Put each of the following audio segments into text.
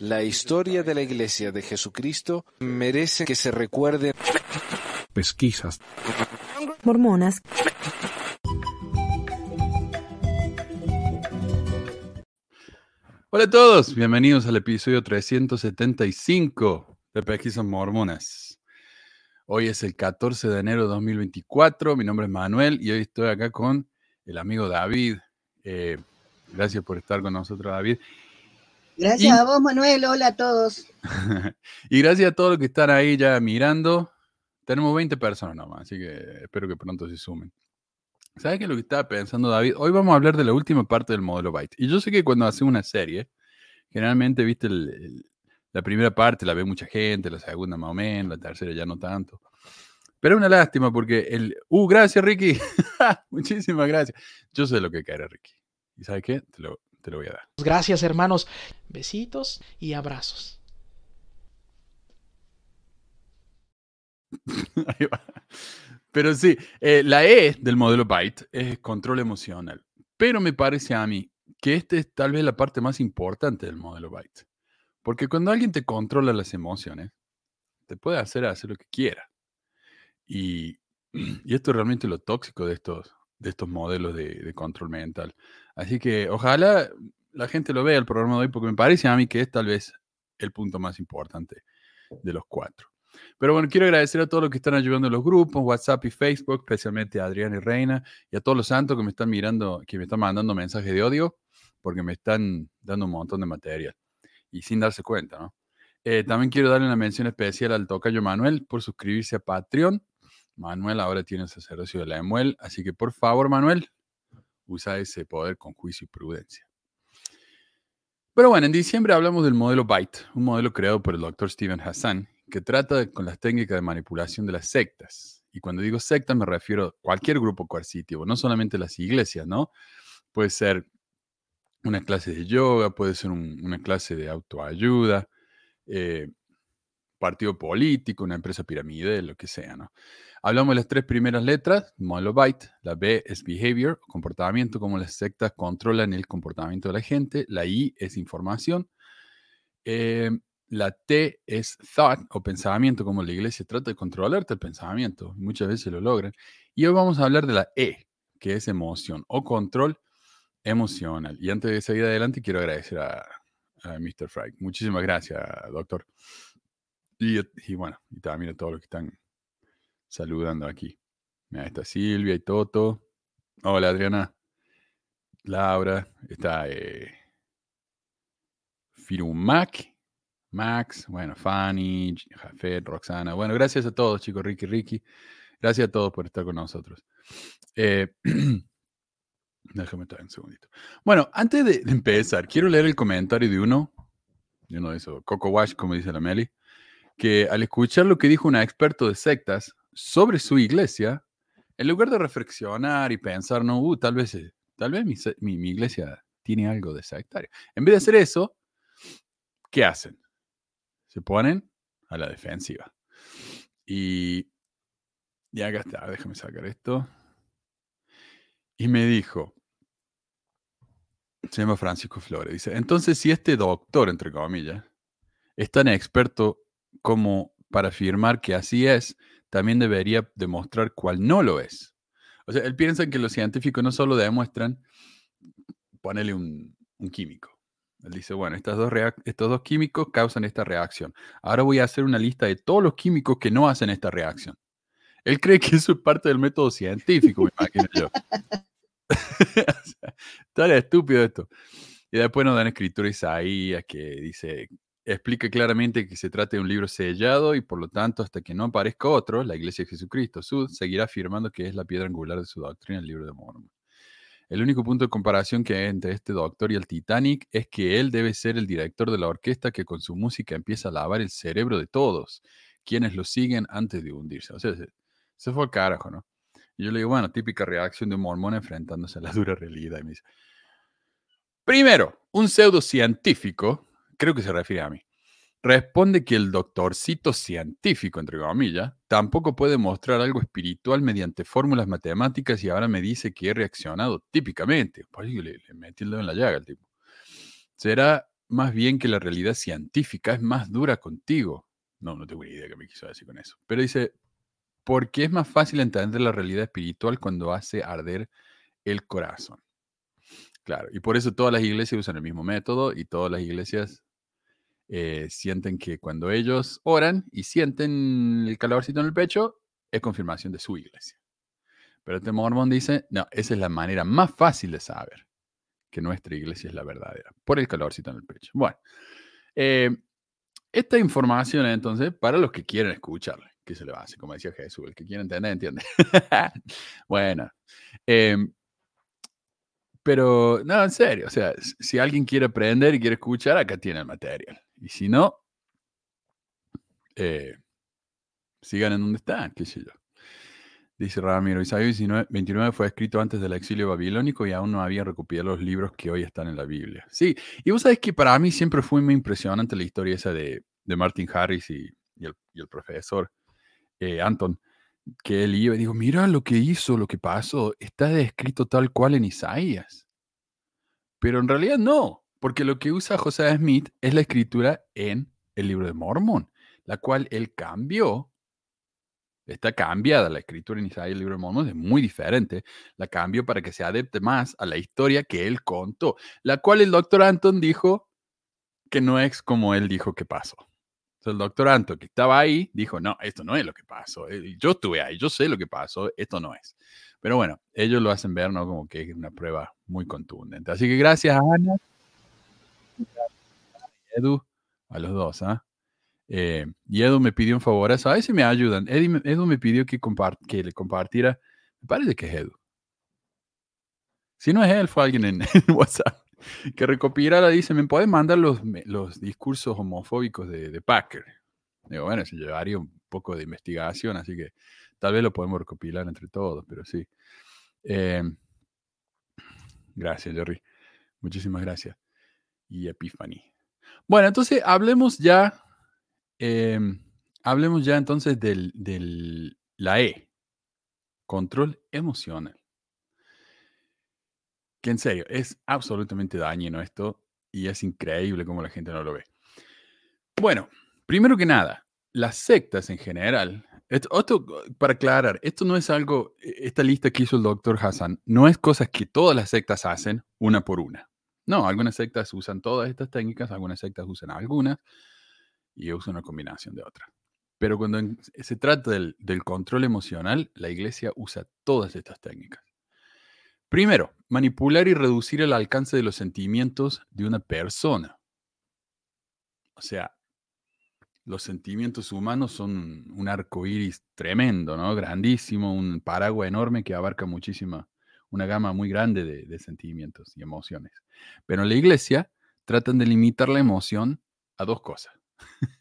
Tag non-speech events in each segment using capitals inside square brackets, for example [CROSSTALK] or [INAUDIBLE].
La historia de la Iglesia de Jesucristo merece que se recuerde. Pesquisas. Mormonas. Hola a todos, bienvenidos al episodio 375 de Pesquisas Mormonas. Hoy es el 14 de enero de 2024, mi nombre es Manuel y hoy estoy acá con el amigo David. Eh, gracias por estar con nosotros, David. Gracias a vos, Manuel. Hola a todos. [LAUGHS] y gracias a todos los que están ahí ya mirando. Tenemos 20 personas nomás, así que espero que pronto se sumen. ¿Sabes qué es lo que estaba pensando, David? Hoy vamos a hablar de la última parte del modelo Byte. Y yo sé que cuando hace una serie, generalmente, viste, la primera parte la ve mucha gente, la segunda más o menos, la tercera ya no tanto. Pero es una lástima porque el... ¡Uh, gracias, Ricky! [LAUGHS] Muchísimas gracias. Yo sé lo que quiere Ricky. ¿Y sabes qué? Te lo, te lo voy a dar. Gracias, hermanos. Besitos y abrazos. [LAUGHS] Ahí va. Pero sí, eh, la E del modelo Byte es control emocional. Pero me parece a mí que esta es tal vez la parte más importante del modelo Byte. Porque cuando alguien te controla las emociones, te puede hacer hacer lo que quiera. Y, [CLEARS THROAT] y esto es realmente lo tóxico de estos, de estos modelos de, de, control mental. Así que ojalá la gente lo vea el programa de hoy, porque me parece a mí que es tal vez el punto más importante de los cuatro. Pero bueno, quiero agradecer a todos los que están ayudando en los grupos, WhatsApp y Facebook, especialmente a Adrián y Reina, y a todos los santos que me están mirando, que me están mandando mensajes de odio, porque me están dando un montón de material. Y sin darse cuenta. Eh, también quiero darle una mención especial al tocayo Manuel por suscribirse a Patreon. Manuel ahora tiene el sacerdocio de la Emuel, así que por favor, Manuel, usa ese poder con juicio y prudencia. Pero bueno, en diciembre hablamos del modelo Byte, un modelo creado por el doctor Steven Hassan, que trata con las técnicas de manipulación de las sectas. Y cuando digo sectas me refiero a cualquier grupo coercitivo, no solamente las iglesias, ¿no? Puede ser una clase de yoga, puede ser un, una clase de autoayuda, eh, partido político, una empresa piramidal, lo que sea, ¿no? Hablamos de las tres primeras letras, modelo byte, la B es behavior, comportamiento, como las sectas controlan el comportamiento de la gente, la I es información, eh, la T es thought o pensamiento, como la iglesia trata de controlarte el pensamiento, muchas veces lo logran, y hoy vamos a hablar de la E, que es emoción o control emocional. Y antes de seguir adelante, quiero agradecer a, Mr. Frank. Muchísimas gracias, doctor. Y, bueno, y también a todos los que están saludando aquí. Mira, está Silvia y Toto. Hola, Adriana. Laura. Está eh, Firumac. Max. Bueno, Fanny, Jafet, Roxana. Bueno, gracias a todos, chicos. Ricky, Ricky. Gracias a todos por estar con nosotros. Eh, [CLEARS THROAT] déjame estar un segundito. Bueno, antes de, empezar, quiero leer el comentario de uno, de uno de esos, Coco Wash, como dice la Meli, que al escuchar lo que dijo un experto de sectas sobre su iglesia, en lugar de reflexionar y pensar, no, uh, tal vez, tal vez mi, mi, mi, iglesia tiene algo de sectario. En vez de hacer eso, ¿qué hacen? Se ponen a la defensiva. Y, y acá está, déjame sacar esto. Y me dijo, se llama Francisco Flores, dice, entonces si este doctor, entre comillas, es tan experto como para afirmar que así es, también debería demostrar cuál no lo es. O sea, él piensa que los científicos no solo demuestran ponerle un, un químico. Él dice, bueno, estas dos estos dos químicos causan esta reacción. Ahora voy a hacer una lista de todos los químicos que no hacen esta reacción. Él cree que eso es parte del método científico, me imagino yo. [LAUGHS] Tal estúpido esto. Y después nos dan escritura Isaías que dice, explica claramente que se trata de un libro sellado y por lo tanto hasta que no aparezca otro, la Iglesia de Jesucristo Sud seguirá afirmando que es la piedra angular de su doctrina, el libro de Mormon. El único punto de comparación que hay entre este doctor y el Titanic es que él debe ser el director de la orquesta que con su música empieza a lavar el cerebro de todos, quienes lo siguen antes de hundirse. O sea, se, fue al carajo, ¿no? Yo le digo, bueno, típica reacción de un mormón enfrentándose a la dura realidad. Primero, un pseudocientífico, creo que se refiere a mí, responde que el doctorcito científico, entre comillas, tampoco puede mostrar algo espiritual mediante fórmulas matemáticas y ahora me dice que he reaccionado típicamente. Pues le, le metí el dedo en la llaga al tipo. Será más bien que la realidad científica es más dura contigo. No, no tengo ni idea qué me quiso decir con eso. Pero dice, porque es más fácil entender la realidad espiritual cuando hace arder el corazón. Claro, y por eso todas las iglesias usan el mismo método y todas las iglesias eh, sienten que cuando ellos oran y sienten el calorcito en el pecho, es confirmación de su iglesia. Pero este mormón dice, no, esa es la manera más fácil de saber que nuestra iglesia es la verdadera, por el calorcito en el pecho. Bueno, eh, esta información entonces, para los que quieren escucharle, que se le va a hacer, como decía Jesús, el que quiere entender, entiende. [LAUGHS] bueno, em, pero no, en serio, o sea, si alguien quiere aprender y quiere escuchar, acá tiene el material. Y si no, eh, sigan en donde están, qué sé yo. Dice Ramiro, Isaías 29 fue escrito antes del exilio babilónico y aún no había recuperado los libros que hoy están en la Biblia. Sí, y vos sabés que para mí siempre fue muy impresionante la historia esa de, Martin Harris y, el, profesor eh, Anton, que él iba y dijo, mira lo que hizo, lo que pasó, está descrito tal cual en Isaías. Pero en realidad no, porque lo que usa José Smith es la escritura en el libro de Mormón, la cual él cambió Está cambiada la escritura en Isaías, el libro de Mormón, es muy diferente. La cambió para que se adapte más a la historia que él contó, la cual el doctor Anton dijo que no es como él dijo que pasó. El doctor Anton, que estaba ahí, dijo, no, esto no es lo que pasó. Eh, yo estuve ahí, yo sé lo que pasó, esto no es. Pero bueno, ellos lo hacen ver, ¿no? Como que es una prueba muy contundente. Así que gracias a Ana, Edu, a los dos, ¿ah? Eh, y Edu me pidió un favor, a ver si me ayudan. Edu me pidió que, que le compartiera, me parece que es Edu. Si no es él, fue alguien en, [LAUGHS] WhatsApp [LAUGHS] que recopilara, dice, ¿me pueden mandar los, los discursos homofóbicos de, Packer? Digo, bueno, se llevaría un poco de investigación, así que tal vez lo podemos recopilar entre todos, pero sí. Eh, gracias, Jerry. Muchísimas gracias. Y Epiphany. Bueno, entonces hablemos ya Em, hablemos ya entonces de la E, control emocional. Que en serio, es absolutamente dañino esto y es increíble cómo la gente no lo ve. Bueno, primero que nada, las sectas en general, esto, para aclarar, esto no es algo, e, esta lista que hizo el doctor Hassan, no es cosas que todas las sectas hacen una por una. No, algunas sectas usan todas estas técnicas, algunas sectas usan algunas, y usa una combinación de otras. Pero cuando se trata del, control emocional, la iglesia usa todas estas técnicas. Primero, manipular y reducir el alcance de los sentimientos de una persona. O sea, los sentimientos humanos son un arco iris tremendo, ¿no? Grandísimo, un paraguas enorme que abarca muchísima, una gama muy grande de, sentimientos y emociones. Pero en la iglesia tratan de limitar la emoción a dos cosas [LAUGHS]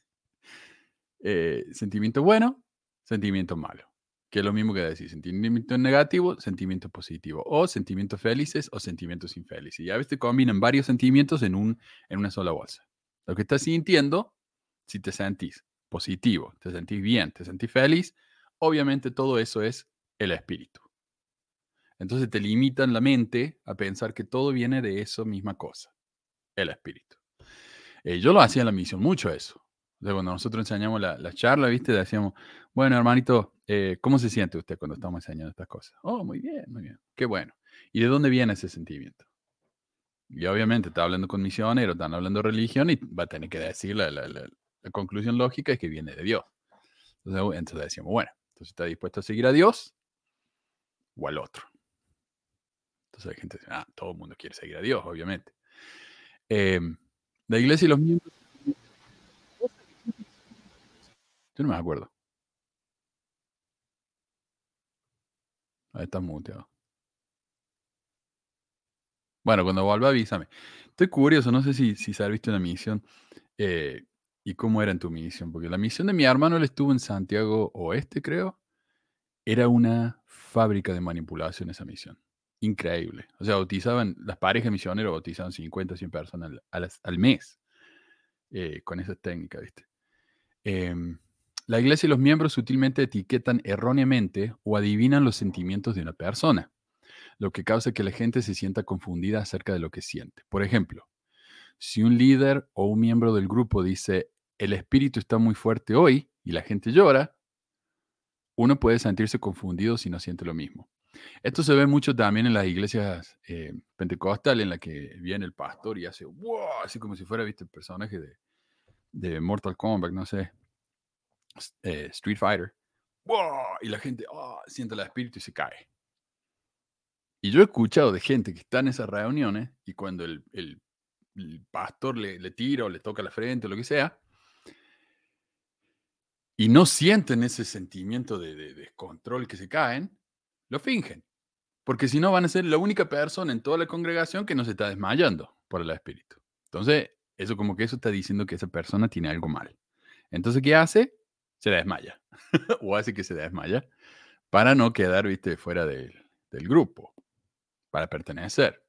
Eh, sentimiento bueno, sentimiento malo. Que es lo mismo que decir sentimiento negativo, sentimiento positivo. O sentimientos felices o sentimientos infelices. Y a veces combinan varios sentimientos en, un, en una sola bolsa. Lo que estás sintiendo, si te sentís positivo, te sentís bien, te sentís feliz, obviamente todo eso es el espíritu. Entonces te limitan la mente a pensar que todo viene de esa misma cosa, el espíritu. Eh, yo lo hacía en la misión, mucho eso. Cuando nosotros enseñamos la, charla, ¿viste? Decíamos, bueno, hermanito, eh, ¿cómo se siente usted cuando estamos enseñando estas cosas? Oh, muy bien, muy bien. Qué bueno. ¿Y de dónde viene ese sentimiento? Y obviamente está hablando con misioneros, están hablando de religión y va a tener que decir la, la, conclusión lógica es que viene de Dios. Entonces, entonces decíamos, bueno, entonces está dispuesto a seguir a Dios o al otro. Entonces hay gente dice, ah, todo el mundo quiere seguir a Dios, obviamente. Eh, la iglesia y los miembros. Yo no me acuerdo. Ahí está muteado. Bueno, cuando vuelva avísame. Estoy curioso, no sé si, si se ha visto una misión eh, y cómo era en tu misión, porque la misión de mi hermano, él estuvo en Santiago Oeste, creo. Era una fábrica de manipulación esa misión. Increíble. O sea, bautizaban, las parejas misioneros bautizaban 50, 100 personas al, mes eh, con esa técnica, ¿viste? Em, la iglesia y los miembros sutilmente etiquetan erróneamente o adivinan los sentimientos de una persona, lo que causa que la gente se sienta confundida acerca de lo que siente. Por ejemplo, Si un líder o un miembro del grupo dice, el espíritu está muy fuerte hoy y la gente llora, uno puede sentirse confundido si no siente lo mismo. Esto se ve mucho también en las iglesias eh, pentecostales, en la que viene el pastor y hace wow, así como si fuera, viste, el personaje de, de Mortal Kombat, no sé, eh, Street Fighter. ¡Wow! Y la gente oh, siente el espíritu y se cae. Y yo he escuchado de gente que está en esas reuniones y cuando el, el, pastor le, le, tira o le toca la frente o lo que sea, y no sienten ese sentimiento de, de descontrol que se caen, lo fingen. Porque si no, van a ser la única persona en toda la congregación que no se está desmayando por el espíritu. Entonces, eso como que eso está diciendo que esa persona tiene algo mal. Entonces, ¿qué hace? Se desmaya. [LAUGHS] o hace que se desmaya para no quedar, viste, fuera del, del grupo, para pertenecer.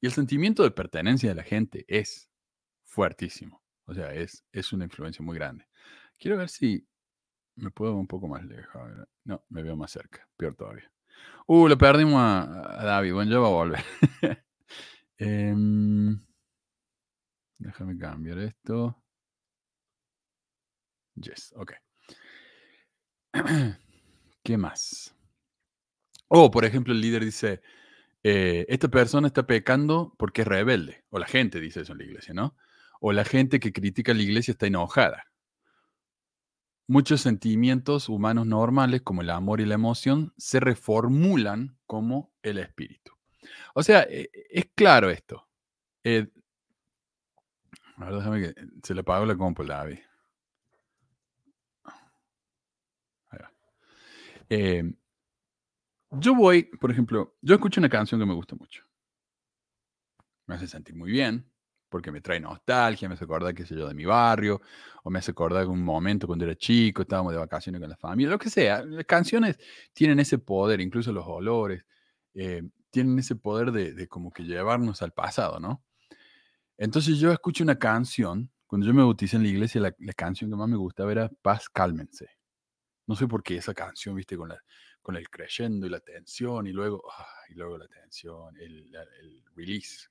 Y el sentimiento de pertenencia de la gente es fuertísimo. O sea, es, es una influencia muy grande. Quiero ver si me puedo un poco más lejos. No, me veo más cerca. Peor todavía. Uh, le perdimos a, David. Bueno, ya va a volver. [LAUGHS] eh, Déjame cambiar esto. Yes, ok. [CLEARS THROAT] ¿Qué más? O, oh, por ejemplo, el líder dice, eh, esta persona está pecando porque es rebelde. O la gente dice eso en la iglesia, ¿no? O la gente que critica a la iglesia está enojada. Muchos sentimientos humanos normales, como el amor y la emoción, se reformulan como el espíritu. O sea, e, e, es claro esto. Eh, Ahora déjame que se le apagó la compu. Eh, yo voy, por ejemplo, yo escucho una canción que me gusta mucho. Me hace sentir muy bien, porque me trae nostalgia, me hace acordar, qué sé yo, de mi barrio, o me hace acordar de un momento cuando era chico, estábamos de vacaciones con la familia, lo que sea. Las canciones tienen ese poder, incluso los olores, eh, tienen ese poder de, de como que llevarnos al pasado, ¿no? Entonces yo escucho una canción, cuando yo me bauticé en la iglesia, la, canción que más me gustaba era Paz, cálmense. No sé por qué esa canción, viste, con, la, con el creyendo y la tensión, y luego, y luego la tensión, el, el release,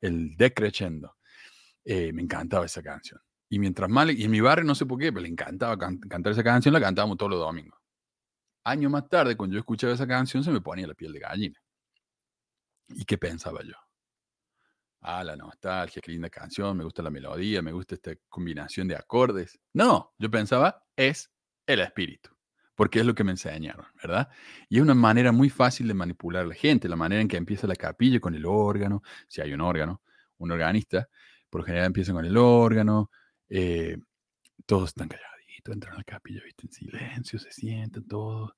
el decreciendo. Eh, me encantaba esa canción. Y mientras más, y en mi barrio no sé por qué, pero le encantaba cantar esa canción, la cantábamos todos los domingos. Años más tarde, cuando yo escuchaba esa canción, se me ponía la piel de gallina. ¿Y qué pensaba yo? ah, la nostalgia, qué linda canción, me gusta la melodía, me gusta esta combinación de acordes. No, yo pensaba, es el espíritu, porque es lo que me enseñaron, ¿verdad? Y es una manera muy fácil de manipular a la gente, la manera en que empieza la capilla con el órgano, si hay un órgano, un organista, por general empiezan con el órgano, eh, todos están calladitos, entran a la capilla, ¿viste? En silencio, se sientan todos,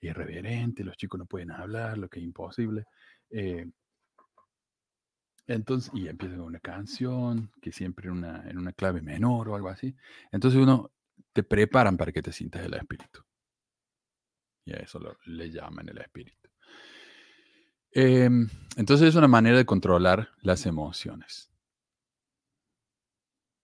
irreverente, los chicos no pueden hablar, lo que es imposible. Eh, entonces, y empieza con una canción, que siempre en una, en una clave menor o algo así. Entonces uno te preparan para que te sientas el espíritu. Y a eso le llaman el espíritu. Em, entonces es una manera de controlar las emociones.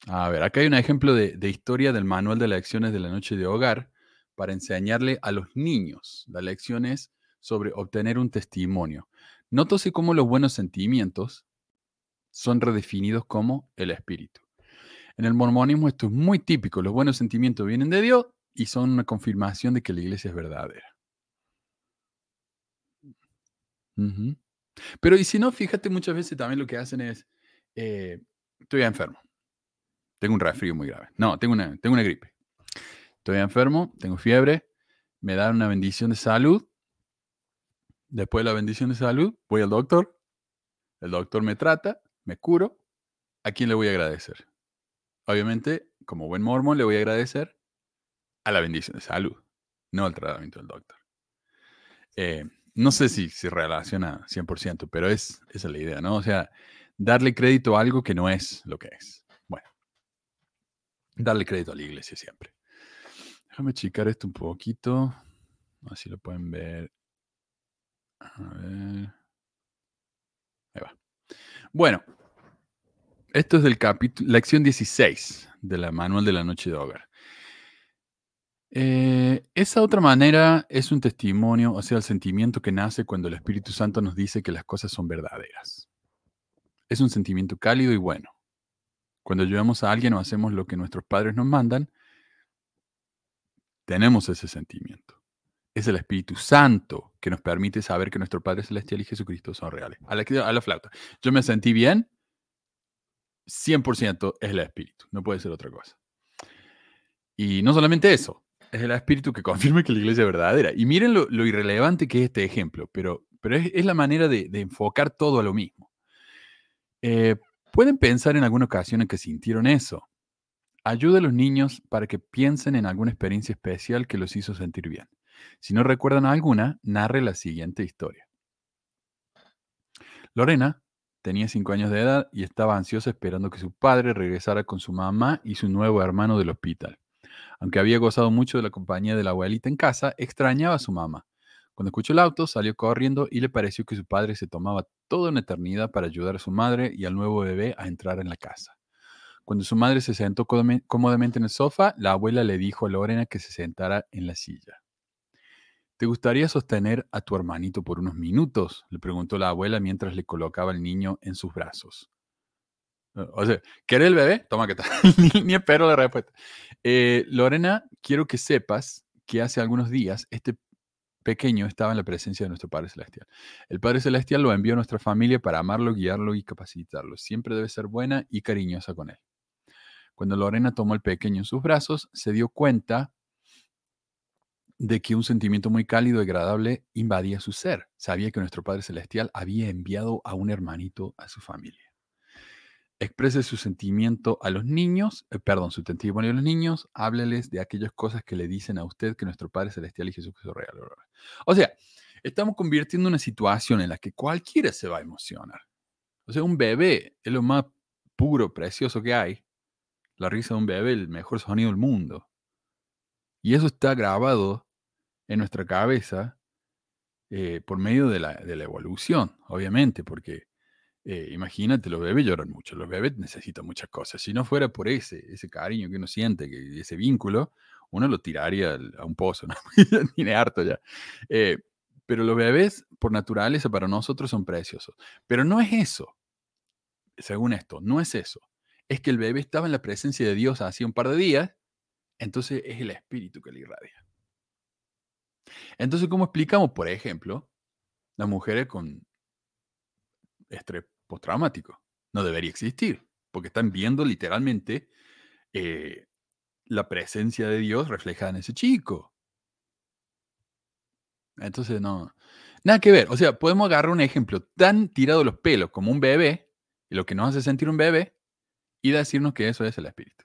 A ver, acá hay un ejemplo de, historia del manual de lecciones de la noche de hogar para enseñarle a los niños las lecciones sobre obtener un testimonio. Nótose cómo los buenos sentimientos son redefinidos como el espíritu. En el mormonismo esto es muy típico. Los buenos sentimientos vienen de Dios y son una confirmación de que la iglesia es verdadera. Pero y si no, fíjate, muchas veces también lo que hacen es, eh, estoy enfermo, tengo un resfrío muy grave, no, tengo una, tengo una gripe, estoy enfermo, tengo fiebre, me dan una bendición de salud, después de la bendición de salud, voy al doctor, el doctor me trata, me curo, ¿a quién le voy a agradecer? Obviamente, como buen mormón, le voy a agradecer a la bendición de salud, no al tratamiento del doctor. Eh, no sé si se relaciona 100%, pero es, esa es la idea, ¿no? O sea, darle crédito a algo que no es lo que es. Bueno, darle crédito a la iglesia siempre. Déjame checar esto un poquito. Así lo pueden ver. A ver. Ahí va. Bueno, esto es del capítulo, lección 16 de la Manual de la Noche de Hogar. Eh, esa otra manera es un testimonio, o sea, el sentimiento que nace cuando el Espíritu Santo nos dice que las cosas son verdaderas. Es un sentimiento cálido y bueno. Cuando ayudamos a alguien o hacemos lo que nuestros padres nos mandan, tenemos ese sentimiento. Es el Espíritu Santo que nos permite saber que nuestro Padre Celestial y Jesucristo son reales. A la, a la flauta. Yo me sentí bien, 100% es el Espíritu, no puede ser otra cosa. Y no solamente eso, es el Espíritu que [LAUGHS] confirma que la iglesia es verdadera. Y miren lo, irrelevante que es este ejemplo, pero, pero es, la manera de, enfocar todo a lo mismo. Eh, pueden pensar en alguna ocasión en que sintieron eso. Ayuda a los niños para que piensen en alguna experiencia especial que los hizo sentir bien. Si no recuerdan alguna, narre la siguiente historia. Lorena tenía cinco años de edad y estaba ansiosa esperando que su padre regresara con su mamá y su nuevo hermano del hospital. Aunque había gozado mucho de la compañía de la abuelita en casa, extrañaba a su mamá. Cuando escuchó el auto, salió corriendo y le pareció que su padre se tomaba toda una eternidad para ayudar a su madre y al nuevo bebé a entrar en la casa. Cuando su madre se sentó cómodamente en el sofá, la abuela le dijo a Lorena que se sentara en la silla. ¿Te gustaría sostener a tu hermanito por unos minutos? le preguntó la abuela mientras le colocaba el niño en sus brazos. O sea, ¿quieres el bebé? Toma que tal. ni, espero la respuesta. Eh, Lorena, quiero que sepas que hace algunos días este pequeño estaba en la presencia de nuestro Padre Celestial. El Padre Celestial lo envió a nuestra familia para amarlo, guiarlo y capacitarlo. Siempre debe ser buena y cariñosa con él. Cuando Lorena tomó al pequeño en sus brazos, se dio cuenta de que un sentimiento muy cálido y agradable invadía su ser. Sabía que nuestro Padre Celestial había enviado a un hermanito a su familia. Exprese su sentimiento a los niños, eh, perdón, su testimonio a los niños, hábleles de aquellas cosas que le dicen a usted que nuestro Padre Celestial y Jesucristo real. O sea, estamos convirtiendo una situación en la que cualquiera se va a emocionar. O sea, un bebé es lo más puro, precioso que hay. La risa de un bebé, el mejor sonido del mundo. Y eso está grabado en nuestra cabeza eh, por medio de la, evolución, obviamente, porque eh, imagínate, los bebés lloran mucho, los bebés necesitan muchas cosas. Si no fuera por ese, ese cariño que uno siente, que, ese vínculo, uno lo tiraría a un pozo, ¿no? [LAUGHS] Tiene harto ya. Eh, pero los bebés, por naturaleza, para nosotros son preciosos. Pero no es eso, según esto, no es eso. Es que el bebé estaba en la presencia de Dios hace un par de días, entonces es el espíritu que le irradia. Entonces, ¿cómo explicamos, por ejemplo, las mujeres con estrés postraumático? No debería existir, porque están viendo literalmente eh, la presencia de Dios reflejada en ese chico. Entonces, no, nada que ver. O sea, podemos agarrar un ejemplo tan tirado los pelos como un bebé, y lo que nos hace sentir un bebé, y decirnos que eso es el espíritu.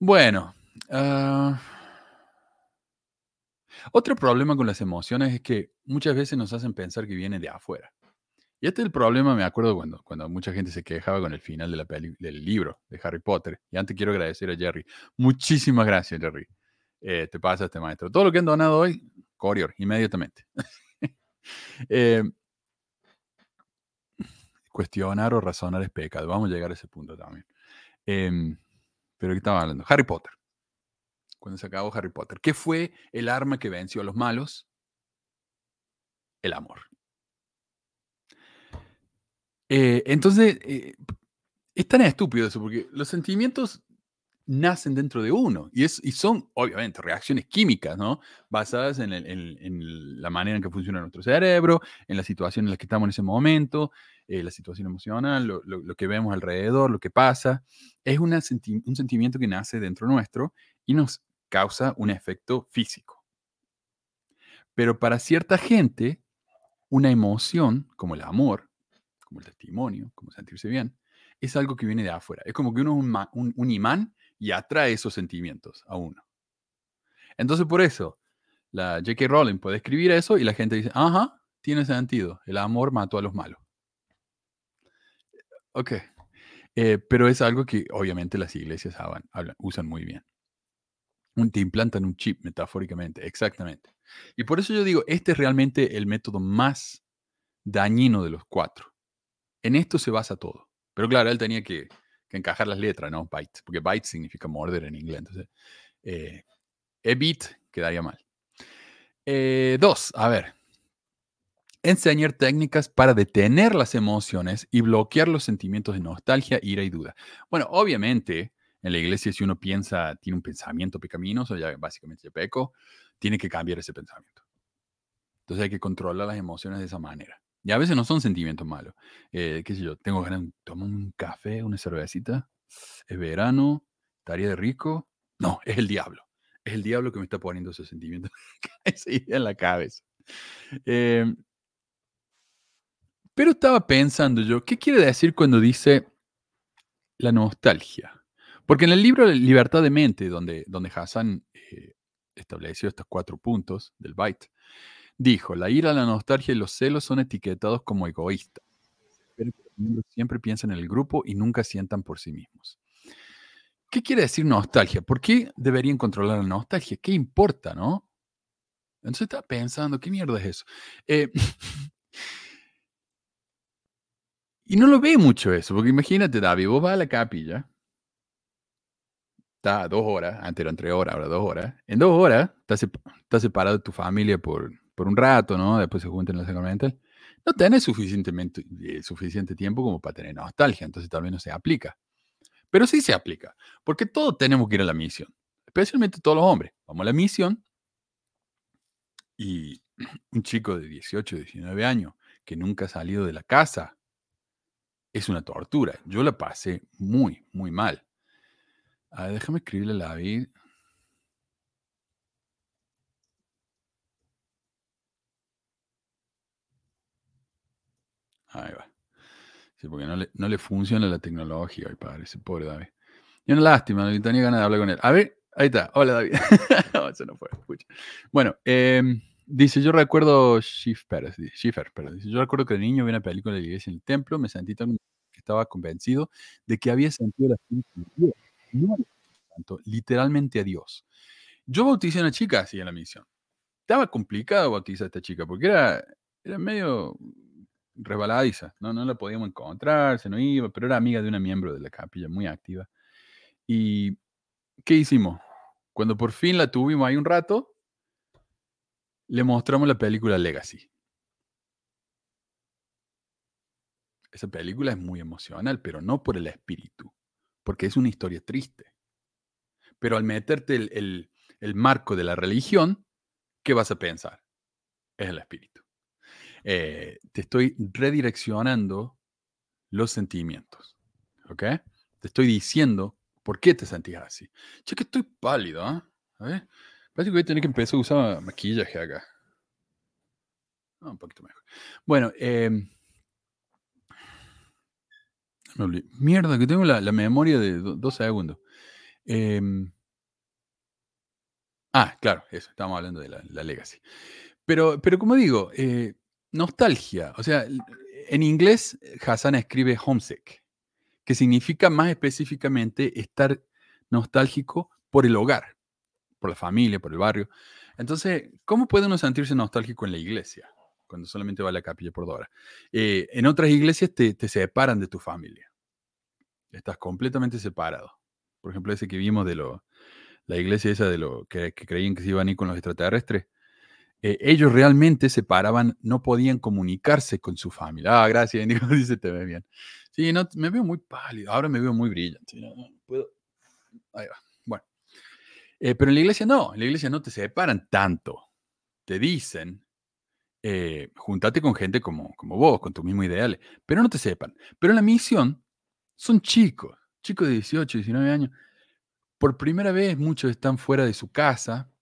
Bueno, uh, otro problema con las emociones es que muchas veces nos hacen pensar que viene de afuera. Y este es el problema, me acuerdo cuando, cuando mucha gente se quejaba con el final de la del libro de Harry Potter. Y antes quiero agradecer a Jerry. Muchísimas gracias, Jerry. Eh, te pasa este maestro. Todo lo que han donado hoy, Corior, inmediatamente. [LAUGHS] Eh, cuestionar o razonar es pecado. Vamos a llegar a ese punto también. Em, pero ¿qué estaba hablando? Harry Potter cuando se acabó Harry Potter. ¿Qué fue el arma que venció a los malos? El amor. Eh, entonces, eh, es tan estúpido eso, porque los sentimientos nacen dentro de uno y, es, y son, obviamente, reacciones químicas, ¿no? Basadas en, la manera en que funciona nuestro cerebro, en la situación en la que estamos en ese momento, eh, la situación emocional, lo, que vemos alrededor, lo que pasa. Es un sentimiento que nace dentro nuestro y nos causa un efecto físico. Pero para cierta gente, una emoción como el amor, como el testimonio, como sentirse bien, es algo que viene de afuera. Es como que uno es un, imán y atrae esos sentimientos a uno. Entonces, por eso, la J.K. Rowling puede escribir eso y la gente dice, ajá, tiene sentido, el amor mató a los malos. Ok. Eh, pero es algo que obviamente las iglesias usan muy bien te implantan un chip, metafóricamente, exactamente. Y por eso yo digo, este es realmente el método más dañino de los cuatro. En esto se basa todo. Pero claro, él tenía que, encajar las letras, ¿no? Byte, porque byte significa morder en inglés. Entonces, eh, e-bit quedaría mal. Eh, dos, a ver. enseñar técnicas para detener las emociones y bloquear los sentimientos de nostalgia, ira y duda. Bueno, obviamente, en la iglesia si uno piensa, tiene un pensamiento pecaminoso, ya básicamente ya peco, tiene que cambiar ese pensamiento. Entonces hay que controlar las emociones de esa manera. Y a veces no son sentimientos malos. Eh, qué sé yo, tengo ganas un café, una cervecita, es verano, estaría de rico. No, es el diablo. Es el diablo que me está poniendo esos sentimientos [LAUGHS] en la cabeza. Em, pero estaba pensando yo, ¿qué quiere decir cuando dice la nostalgia? Porque en el libro Libertad de Mente, donde, donde Hassan eh, estableció estos cuatro puntos del byte, dijo, la ira, la nostalgia y los celos son etiquetados como egoístas. Pero siempre piensan en el grupo y nunca sientan por sí mismos. ¿Qué quiere decir nostalgia? ¿Por qué deberían controlar la nostalgia? ¿Qué importa, no? Entonces estaba pensando, ¿qué mierda es eso? Eh, [LAUGHS] y no lo ve mucho eso, porque imagínate, David, vos vas a la capilla, está dos horas, antes eran tres horas, ahora dos horas. En dos horas estás, separado de tu familia por, por, un rato, ¿no? Después se juntan en la sacramental. No tenés suficientemente, eh, suficiente tiempo como para tener nostalgia, entonces tal vez no se aplica. Pero sí se aplica, porque todos tenemos que ir a la misión, especialmente todos los hombres. Vamos a la misión y un chico de 18, 19 años que nunca ha salido de la casa es una tortura. Yo la pasé muy, muy mal. A ver, déjame escribirle a David. Ahí va. Sí, porque no le, no le funciona la tecnología hoy, padre, ese pobre David. Y una lástima, no tenía ganas de hablar con él. A ver, ahí está. Hola, David. [LAUGHS] Bueno, em, dice, yo recuerdo Schiffer, Schiffer, pero dice, yo recuerdo que de niño vi una película de la iglesia en el templo, me sentí tan que estaba convencido de que había sentido la. Literalmente a Dios. Yo bauticé a una chica así en la misión. Estaba complicado bautizar a esta chica porque era, era medio rebaladiza, ¿no? no la podíamos encontrar, se no iba, pero era amiga de una miembro de la capilla muy activa. ¿Y qué hicimos? Cuando por fin la tuvimos ahí un rato, le mostramos la película Legacy. Esa película es muy emocional, pero no por el espíritu, porque es una historia triste. Pero al meterte el, marco de la religión, ¿qué vas a pensar? Es el espíritu. Eh, te estoy redireccionando los sentimientos. ¿Ok? Te estoy diciendo por qué te sentías así. Che, que estoy pálido, ¿ah? A. Parece que voy a tener que empezar a usar maquillaje acá. Ah, un poquito mejor. Bueno, eh, Mierda, que tengo la, memoria de dos segundos. Em, ah, claro, eso, estamos hablando de la, legacy. Pero, pero como digo, eh, nostalgia. O sea, en inglés Hassan escribe homesick, que significa más específicamente estar nostálgico por el hogar, por la familia, por el barrio. Entonces, ¿cómo puede uno sentirse nostálgico en la iglesia? Cuando solamente va la capilla por dos. Eh, en otras iglesias te, te, separan de tu familia. Estás completamente separado. Por ejemplo, ese que vimos de lo, la iglesia esa de lo que, creían que se iban a ir con los extraterrestres. Eh, ellos realmente se paraban, no podían comunicarse con su familia. Ah, gracias, [LAUGHS] dice, te ve bien. Sí, no, me veo muy pálido, ahora me veo muy brillante. Ahí va. Bueno. Eh, pero en la iglesia no, en la iglesia no te separan tanto. Te dicen, eh, juntate con gente como, como vos, con tus mismos ideales, pero no te sepan. Pero en la misión son chicos, chicos de 18, 19 años. Por primera vez muchos están fuera de su casa,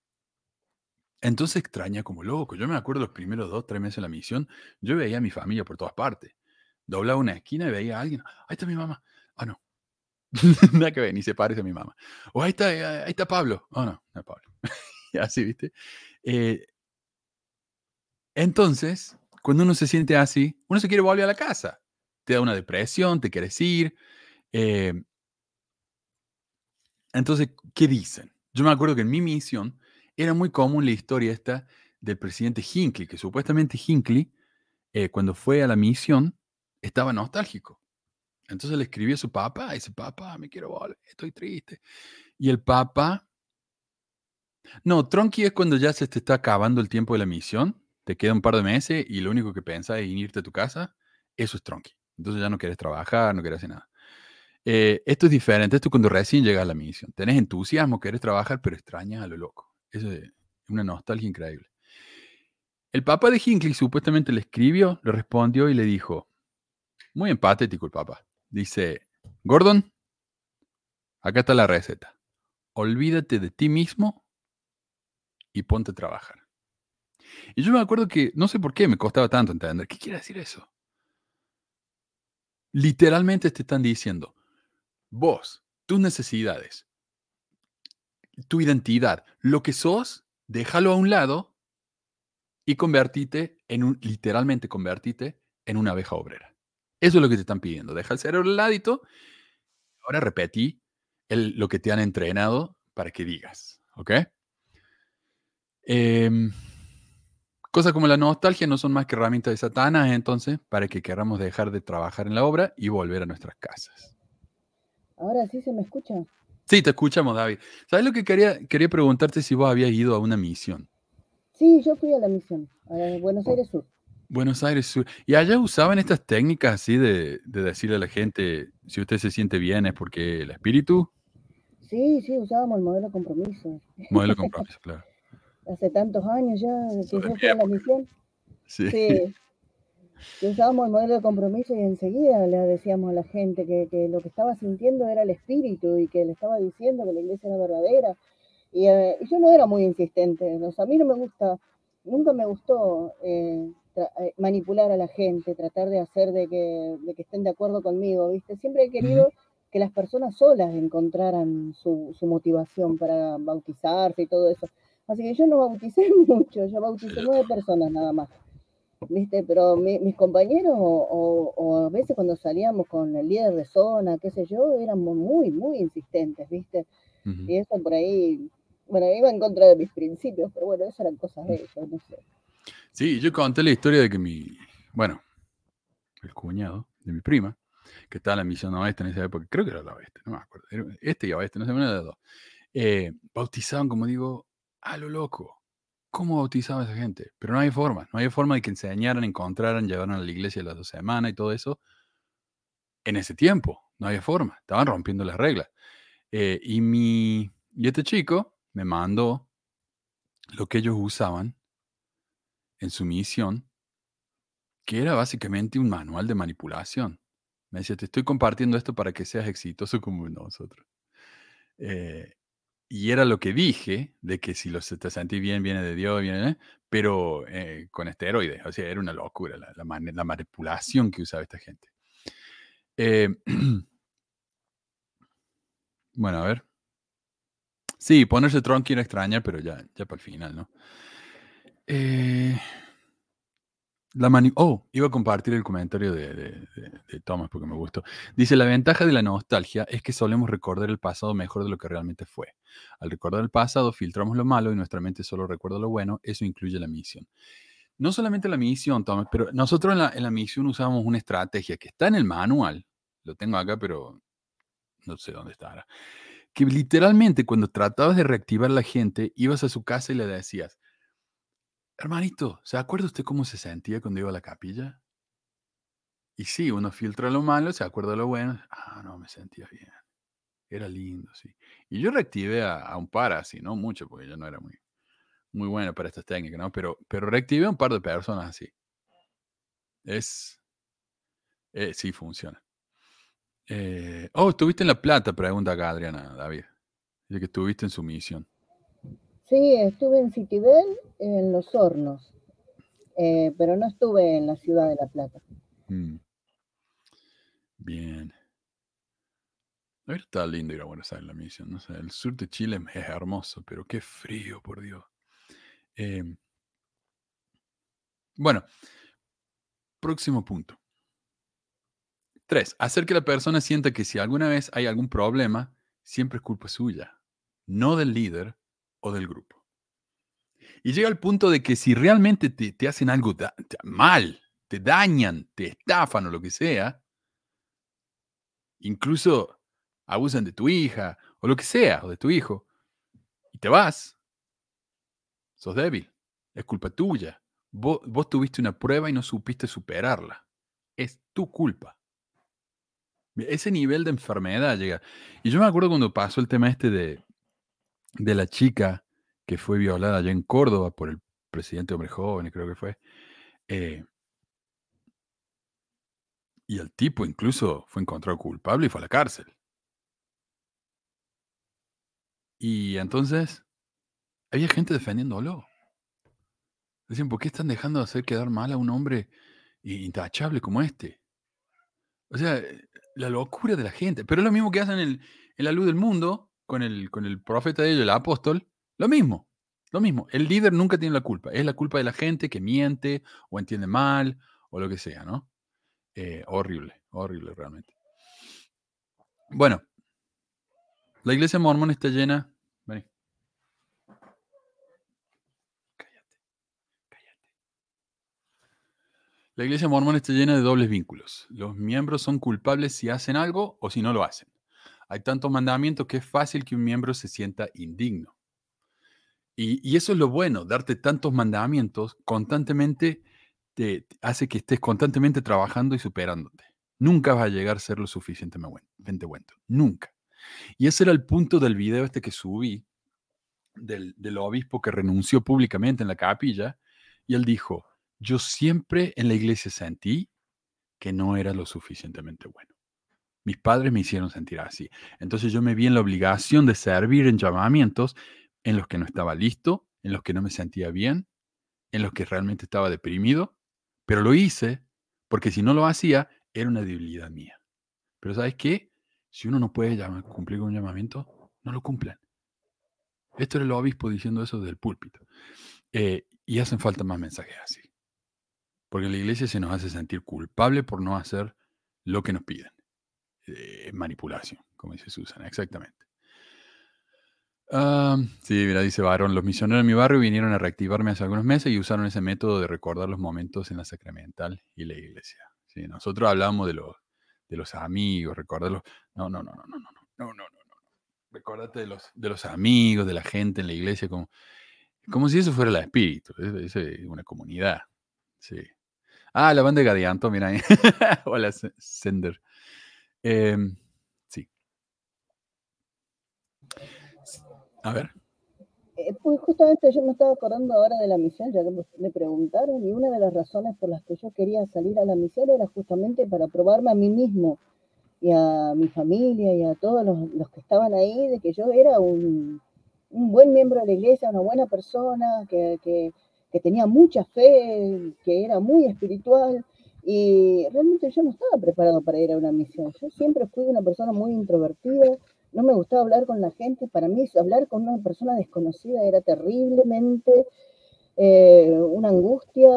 entonces extraña como loco. Yo me acuerdo los primeros dos, tres meses de la misión, yo veía a mi familia por todas partes. Doblaba una esquina y veía a alguien. Ahí está mi mamá. Ah, no. [LAUGHS] Nada que ver, ni se parece a mi mamá. O ahí está, eh, ahí está Pablo. Oh, no, no es Pablo. [LAUGHS] así, ¿viste? Eh, entonces, cuando uno se siente así, uno se quiere volver a la casa. Te da una depresión, te quieres ir. Eh, entonces, ¿qué dicen? Yo me acuerdo que en mi misión era muy común la historia esta del presidente Hinckley, que supuestamente Hinckley, eh, cuando fue a la misión, estaba nostálgico. Entonces le escribió a su papá y dice, papá, me quiero volver, estoy triste. Y el papá... No, Tronky es cuando ya se te está acabando el tiempo de la misión te queda un par de meses y lo único que pensás es irte a tu casa, eso es tronqui. Entonces ya no quieres trabajar, no quieres hacer nada. Eh, esto es diferente, esto cuando recién llegas a la misión. Tenés entusiasmo, quieres trabajar, pero extrañas a lo loco. Eso es una nostalgia increíble. El papá de Hinckley supuestamente le escribió, le respondió y le dijo, muy empatético el papá, dice, Gordon, acá está la receta. Olvídate de ti mismo y ponte a trabajar. Y yo me acuerdo que, no sé por qué me costaba tanto entender, ¿qué quiere decir eso? Literalmente te están diciendo, vos, tus necesidades, tu identidad, lo que sos, déjalo a un lado y convertite en un, literalmente convertite en una abeja obrera. Eso es lo que te están pidiendo. Deja el cerebro al ladito. Ahora repetí el, lo que te han entrenado para que digas. ¿Ok? Em, cosas como la nostalgia no son más que herramientas de Satanás, entonces, para que queramos dejar de trabajar en la obra y volver a nuestras casas. Ahora sí se me escucha. Sí, te escuchamos, David. ¿Sabes lo que quería, quería preguntarte si vos habías ido a una misión? Sí, yo fui a la misión, a Buenos Aires Sur. Buenos Aires Sur. ¿Y allá usaban estas técnicas así de, de decirle a la gente, si usted se siente bien es porque el espíritu? Sí, sí, usábamos el modelo compromiso. Modelo [LAUGHS] compromiso, claro. Hace tantos años ya que yo fui a la misión. Sí. Usábamos el modelo de compromiso y enseguida le decíamos a la gente que, que lo que estaba sintiendo era el espíritu y que le estaba diciendo que la iglesia era verdadera. Y, eh, yo no era muy insistente. O sea, a mí no me gusta, nunca me gustó eh, eh, manipular a la gente, tratar de hacer de que, de que estén de acuerdo conmigo, ¿viste? Siempre he querido que las personas solas encontraran su, su motivación para bautizarse y todo eso. Así que yo no bauticé [LAUGHS] mucho, yo bauticé nueve personas nada más. ¿Viste? Pero mi- mis compañeros, o, o- o a veces cuando salíamos con el líder de zona, qué sé yo, éramos muy, muy insistentes, ¿viste? Y eso por ahí, bueno, iba en contra de mis principios, pero bueno, esas eran cosas de ellos, no sé. Sí, yo conté la historia de que mi, bueno, el cuñado de mi prima, que estaba en la misión oeste en esa época, creo que era la oeste, no me acuerdo, este y oeste, no sé, una de las dos, eh, bautizaban, como digo, a lo loco. ¿Cómo bautizaba esa gente? Pero no hay forma, no hay forma de que enseñaran, encontraran, llevaran a la iglesia las dos semanas y todo eso. En ese tiempo, no había forma, estaban rompiendo las reglas. Eh, y, mi, y este chico me mandó lo que ellos usaban en su misión, que era básicamente un manual de manipulación. Me decía, te estoy compartiendo esto para que seas exitoso como nosotros. Eh, y era lo que dije, de que si lo, se te sentí bien, viene de Dios, viene, pero eh, con esteroides. O sea, era una locura la, manipulación que usaba esta gente. Eh, [CLEARS THROAT] bueno, a ver. Sí, ponerse tronqui era extraña, pero ya, ya para el final, ¿no? Eh, la mani- oh, iba a compartir el comentario de, de- de- Thomas porque me gustó. Dice, la ventaja de la nostalgia es que solemos recordar el pasado mejor de lo que realmente fue. Al recordar el pasado, filtramos lo malo y nuestra mente solo recuerda lo bueno. Eso incluye la misión. No solamente la misión, Thomas, pero nosotros en la, en la misión usamos una estrategia que está en el manual. Lo tengo acá, pero no sé dónde está ahora. Que literalmente cuando tratabas de reactivar a la gente, ibas a su casa y le decías, hermanito, ¿se acuerda usted cómo se sentía cuando iba a la capilla? Y sí, uno filtra lo malo, se acuerda lo bueno. Ah, no, me sentía bien. Era lindo, sí. Y yo reactivé a, un par así, no mucho, porque yo no era muy, muy bueno para estas técnicas, ¿no? Pero, pero reactivé a un par de personas así. Es. eh, sí, funciona. Eh, oh, estuviste en La Plata, pregunta acá Adriana, David. Dice que estuviste en su misión. Sí, estuve en Citibel, en Los Hornos, eh, pero no estuve en la ciudad de La Plata. Mm. Bien. Ahorita está lindo ir a Buenos Aires la misión. No el sur de Chile [LAUGHS] es hermoso, pero qué frío, por Dios. Em, bueno, próximo punto. Tres, hacer que la persona sienta que si alguna vez hay algún problema, siempre es culpa suya, no del líder o del grupo. Y llega al punto de que si realmente te, te hacen algo mal, te dañan, te estafan o lo que sea, incluso abusan de tu hija o lo que sea, o de tu hijo, y te vas, sos débil, es culpa tuya, Vos, vos tuviste una prueba y no supiste superarla. Es tu culpa. Ese nivel de enfermedad llega. Y yo me acuerdo cuando pasó el tema este de, de la chica que fue violada allá en Córdoba por el presidente de Hombres Jóvenes, creo que fue. eh, y el tipo incluso fue encontrado culpable y fue a la cárcel. Y entonces había gente defendiéndolo. Decían, ¿por qué están dejando de hacer quedar mal a un hombre intachable como este? O sea, eh, la locura de la gente. Pero es lo mismo que hacen en, en la luz del mundo con el, con el profeta de ellos, el apóstol. Lo mismo, lo mismo. El líder nunca tiene la culpa. Es la culpa de la gente que miente o entiende mal o lo que sea, ¿no? Eh, horrible, horrible realmente. Bueno, la iglesia mormón está llena. Vení. Cállate, cállate. La iglesia mormón está llena de dobles vínculos. Los miembros son culpables si hacen algo o si no lo hacen. Hay tantos mandamientos que es fácil que un miembro se sienta indigno. Y, eso es lo bueno, darte tantos mandamientos constantemente te, te hace que estés constantemente trabajando y superándote. Nunca vas a llegar a ser lo suficientemente bueno. Nunca. Y ese era el punto del video este que subí del, del obispo que renunció públicamente en la capilla. Y él dijo, yo siempre en la iglesia sentí que no era lo suficientemente bueno. Mis padres me hicieron sentir así. Entonces yo me vi en la obligación de servir en llamamientos en los que no estaba listo, en los que no me sentía bien, en los que realmente estaba deprimido, pero lo hice porque si no lo hacía era una debilidad mía. Pero ¿sabes qué? Si uno no puede cumplir con un llamamiento, no lo cumplan. Esto era el obispo diciendo eso del púlpito. Eh, y hacen falta más mensajes así. Porque en la iglesia se nos hace sentir culpable por no hacer lo que nos piden. Eh, manipulación, como dice Susana, exactamente. Ah, sí, mira, dice Varón, los misioneros de mi barrio vinieron a reactivarme hace algunos meses y usaron ese método de recordar los momentos en la sacramental y la iglesia. Sí, nosotros hablamos de los, de los amigos, recordarlos. No, no, no, no, no, no, no, no, no, no. Recordate de los, de los amigos, de la gente en la iglesia, como, como si eso fuera el espíritu, es, es una comunidad. Sí. Ah, la banda de Gadianto, mira ahí. Hola, Se- Sender. Em, sí. A ver. Eh, Pues justamente yo me estaba acordando ahora de la misión, ya que me- preguntaron, y una de las razones por las que yo quería salir a la misión era justamente para probarme a mí mismo y a mi familia y a todos los, los que estaban ahí, de que yo era un, un buen miembro de la iglesia, una buena persona, que- que tenía mucha fe, que era muy espiritual, y realmente yo no estaba preparado para ir a una misión. Yo siempre fui una persona muy introvertida, no me gustaba hablar con la gente, para mí hablar con una persona desconocida era terriblemente eh, una angustia,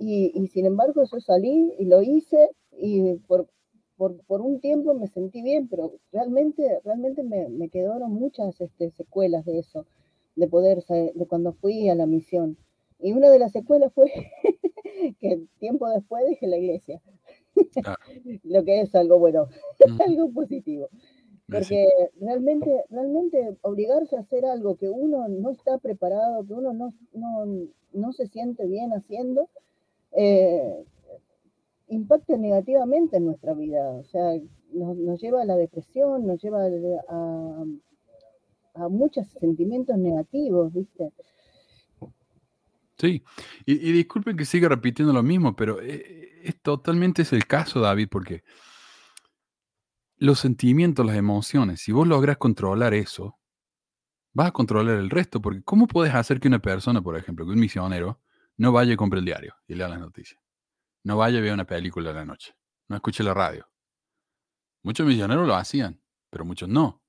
y, y sin embargo yo salí y lo hice, y por, por, por un tiempo me sentí bien, pero realmente, realmente me, me quedaron muchas este, secuelas de eso, de poder, de cuando fui a la misión. Y una de las secuelas fue [LAUGHS] que tiempo después dejé la iglesia, Ah, [LAUGHS] lo que es algo bueno, [LAUGHS] algo positivo. Porque realmente, realmente obligarse a hacer algo que uno no está preparado, que uno no, no, no se siente bien haciendo, eh, impacta negativamente en nuestra vida. O sea, nos, nos lleva a la depresión, nos lleva a, a muchos sentimientos negativos, ¿viste? Sí, y, disculpen que siga repitiendo lo mismo, pero eh, es totalmente es el caso, David, porque los sentimientos, las emociones, si vos logras controlar eso, vas a controlar el resto, porque ¿cómo puedes hacer que una persona, por ejemplo, que un misionero, no vaya y compre el diario y lea las noticias? No vaya y vea una película a la noche, no escuche la radio. Muchos misioneros lo hacían, pero muchos no.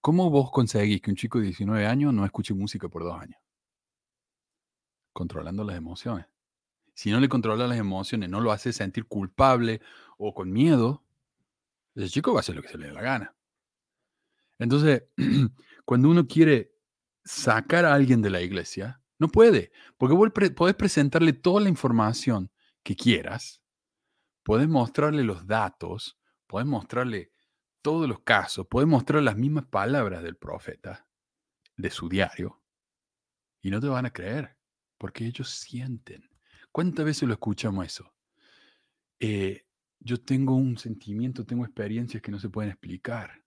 ¿Cómo vos conseguís que un chico de 19 años no escuche música por dos años? Controlando las emociones. Si no le controlas las emociones, no lo hace sentir culpable o con miedo, ese chico va a hacer lo que se le dé la gana. Entonces, [CLEARS THROAT] cuando uno quiere sacar a alguien de la iglesia, no puede, porque vos pre- podés presentarle toda la información que quieras, podés mostrarle los datos, podés mostrarle todos los casos, podés mostrar las mismas palabras del profeta, de su diario, y no te van a creer. Porque ellos sienten. ¿Cuántas veces lo escuchamos eso? Eh, yo tengo un sentimiento, tengo experiencias que no se pueden explicar.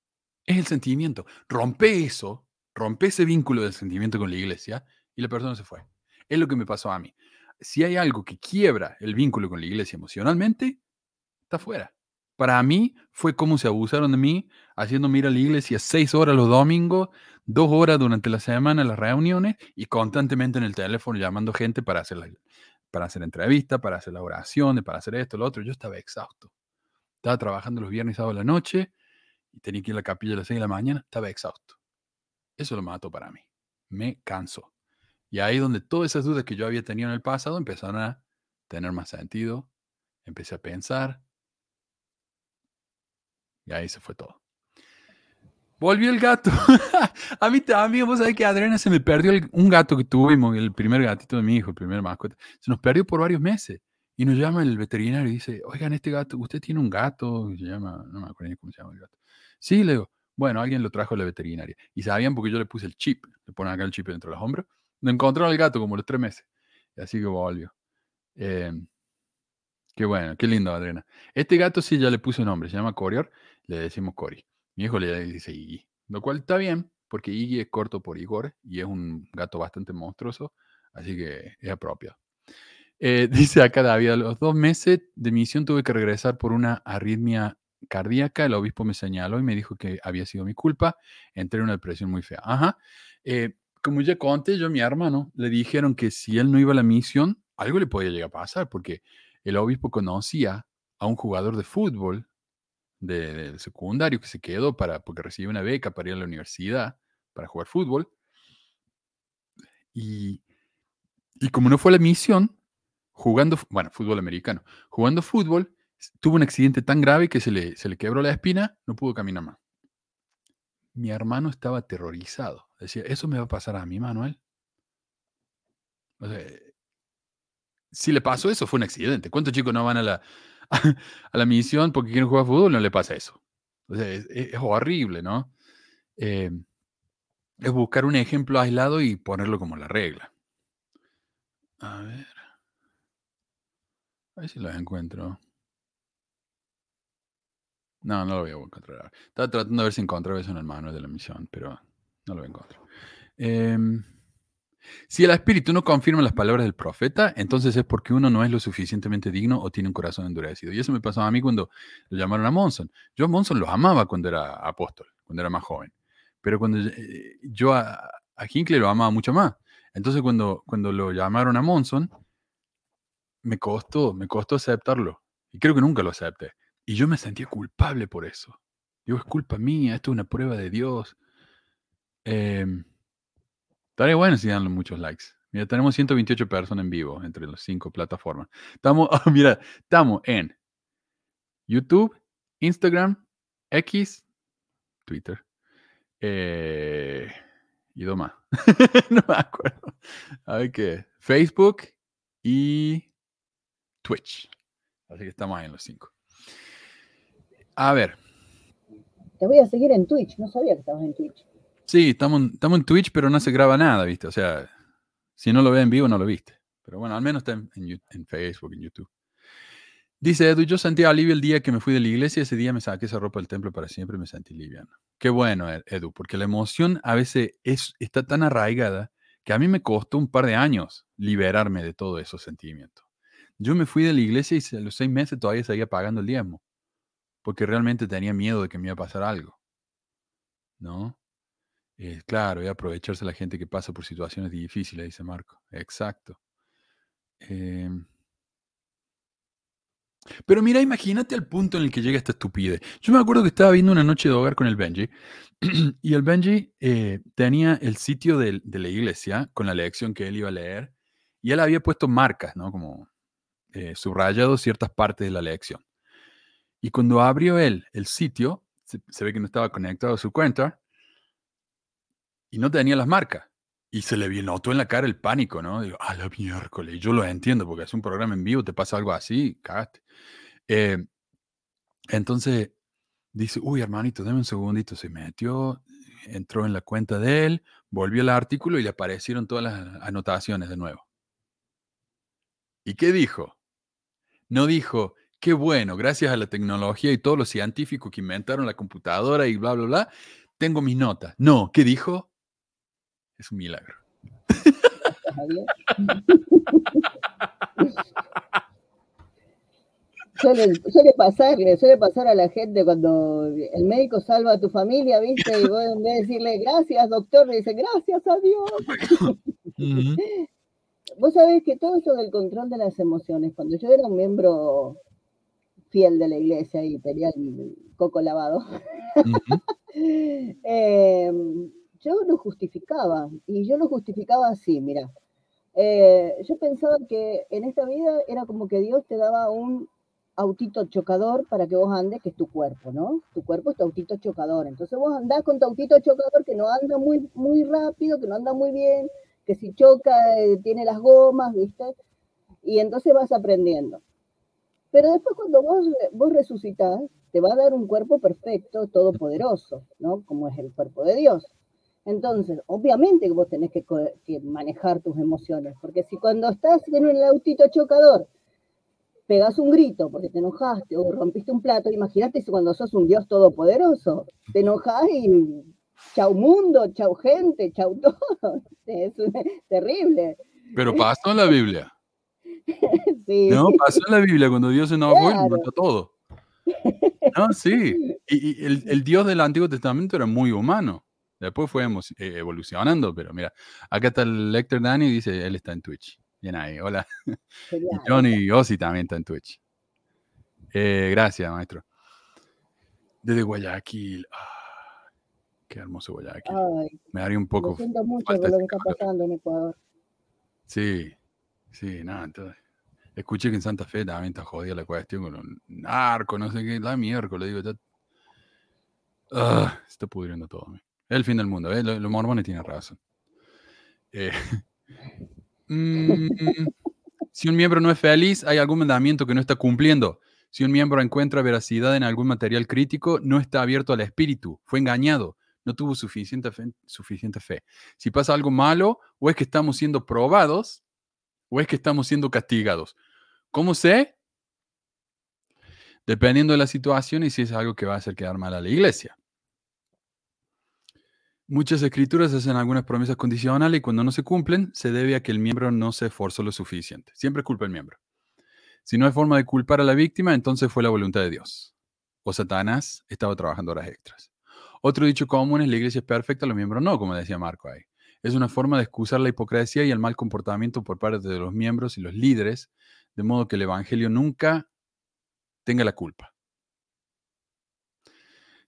Es el sentimiento. Rompe eso, rompe ese vínculo del sentimiento con la iglesia y la persona se fue. Es lo que me pasó a mí. Si hay algo que quiebra el vínculo con la iglesia emocionalmente, está fuera. Para mí fue como se abusaron de mí, haciéndome ir a la iglesia seis horas los domingos, dos horas durante la semana las reuniones y constantemente en el teléfono llamando gente para hacer, la, para hacer entrevistas, para hacer oraciones, para hacer esto, lo otro. Yo estaba exhausto. Estaba trabajando los viernes y sábados de la noche y tenía que ir a la capilla a las seis de la mañana. Estaba exhausto. Eso lo mató para mí. Me canso. Y ahí donde todas esas dudas que yo había tenido en el pasado empezaron a tener más sentido. Empecé a pensar. Y ahí se fue todo. Volvió el gato. [LAUGHS] a mí también, vos sabés que Adriana se me perdió un gato que tuvimos, el primer gatito de mi hijo, el primer mascota. Se nos perdió por varios meses. Y nos llama el veterinario y dice, oigan, este gato, usted tiene un gato, se llama, no me acuerdo ni cómo se llama el gato. Sí, le digo, bueno, alguien lo trajo a la veterinaria. Y sabían porque yo le puse el chip, le ponen acá el chip dentro de los hombros. No encontraron el gato como los tres meses. Y así que volvió. Em, qué bueno, qué lindo, Adriana. Este gato sí ya le puse un nombre, se llama Corior, le decimos Cori. Mi hijo le dice Iggy, lo cual está bien, porque Iggy es corto por Igor y es un gato bastante monstruoso, así que es apropiado. Eh, [LAUGHS] dice acá David, a los dos meses de misión tuve que regresar por una arritmia cardíaca. El obispo me señaló y me dijo que había sido mi culpa. Entré en una depresión muy fea. Ajá. Eh, como ya conté, yo a mi hermano le dijeron que si él no iba a la misión, algo le podía llegar a pasar, porque el obispo conocía a un jugador de fútbol del secundario que se quedó para, porque recibió una beca para ir a la universidad para jugar fútbol. Y, y como no fue la misión, jugando, bueno, fútbol americano, jugando fútbol, tuvo un accidente tan grave que se le, se le quebró la espina, no pudo caminar más. Mi hermano estaba aterrorizado. Decía, ¿eso me va a pasar a mí, Manuel? si le pasó eso, fue un accidente. ¿Cuántos chicos no van a la, a la misión porque quieren jugar fútbol, no le pasa eso. es, horrible, ¿no? Eh, es buscar un ejemplo aislado y ponerlo como la regla. A ver. A ver si lo encuentro. No, no lo voy a encontrar. Estaba tratando de ver si encontraba eso en el manual de la misión, pero no lo encontrar. Eh, si el espíritu no confirma las palabras del profeta, entonces es porque uno no es lo suficientemente digno o tiene un corazón endurecido. Y eso me pasaba a mí cuando lo llamaron a Monson. Yo a Monson lo amaba cuando era apóstol, cuando era más joven. Pero cuando eh, yo a, a Hinckley lo amaba mucho más. Entonces cuando, cuando lo llamaron a Monson, me costó, me costó aceptarlo. Y creo que nunca lo acepté. Y yo me sentía culpable por eso. Digo, es culpa mía, esto es una prueba de Dios. Eh, Estaría bueno si dan muchos likes. Mira, tenemos 128 personas en vivo entre las cinco plataformas. Estamos, [LAUGHS] oh, mira, estamos en YouTube, Instagram, X, Twitter eh, y más. [LAUGHS] no me acuerdo. A ver qué. Facebook y Twitch. Así que estamos ahí en los cinco. A ver. Te voy a seguir en Twitch. No sabía que estabas en Twitch. Sí, estamos, en Twitch, pero no se graba nada, ¿viste? O sea, si no lo ve en vivo, no lo viste. Pero bueno, al menos está en, en, Facebook, en YouTube. Dice Edu, yo sentí alivio el día que me fui de la iglesia, ese día me saqué esa ropa del templo para siempre y me sentí liviano. Qué bueno, Edu, porque la emoción a veces es, está tan arraigada que a mí me costó un par de años liberarme de todos esos sentimientos. Yo me fui de la iglesia y a los seis meses todavía seguía pagando el diezmo, porque realmente tenía miedo de que me iba a pasar algo. ¿No? Eh, claro, y aprovecharse la gente que pasa por situaciones difíciles, dice Marco. Exacto. Em pero mira, imagínate el punto en el que llega esta estupidez. Yo me acuerdo que estaba viendo una noche de hogar con el Benji [CLEARS THROAT] y el Benji eh, tenía el sitio de, la iglesia con la lección que él iba a leer y él había puesto marcas, ¿no? Como eh, subrayado ciertas partes de la lección. Y cuando abrió él el sitio, se ve que no estaba conectado a su cuenta y no tenía las marcas. Y se le notó en la cara el pánico, ¿no? Digo, a la miércoles. yo lo entiendo, porque es un programa en vivo, te pasa algo así, cagaste. Eh, entonces dice, uy, hermanito, dame un segundito. Se metió, entró en la cuenta de él, volvió al artículo y le aparecieron todas las anotaciones de nuevo. ¿Y qué dijo? No dijo, qué bueno, gracias a la tecnología y todos los científicos que inventaron la computadora y bla, bla, bla, tengo mis notas. No, ¿qué dijo? Es un milagro. Suele, suele pasarle, suele pasar a la gente cuando el médico salva a tu familia, ¿viste? Y vos en vez de decirle gracias, doctor, le dice gracias a Dios. Vos sabés que todo eso del control de las emociones, cuando yo era un miembro fiel de la iglesia y tenía el coco lavado, [LAUGHS] eh, yo lo justificaba. Y yo lo justificaba así, mira. Eh, yo pensaba que en esta vida era como que Dios te daba un autito chocador para que vos andes, que es tu cuerpo, ¿no? Tu cuerpo es tu autito chocador. Entonces vos andás con tu autito chocador que no anda muy, muy rápido, que no anda muy bien, que si choca eh, tiene las gomas, ¿viste? Y entonces vas aprendiendo. Pero después cuando vos, vos resucitás, te va a dar un cuerpo perfecto, todopoderoso, ¿no? Como es el cuerpo de Dios. Entonces, obviamente que vos tenés que, manejar tus emociones, porque si cuando estás en el autito chocador pegas un grito porque te enojaste o rompiste un plato, imagínate si cuando sos un Dios todopoderoso, te enojas y chau mundo, chau gente, chau todo. [LAUGHS] Es un- terrible. Pero pasó en la Biblia. [LAUGHS] Sí. No, pasó en la Biblia cuando Dios se enojó y Claro. mató todo. No, sí. Y, y el, el Dios del Antiguo Testamento era muy humano. Después fue eh, evolucionando, pero mira, acá está el lector Dani dice, él está en Twitch. Bien ahí, hola. [LAUGHS] Y. Johnny Ozzy también está en Twitch. Eh, gracias, maestro. Desde Guayaquil. Ah, qué hermoso Guayaquil. Ay, Me daría un lo poco... siento mucho por lo ese que está pasando en Ecuador. Sí, sí, nada, entonces. Escuché que en Santa Fe también está jodida la cuestión con un narco, no sé qué, la miércoles, digo, está, Ah, se está pudriendo todo. mi. El fin del mundo, ¿eh? Lo- Los [LAUGHS] mormones tienen razón. Si un miembro no es feliz, hay algún mandamiento que no está cumpliendo. Si un miembro encuentra veracidad en algún material crítico, no está abierto al espíritu, fue engañado, no tuvo suficiente fe, suficiente fe. Si pasa algo malo, o es que estamos siendo probados, o es que estamos siendo castigados. ¿Cómo sé? Dependiendo de la situación y si es algo que va a hacer quedar mal a la iglesia. Muchas escrituras hacen algunas promesas condicionales y cuando no se cumplen, se debe a que el miembro no se esforzó lo suficiente. Siempre culpa el miembro. Si no hay forma de culpar a la víctima, entonces fue la voluntad de Dios. O Satanás estaba trabajando horas extras. Otro dicho común es la iglesia es perfecta, los miembros no, como decía Marco ahí. Es una forma de excusar la hipocresía y el mal comportamiento por parte de los miembros y los líderes, de modo que el evangelio nunca tenga la culpa.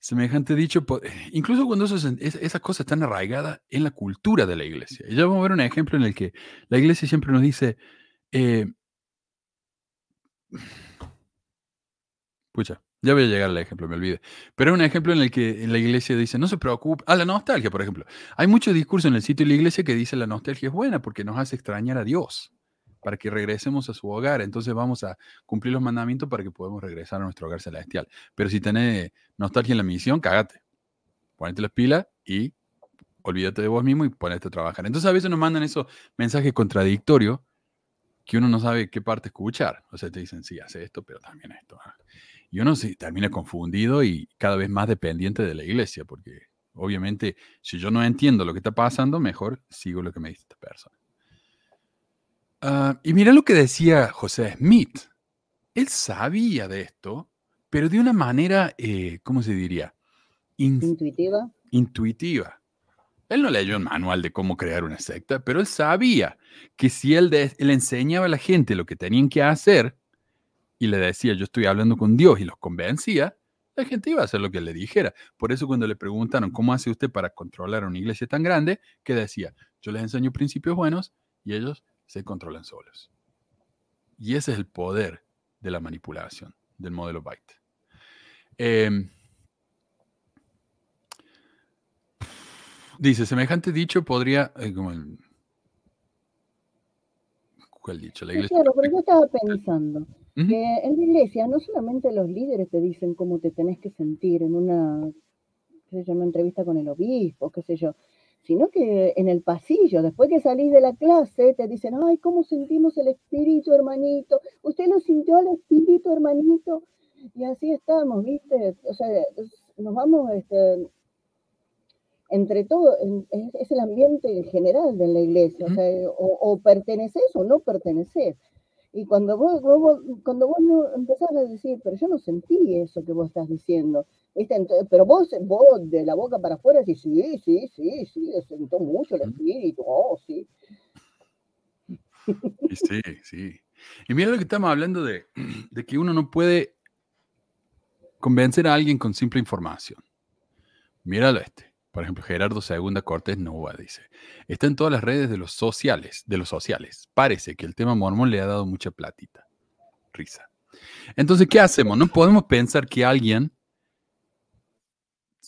Semejante dicho, po- incluso cuando eso es- es- esas cosas están arraigadas en la cultura de la iglesia. Ya vamos a ver un ejemplo en el que la iglesia siempre nos dice, eh, pucha, ya voy a llegar al ejemplo, me olvidé. Pero es un ejemplo en el que la iglesia dice, no se preocupe, ah, la nostalgia, por ejemplo. Hay mucho discurso en el sitio de la iglesia que dice la nostalgia es buena porque nos hace extrañar a Dios, para que regresemos a su hogar. Entonces vamos a cumplir los mandamientos para que podamos regresar a nuestro hogar celestial. Pero si tenés nostalgia en la misión, cágate. Ponete las pilas y olvídate de vos mismo y ponete a trabajar. Entonces a veces nos mandan esos mensajes contradictorios que uno no sabe qué parte escuchar. O sea, te dicen, sí, hace esto, pero también esto. Y uno se termina confundido y cada vez más dependiente de la iglesia, porque obviamente si yo no entiendo lo que está pasando, mejor sigo lo que me dice esta persona. Ah, y mira lo que decía José Smith. Él sabía de esto, pero de una manera, eh, ¿cómo se diría? In- Intuitiva. intuitiva. Él no leyó un manual de cómo crear una secta, pero él sabía que si él, él enseñaba a la gente lo que tenían que hacer y le decía, yo estoy hablando con Dios y los convencía, la gente iba a hacer lo que le dijera. Por eso cuando le preguntaron, ¿cómo hace usted para controlar una iglesia tan grande? Que decía, yo les enseño principios buenos y ellos se controlan solos. Y ese es el poder de la manipulación del modelo Byte. Em, Dice, semejante dicho podría... eh, como el- ¿Cuál dicho? La Sí, iglesia... claro, pero yo estaba pensando que en la iglesia no solamente los líderes te dicen cómo te tenés que sentir en una, qué sé yo, una entrevista con el obispo, qué sé yo, sino que en el pasillo, después que salís de la clase, te dicen, ay, ¿cómo sentimos el espíritu, hermanito? ¿Usted lo sintió el espíritu, hermanito? Y así estamos, ¿viste? O sea, nos vamos, este, entre todo, es, el ambiente en general de la iglesia, o, sea, o, perteneces o no perteneces. Y cuando vos, cuando vos no empezás a decir, pero yo no sentí eso que vos estás diciendo, pero vos, vos de la boca para afuera decís, sí, sí, sí, sí, sentó mucho el espíritu, oh, sí. Sí, sí. Y mira lo que estamos hablando de, de que uno no puede convencer a alguien con simple información. Míralo este. Por ejemplo, Gerardo Segunda Cortés Nova dice, está en todas las redes de los sociales, de los sociales. Parece que el tema mormón le ha dado mucha platita. Risa. Entonces, ¿qué hacemos? No podemos pensar que alguien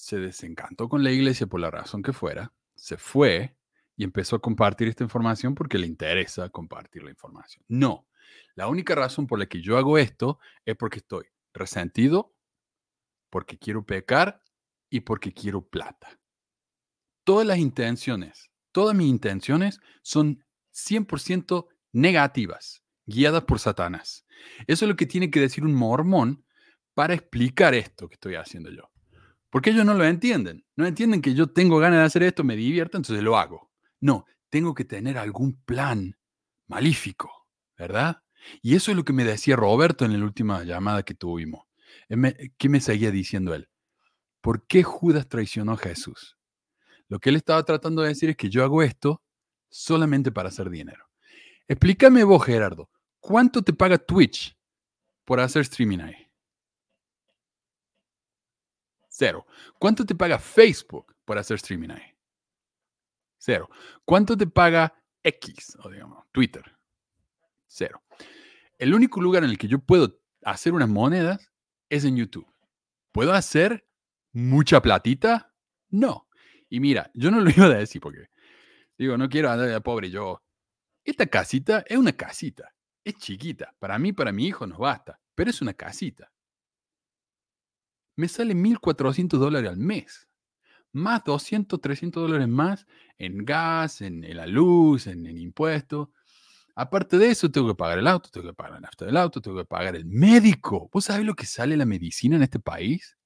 se desencantó con la iglesia por la razón que fuera, se fue y empezó a compartir esta información porque le interesa compartir la información. No, la única razón por la que yo hago esto es porque estoy resentido, porque quiero pecar y porque quiero plata. Todas las intenciones, todas mis intenciones son 100% negativas, guiadas por Satanás. Eso es lo que tiene que decir un mormón para explicar esto que estoy haciendo yo. Porque ellos no lo entienden. No entienden que yo tengo ganas de hacer esto, me divierto, entonces lo hago. No, tengo que tener algún plan malífico, ¿verdad? Y eso es lo que me decía Roberto en la última llamada que tuvimos. ¿Qué me seguía diciendo él? ¿Por qué Judas traicionó a Jesús? Lo que él estaba tratando de decir es que yo hago esto solamente para hacer dinero. Explícame vos, Gerardo, ¿cuánto te paga Twitch por hacer streaming ahí? Cero. ¿Cuánto te paga Facebook por hacer streaming ahí? Cero. ¿Cuánto te paga X o digamos Twitter? Cero. El único lugar en el que yo puedo hacer unas monedas es en YouTube. ¿Puedo hacer mucha platita? No. Y mira, yo no lo [LAUGHS] iba a decir porque digo, no quiero andar de pobre yo. Esta casita es una casita. Es chiquita. Para mí, para mi hijo nos basta. Pero es una casita me sale 1.400 dólares al mes. Más 200, 300 dólares más en gas, en, la luz, en, el impuesto. Aparte de eso, tengo que pagar el auto, tengo que pagar la nafta del auto, tengo que pagar el médico. ¿Vos sabés lo que sale la medicina en este país?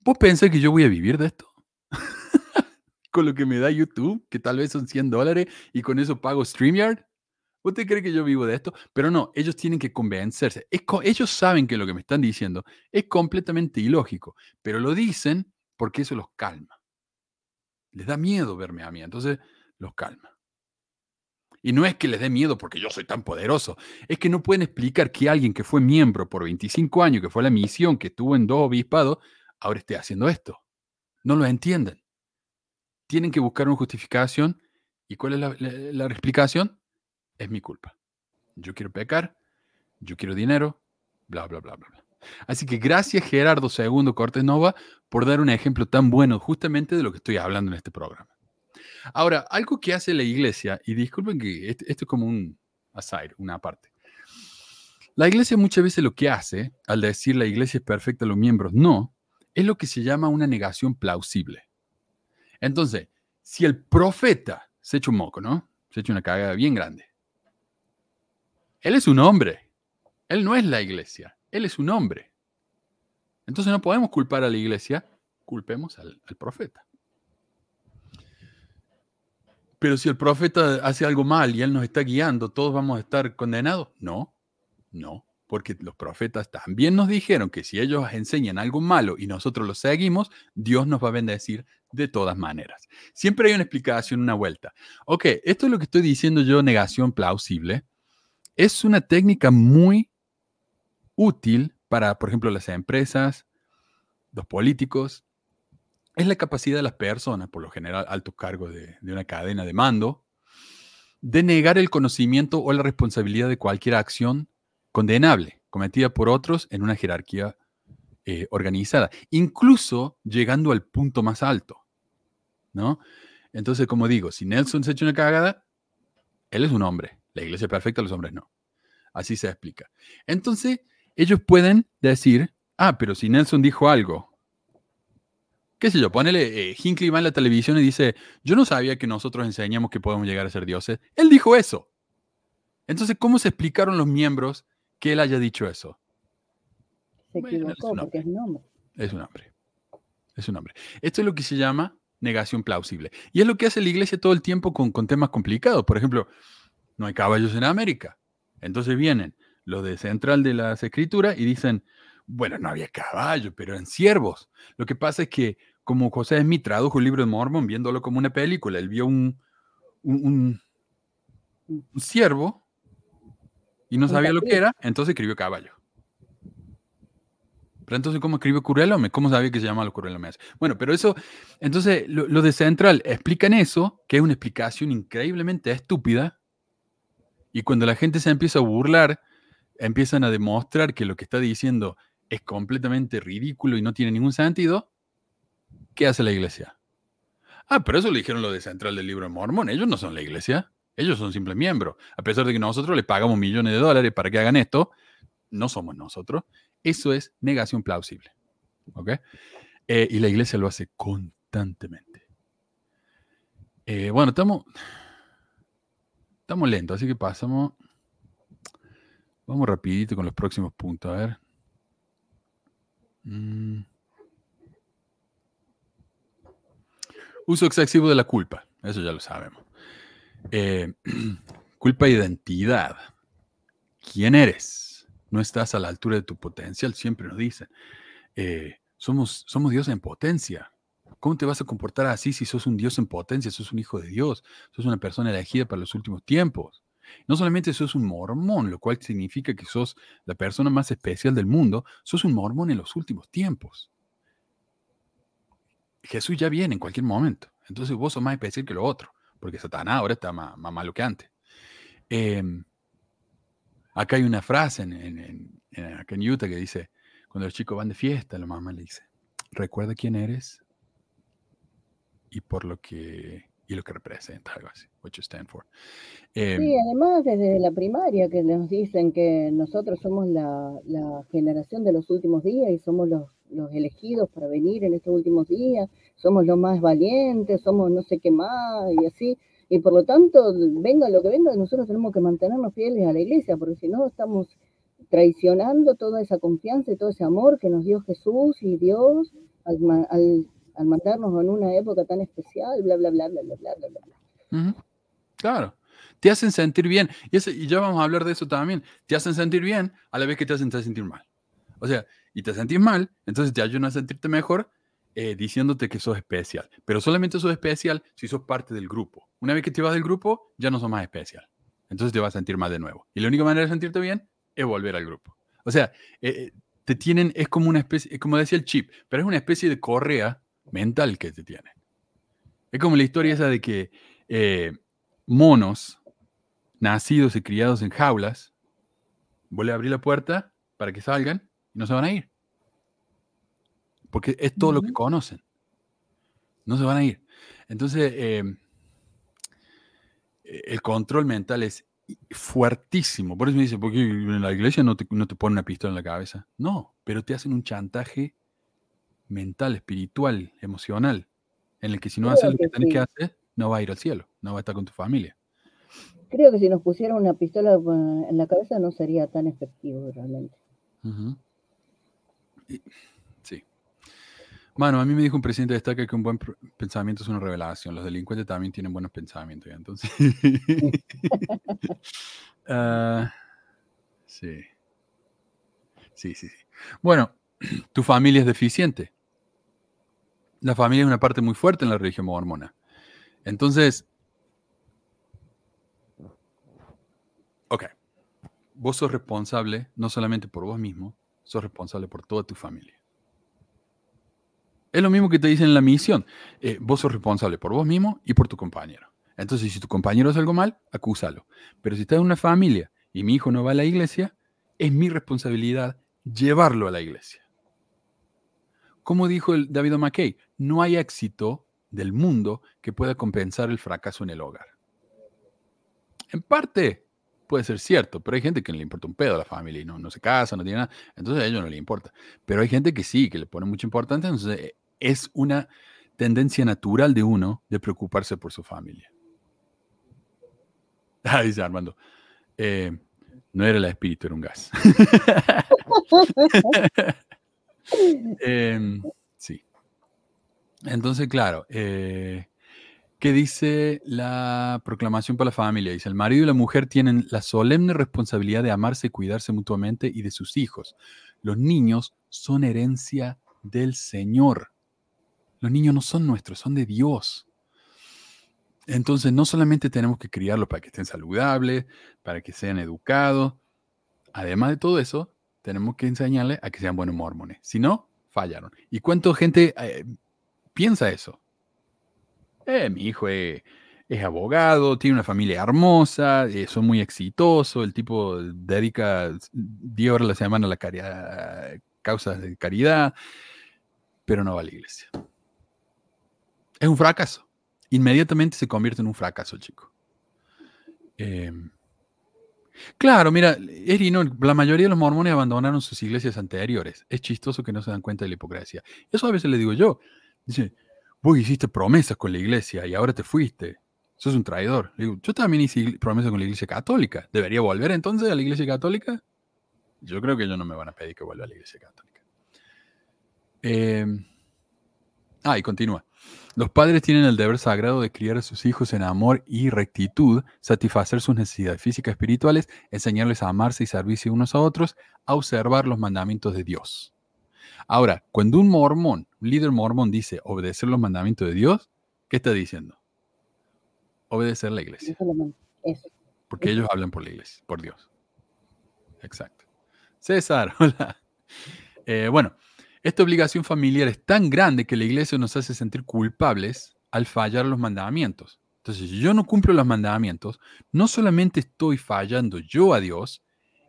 ¿Vos pensás que yo voy a vivir de esto? [LAUGHS] con lo que me da YouTube, que tal vez son 100 dólares, y con eso pago StreamYard. ¿Usted cree que yo vivo de esto? Pero no, ellos tienen que convencerse. ellos saben que lo que me están diciendo es completamente ilógico, pero lo dicen porque eso los calma. Les da miedo verme a mí, entonces los calma. Y no es que les dé miedo porque yo soy tan poderoso, es que no pueden explicar que alguien que fue miembro por 25 años, que fue la misión, que estuvo en dos obispados, ahora esté haciendo esto. No lo entienden. Tienen que buscar una justificación. ¿Y cuál es la explicación? Es mi culpa. Yo quiero pecar, yo quiero dinero, bla, bla, bla, bla. bla. Así que gracias Gerardo II Cortés Nova por dar un ejemplo tan bueno justamente de lo que estoy hablando en este programa. Ahora, algo que hace la iglesia, y disculpen que esto, es como un aside, una parte. La iglesia muchas veces lo que hace, al decir la iglesia es perfecta, los miembros no, es lo que se llama una negación plausible. Entonces, si el profeta se echa un moco, ¿no? Se echa una cagada bien grande. Él es un hombre. Él no es la iglesia. Él es un hombre. Entonces no podemos culpar a la iglesia, culpemos al, profeta. Pero si el profeta hace algo mal y él nos está guiando, ¿todos vamos a estar condenados? No, no, porque los profetas también nos dijeron que si ellos enseñan algo malo y nosotros lo seguimos, Dios nos va a bendecir de todas maneras. Siempre hay una explicación, una vuelta. Ok, esto es lo que estoy diciendo yo, negación plausible es una técnica muy útil para, por ejemplo, las empresas, los políticos. Es la capacidad de las personas, por lo general alto cargo de, una cadena de mando, de negar el conocimiento o la responsabilidad de cualquier acción condenable cometida por otros en una jerarquía eh, organizada, incluso llegando al punto más alto, ¿no? Entonces, como digo, si Nelson se echa una cagada, él es un hombre. La iglesia perfecta, los hombres no. Así se explica. Entonces, ellos pueden decir, ah, pero si Nelson dijo algo qué sé yo, ponele, eh, Hinckley va en la televisión y dice, yo no sabía que nosotros enseñamos que podemos llegar a ser dioses. Él dijo eso. Entonces, ¿cómo se explicaron los miembros que él haya dicho eso? Se Bueno, es equivocó un porque es un hombre. Es un hombre. Es un hombre. Esto es lo que se llama negación plausible. Y es lo que hace la iglesia todo el tiempo con, con temas complicados. Por ejemplo, no hay caballos en América. Entonces vienen los de Central de las Escrituras y dicen, bueno, no había caballos, pero eran siervos. Lo que pasa es que, como José Smith tradujo el libro de Mormon viéndolo como una película, él vio un, un, un- un ciervo y no sabía lo que era, entonces escribió caballo. Pero entonces, ¿cómo escribió Curelome? ¿Cómo sabía que se llamaba los Curelomes? Bueno, pero eso, entonces, lo, lo de Central explican eso, que es una explicación increíblemente estúpida, y cuando la gente se empieza a burlar, empiezan a demostrar que lo que está diciendo es completamente ridículo y no tiene ningún sentido, ¿qué hace la iglesia? Ah, pero eso lo dijeron lo de Central del Libro de Mormón. Ellos no son la iglesia. Ellos son simples miembros. A pesar de que nosotros les pagamos millones de dólares para que hagan esto, no somos nosotros. Eso es negación plausible. ¿Ok? Eh, y la iglesia lo hace constantemente. Eh, bueno, estamos, estamos lentos, así que pasamos. Vamos rapidito con los próximos puntos. A ver. Mm. Uso excesivo de la culpa. Eso ya lo sabemos. Eh, [CLEARS THROAT] culpa de identidad. ¿Quién eres? No estás a la altura de tu potencial, siempre nos dicen. Eh, somos, somos Dios en potencia. ¿Cómo te vas a comportar así si sos un Dios en potencia? Sos un hijo de Dios. Sos una persona elegida para los últimos tiempos. No solamente sos un mormón, lo cual significa que sos la persona más especial del mundo, sos un mormón en los últimos tiempos. Jesús ya viene en cualquier momento. Entonces vos sos más especial que lo otro, porque Satanás ahora está más, malo que antes. Em, acá hay una frase en, en- en Utah que dice, cuando los chicos van de fiesta, la mamá le dice, recuerda quién eres y por lo que y lo que representa, algo así, what you stand for. Em, Sí, además desde la primaria que nos dicen que nosotros somos la, la generación de los últimos días y somos los, los elegidos para venir en estos últimos días, somos los más valientes, somos no sé qué más y así. Y por lo tanto, venga lo que venga, nosotros tenemos que mantenernos fieles a la iglesia, porque si no estamos traicionando toda esa confianza y todo ese amor que nos dio Jesús y Dios al, al, al mandarnos en una época tan especial, bla, bla, bla, bla, bla, bla, bla, bla. bla. Ujú, Claro. Te hacen sentir bien. Y, ese- y ya vamos a hablar de eso también. Te hacen sentir bien a la vez que te hacen sentir mal. O sea, y te sentís mal, entonces te ayudan a sentirte mejor eh, diciéndote que sos especial. Pero solamente sos especial si sos parte del grupo. Una vez que te vas del grupo, ya no sos más especial. Entonces te vas a sentir mal de nuevo. Y la única manera de sentirte bien es volver al grupo. O sea, eh, eh, te tienen, es como una especie, como decía el chip, pero es una especie de correa mental que te tienen. Es como la historia esa de que eh, monos nacidos y criados en jaulas, vos le abrís la puerta para que salgan y no se van a ir. Porque es todo lo que conocen. No se van a ir. Entonces, eh, el control mental es fuertísimo. Por eso me dice, ¿por qué en la iglesia no te, no te ponen una pistola en la cabeza? No, pero te hacen un chantaje mental, espiritual, emocional, en el que si no Creo haces lo que que tenés que hacer, no va a ir al cielo, no va a estar con tu familia. Creo que si nos pusieran una pistola eh, en la cabeza no sería tan efectivo realmente. Y- sí. Mano, a mí me dijo un presidente de destaca que un buen pensamiento es una revelación. Los delincuentes también tienen buenos pensamientos. ¿ya? Entonces. [LAUGHS] Ah, sí. Sí, sí, sí. Bueno, [CLEARS THROAT] tu familia es deficiente. La familia es una parte muy fuerte en la religión mormona. Entonces. Ok. Vos sos responsable no solamente por vos mismo, sos responsable por toda tu familia. Es lo mismo que te dicen en la misión. Eh, vos sos responsable por vos mismo y por tu compañero. Entonces, si tu compañero hace algo mal, acúsalo. Pero si estás en una familia y mi hijo no va a la iglesia, es mi responsabilidad llevarlo a la iglesia. Como dijo el David McKay, no hay éxito del mundo que pueda compensar el fracaso en el hogar. En parte puede ser cierto, pero hay gente que no le importa un pedo a la familia y no, no se casa, no tiene nada. Entonces a ellos no le importa. Pero hay gente que sí, que le pone mucha importancia. Entonces, eh, es una tendencia natural de uno de preocuparse por su familia. [LAUGHS] Ah, dice Armando. eh, no era el espíritu, era un gas. [LAUGHS] [LAUGHS] Em, sí. Entonces, claro, eh, ¿qué dice la proclamación para la familia? Dice, el marido y la mujer tienen la solemne responsabilidad de amarse y cuidarse mutuamente y de sus hijos. Los niños son herencia del Señor. Los niños no son nuestros, son de Dios. Entonces, no solamente tenemos que criarlos para que estén saludables, para que sean educados, además de todo eso, tenemos que enseñarles a que sean buenos mormones. Si no, fallaron. ¿Y cuánta gente eh, piensa eso? Eh, mi hijo es, es abogado, tiene una familia hermosa, eh, son muy exitosos, el tipo dedica 10 horas a la semana a la caridad, causas de caridad, pero no va a la iglesia. Es un fracaso. Inmediatamente se convierte en un fracaso, el chico. Eh, claro, mira, Eri, no, la mayoría de los mormones abandonaron sus iglesias anteriores. Es chistoso que no se dan cuenta de la hipocresía. Eso a veces le digo yo. Dice, vos hiciste promesas con la iglesia y ahora te fuiste. Sos un traidor. Le digo, yo también hice promesas con la iglesia católica. ¿Debería volver entonces a la iglesia católica? Yo creo que ellos no me van a pedir que vuelva a la iglesia católica. Eh, ah, y continúa. Los padres tienen el deber sagrado de criar a sus hijos en amor y rectitud, satisfacer sus necesidades físicas y espirituales, enseñarles a amarse y servirse unos a otros, a observar los mandamientos de Dios. Ahora, cuando un mormón, un líder mormón dice obedecer los mandamientos de Dios, ¿qué está diciendo? Obedecer la iglesia. Porque ellos hablan por la iglesia, por Dios. Exacto. César, [LAUGHS] hola. Eh, bueno, esta obligación familiar es tan grande que la iglesia nos hace sentir culpables al fallar los mandamientos. Entonces, si yo no cumplo los mandamientos, no solamente estoy fallando yo a Dios,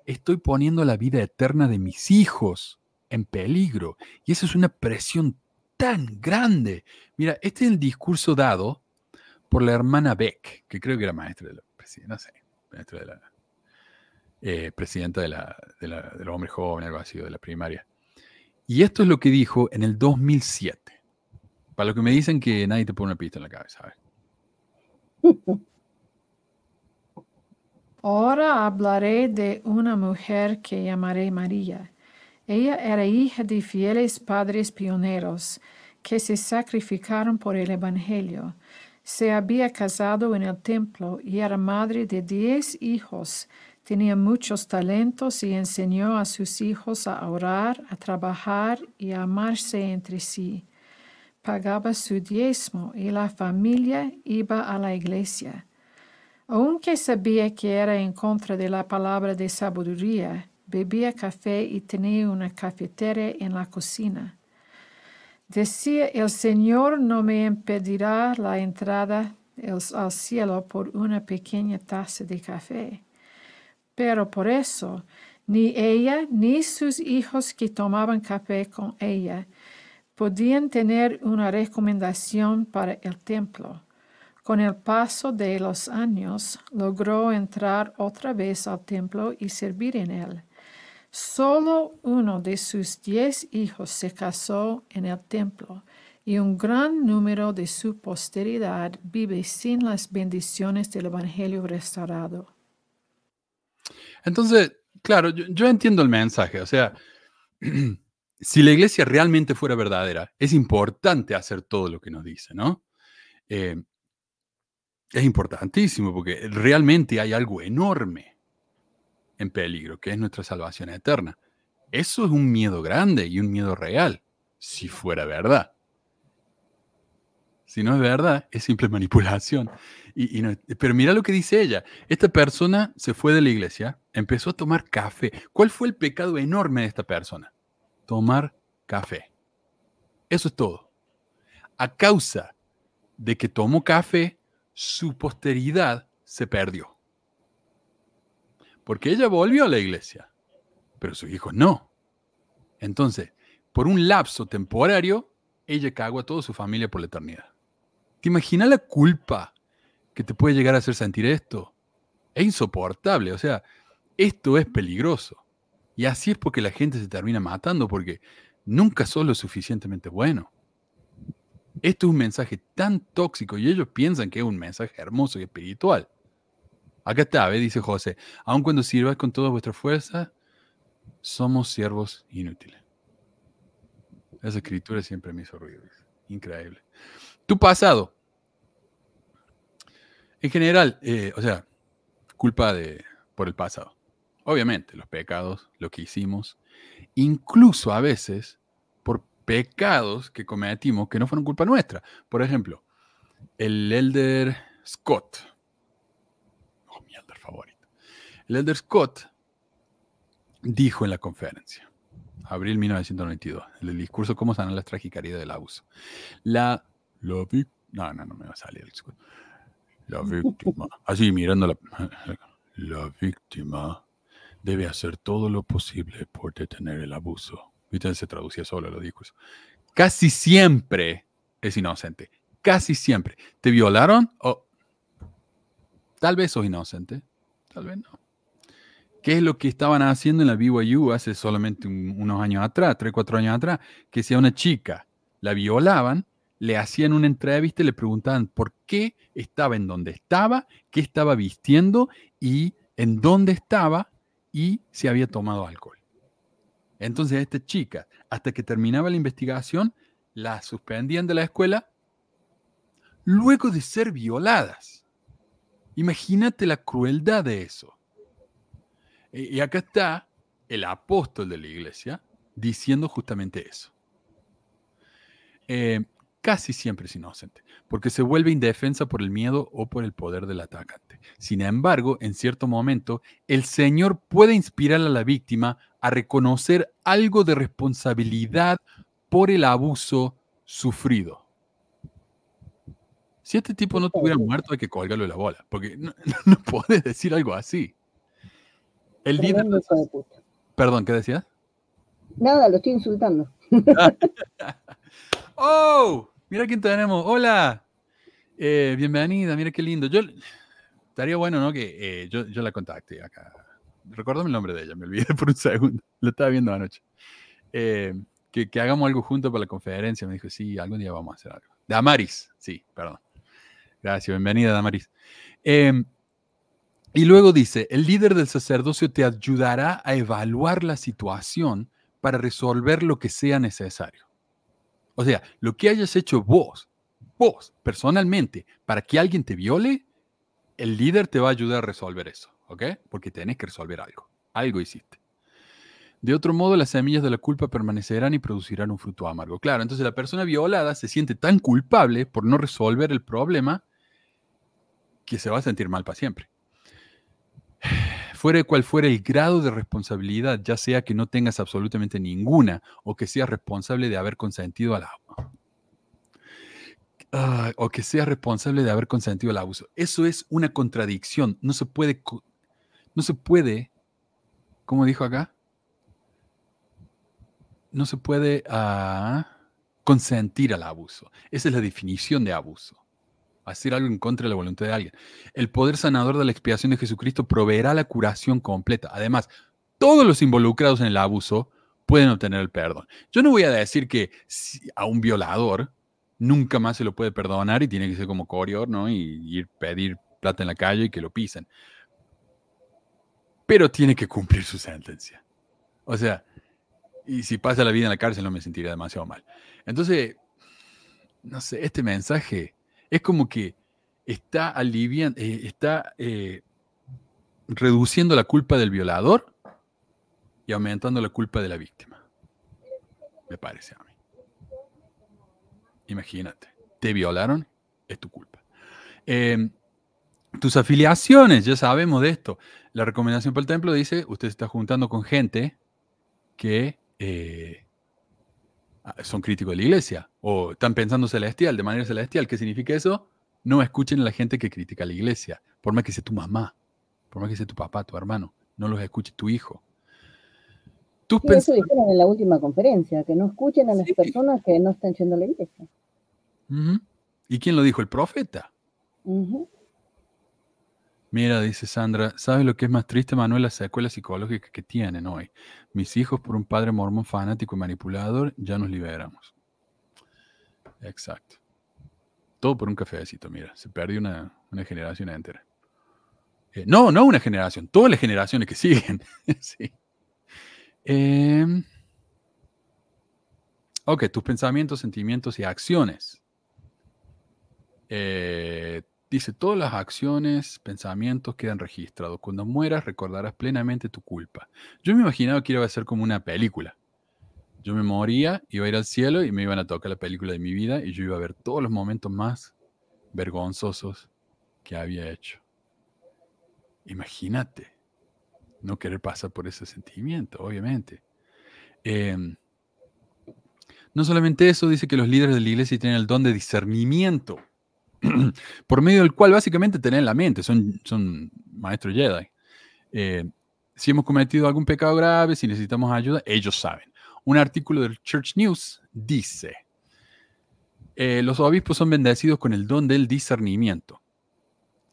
estoy poniendo la vida eterna de mis hijos en peligro. Y eso es una presión tan grande. Mira, este es el discurso dado por la hermana Beck, que creo que era maestra de la presidencia, no sé, maestra de la, eh, presidenta de, la, de, la, algo así, de la primaria. Y esto es lo que dijo en el 2007. Para lo que me dicen que nadie te pone una pista en la cabeza. Ahora hablaré de una mujer que llamaré María. Ella era hija de fieles padres pioneros que se sacrificaron por el Evangelio. Se había casado en el templo y era madre de diez hijos Tenía muchos talentos y enseñó a sus hijos a orar, a trabajar y a amarse entre sí. Pagaba su diezmo y la familia iba a la iglesia. Aunque sabía que era en contra de la palabra de sabiduría, bebía café y tenía una cafetera en la cocina. Decía, el Señor no me impedirá la entrada al cielo por una pequeña taza de café. Pero por eso, ni ella ni sus hijos que tomaban café con ella podían tener una recomendación para el templo. Con el paso de los años, logró entrar otra vez al templo y servir en él. Solo uno de sus diez hijos se casó en el templo y un gran número de su posteridad vive sin las bendiciones del Evangelio restaurado. Entonces, claro, yo, entiendo el mensaje. O sea, [CLEARS THROAT] si la iglesia realmente fuera verdadera, es importante hacer todo lo que nos dice, ¿no? Eh, es importantísimo porque realmente hay algo enorme en peligro, que es nuestra salvación eterna. Eso es un miedo grande y un miedo real, si fuera verdad. Si no es verdad, es simple [LAUGHS] manipulación. Y, pero mira lo que dice ella. Esta persona se fue de la iglesia, empezó a tomar café. ¿Cuál fue el pecado enorme de esta persona? Tomar café. Eso es todo. A causa de que tomó café, su posteridad se perdió. Porque ella volvió a la iglesia, pero sus hijos no. Entonces, por un lapso temporario, ella cagó a toda su familia por la eternidad. ¿Te imaginas la culpa que te puede llegar a hacer sentir esto? Es insoportable, o sea, esto es peligroso. Y así es porque la gente se termina matando, porque nunca sos lo suficientemente bueno. Esto es un mensaje tan tóxico y ellos piensan que es un mensaje hermoso y espiritual. Acá está, dice José, aun cuando sirvas con toda vuestra fuerza, somos siervos inútiles. Esa escritura siempre me hizo ruido. Increíble. Tu pasado. En general, eh, o sea, culpa de, por el pasado. Obviamente, los pecados, lo que hicimos, incluso a veces por pecados que cometimos que no fueron culpa nuestra. Por ejemplo, el elder Scott. Oh, mi elder favorito. El elder Scott dijo en la conferencia, abril 1992, en el discurso Cómo sanar la tragicaria del abuso. La, no, no, no me va a salir el discurso. La víctima, así mirando la, [LAUGHS] la víctima debe hacer todo lo posible por detener el abuso. Viste, se traducía solo los discursos. Casi siempre es inocente. Casi siempre. ¿Te violaron? O tal vez sos inocente. Tal vez no. ¿Qué es lo que estaban haciendo en la BYU hace solamente unos años atrás, tres, cuatro años atrás? Que si a una chica la violaban, le hacían una entrevista y le preguntaban por qué estaba en donde estaba, qué estaba vistiendo y en dónde estaba y si había tomado alcohol. Entonces esta chica, hasta que terminaba la investigación, la suspendían de la escuela luego de ser violadas. Imagínate la crueldad de eso. Y acá está el apóstol de la iglesia diciendo justamente eso. Eh, casi siempre es inocente, porque se vuelve indefensa por el miedo o por el poder del atacante. Sin embargo, en cierto momento, el Señor puede inspirar a la víctima a reconocer algo de responsabilidad por el abuso sufrido. Si este tipo no tuviera muerto, hay que colgarlo de la bola, porque no, [LAUGHS] no puede decir algo así. El líder. Perdón, ¿qué decías? Nada, lo estoy insultando. [LAUGHS] ¡Oh! Mira quién tenemos. Hola. Eh, bienvenida, mira qué lindo. Yo estaría bueno, ¿no? Que eh, yo, yo, la contacte acá. Recuérdame el nombre de ella, me olvidé [LAUGHS] por un segundo. Lo estaba viendo anoche. Eh, que, que, hagamos algo juntos para la conferencia. Me dijo, sí, algún día vamos a hacer algo. Damaris, sí, perdón. Gracias, bienvenida, Damaris. Eh, y luego dice, el líder del sacerdocio te ayudará a evaluar la situación para resolver lo que sea necesario. O sea, lo que hayas hecho vos, vos personalmente, para que alguien te viole, el líder te va a ayudar a resolver eso, ¿ok? Porque tenés que resolver algo. Algo hiciste. De otro modo, las semillas de la culpa permanecerán y producirán un fruto amargo. Claro, entonces la persona violada se siente tan culpable por no resolver el problema que se va a sentir mal para siempre fuera cual fuera el grado de responsabilidad, ya sea que no tengas absolutamente ninguna o que seas responsable de haber consentido al abuso. Uh, o que seas responsable de haber consentido al abuso. Eso es una contradicción. No se puede, no se puede, ¿cómo dijo acá? No se puede uh, consentir al abuso. Esa es la definición de abuso hacer algo en contra de la voluntad de alguien. El poder sanador de la expiación de Jesucristo proveerá la curación completa. Además, todos los involucrados en el abuso pueden obtener el perdón. Yo no voy a decir que a un violador nunca más se lo puede perdonar y tiene que ser como Corior, ¿no? Y ir pedir plata en la calle y que lo pisen. Pero tiene que cumplir su sentencia. O sea, y si pasa la vida en la cárcel no me sentiría demasiado mal. Entonces, no sé, este mensaje es como que está aliviando, eh, está eh, reduciendo la culpa del violador y aumentando la culpa de la víctima. Me parece a mí. Imagínate, te violaron, es tu culpa. Em, tus afiliaciones, ya sabemos de esto. La recomendación para el templo dice, usted se está juntando con gente que eh, son críticos de la iglesia o están pensando celestial, de manera celestial. ¿Qué significa eso? No escuchen a la gente que critica a la iglesia, por más que sea tu mamá, por más que sea tu papá, tu hermano, no los escuche tu hijo. Tus sí, eso dijeron en la última conferencia, que no escuchen a las sí. personas que no están yendo a la iglesia. Uh -huh. ¿Y quién lo dijo? El profeta. Uh -huh. Mira, dice Sandra, ¿sabes lo que es más triste, Manuel? Las secuelas psicológicas que tienen hoy. Mis hijos, por un padre mormón fanático y manipulador, ya nos liberamos. Exacto. Todo por un cafecito, mira, se perdió una, generación entera. Eh, no, no una generación, todas las generaciones que siguen. [LAUGHS] sí. Em, ok, tus pensamientos, sentimientos y acciones. Eh, dice, todas las acciones, pensamientos quedan registrados. Cuando mueras recordarás plenamente tu culpa. Yo me imaginaba que iba a ser como una película. Yo me moría, iba a ir al cielo y me iban a tocar la película de mi vida y yo iba a ver todos los momentos más vergonzosos que había hecho. Imagínate no querer pasar por ese sentimiento, obviamente. Em, no solamente eso, dice que los líderes de la iglesia tienen el don de discernimiento, [CLEARS THROAT] por medio del cual básicamente tienen la mente, son, son maestros Jedi. Eh, si hemos cometido algún pecado grave, si necesitamos ayuda, ellos saben. Un artículo del Church News dice, eh, los obispos son bendecidos con el don del discernimiento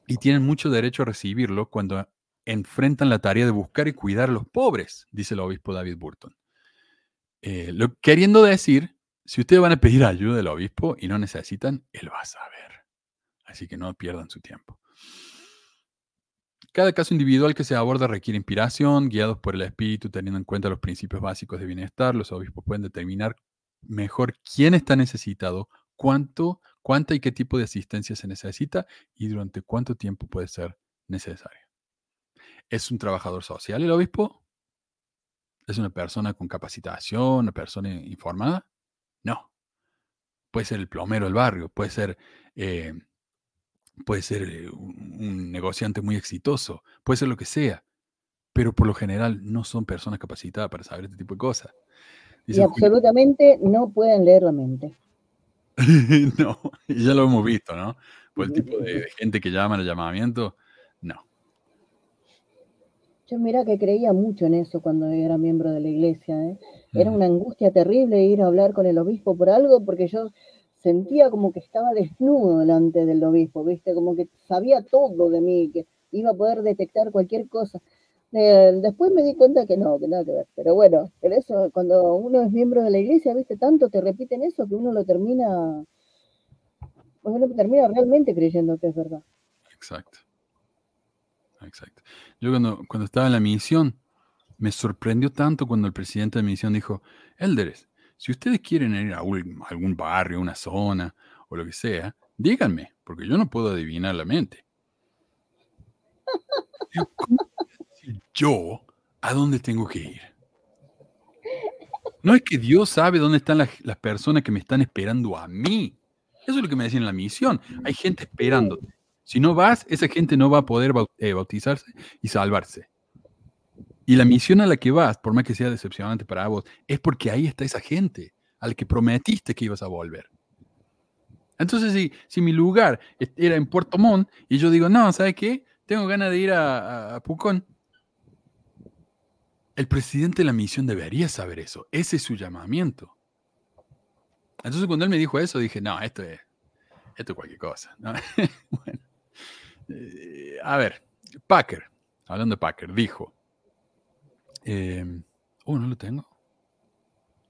y tienen mucho derecho a recibirlo cuando enfrentan la tarea de buscar y cuidar a los pobres, dice el obispo David Burton. Eh, lo, queriendo decir, si ustedes van a pedir ayuda del obispo y no necesitan, él va a saber. Así que no pierdan su tiempo. Cada caso individual que se aborda requiere inspiración, guiados por el espíritu, teniendo en cuenta los principios básicos de bienestar. Los obispos pueden determinar mejor quién está necesitado, cuánto, cuánta y qué tipo de asistencia se necesita y durante cuánto tiempo puede ser necesario. ¿Es un trabajador social el obispo? ¿Es una persona con capacitación, una persona informada? No. Puede ser el plomero del barrio, puede ser, eh, puede ser eh, un negociante muy exitoso, puede ser lo que sea, pero por lo general no son personas capacitadas para saber este tipo de cosas. y absolutamente no pueden leer la mente. [LAUGHS] no, ya lo hemos visto, ¿no? Por el tipo de, gente que llama al llamamiento, no. Yo mira que creía mucho en eso cuando era miembro de la iglesia. ¿eh? Era una angustia terrible ir a hablar con el obispo por algo porque yo sentía como que estaba desnudo delante del obispo, ¿viste? Como que sabía todo de mí, que iba a poder detectar cualquier cosa. Eh, después me di cuenta que no, que nada que ver. Pero bueno, pero eso, cuando uno es miembro de la iglesia, viste, tanto te repiten eso que uno lo termina, pues uno termina realmente creyendo que es verdad. Exacto. Exacto. Yo cuando, cuando estaba en la misión, me sorprendió tanto cuando el presidente de la misión dijo, Elders, si ustedes quieren ir a, algún barrio, una zona o lo que sea, díganme, porque yo no puedo adivinar la mente. yo a dónde tengo que ir. No es que Dios sabe dónde están las, personas que me están esperando a mí. Eso es lo que me decían en la misión. Hay gente esperándote. Si no vas, esa gente no va a poder eh, bautizarse y salvarse. Y la misión a la que vas, por más que sea decepcionante para vos, es porque ahí está esa gente al que prometiste que ibas a volver. Entonces, si, si mi lugar era en Puerto Montt y yo digo, no, ¿sabes qué? Tengo ganas de ir a Pucón el presidente de la misión debería saber eso. Ese es su llamamiento. Entonces cuando él me dijo eso, dije, no, esto es, esto es cualquier cosa. [LAUGHS] bueno. Eh, a ver, Packer, hablando de Packer, dijo, eh, oh, no lo tengo.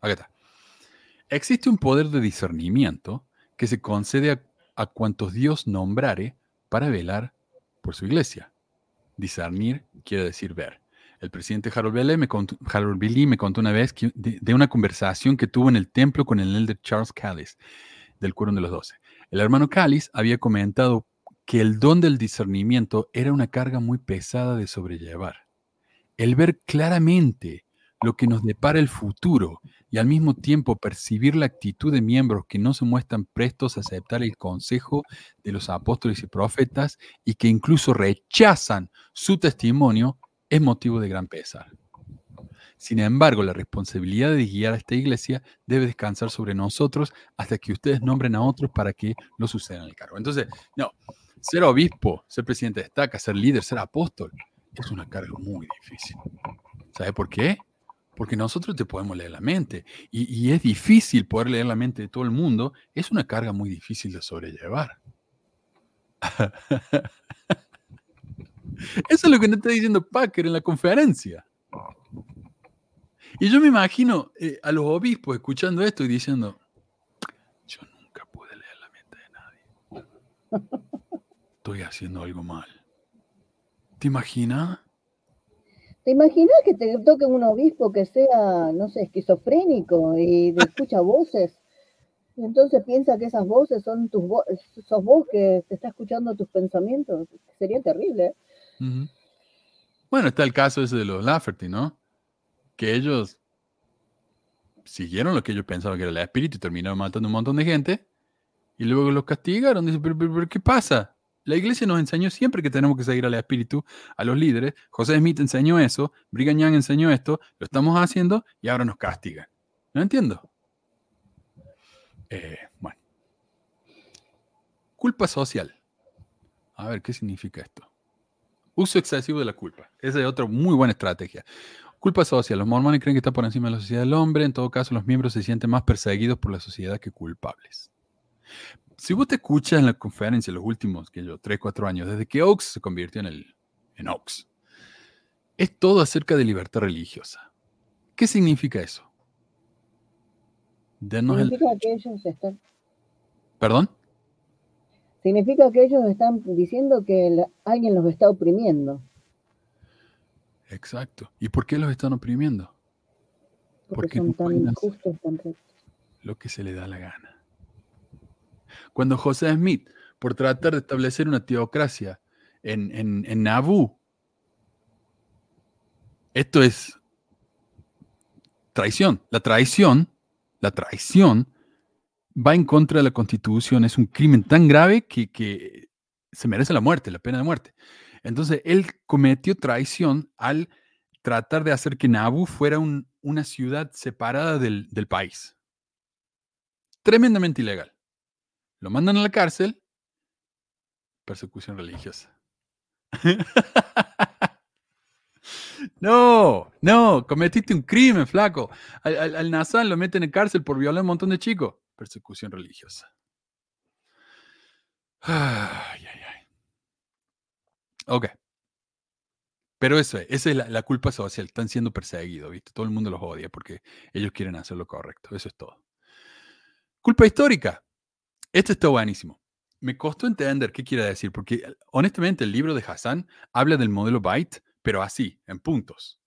Acá está. Existe un poder de discernimiento que se concede a, cuantos Dios nombrare para velar por su iglesia. Discernir quiere decir ver. El presidente Harold Bailey me contó, Harold me contó una vez de, una conversación que tuvo en el templo con el elder Charles Callis del Quórum de los Doce. El hermano Callis había comentado que el don del discernimiento era una carga muy pesada de sobrellevar. El ver claramente lo que nos depara el futuro y al mismo tiempo percibir la actitud de miembros que no se muestran prestos a aceptar el consejo de los apóstoles y profetas y que incluso rechazan su testimonio es motivo de gran pesar. Sin embargo, la responsabilidad de guiar a esta iglesia debe descansar sobre nosotros hasta que ustedes nombren a otros para que lo sucedan el cargo. Entonces, no, ser obispo, ser presidente de estaca, ser líder, ser apóstol, es una carga muy difícil. ¿Sabe por qué? Porque nosotros te podemos leer la mente y, es difícil poder leer la mente de todo el mundo. Es una carga muy difícil de sobrellevar. [LAUGHS] Eso es lo que nos está diciendo Packer en la conferencia. Y yo me imagino eh, a los obispos escuchando esto y diciendo, yo nunca pude leer la mente de nadie. Estoy haciendo algo mal. ¿Te imaginas? ¿Te imaginas que te toque un obispo que sea, no sé, esquizofrénico y te escucha voces? Y entonces piensa que esas voces son tus voces, sos vos que te está escuchando tus pensamientos. Sería terrible. ¿eh? Bueno, está el caso ese de los Lafferty, ¿no? Que ellos siguieron lo que ellos pensaban que era el espíritu y terminaron matando un montón de gente. Y luego los castigaron. Dicen, pero, pero- pero ¿qué pasa? La iglesia nos enseñó siempre que tenemos que seguir al espíritu, a los líderes. José Smith enseñó eso, Brigham Young enseñó esto, lo estamos haciendo y ahora nos castigan. No entiendo. Eh, bueno. Culpa social. A ver, ¿qué significa esto? Uso excesivo de la culpa. Esa es otra muy buena estrategia. Culpa social. Los mormones creen que está por encima de la sociedad del hombre. En todo caso, los miembros se sienten más perseguidos por la sociedad que culpables. Si vos te escuchas en la conferencia los últimos, que yo, 3, 4 años, desde que Oaks se convirtió en, el, en Oaks, es todo acerca de libertad religiosa. ¿Qué significa eso? Denos el... Significa que ellos están, ¿Perdón? significa que ellos están diciendo que la- alguien los está oprimiendo. Exacto. ¿Y por qué los están oprimiendo? Porque Porque son tan injustos, tan rectos. lo que se le da la gana. Cuando José Smith, por tratar de establecer una teocracia en, en, en Nabú, esto es traición. La traición, la traición va en contra de la constitución. Es un crimen tan grave que, que se merece la muerte, la pena de muerte. Entonces, él cometió traición al tratar de hacer que Nabú fuera un- una ciudad separada del, del país. Tremendamente ilegal. Lo mandan a la cárcel. Persecución religiosa. [LAUGHS] no, no, cometiste un crimen, flaco. Al, al, lo meten en cárcel por violar a un montón de chicos. Persecución religiosa. Ay, ay, ay. Ok. Pero eso es, esa es la, la culpa social. Están siendo perseguidos, ¿viste? Todo el mundo los odia porque ellos quieren hacer lo correcto. Eso es todo. Culpa histórica. Esto está buenísimo. Me costó entender qué quiere decir, porque honestamente el libro de Hassan habla del modelo Byte, pero así, en puntos.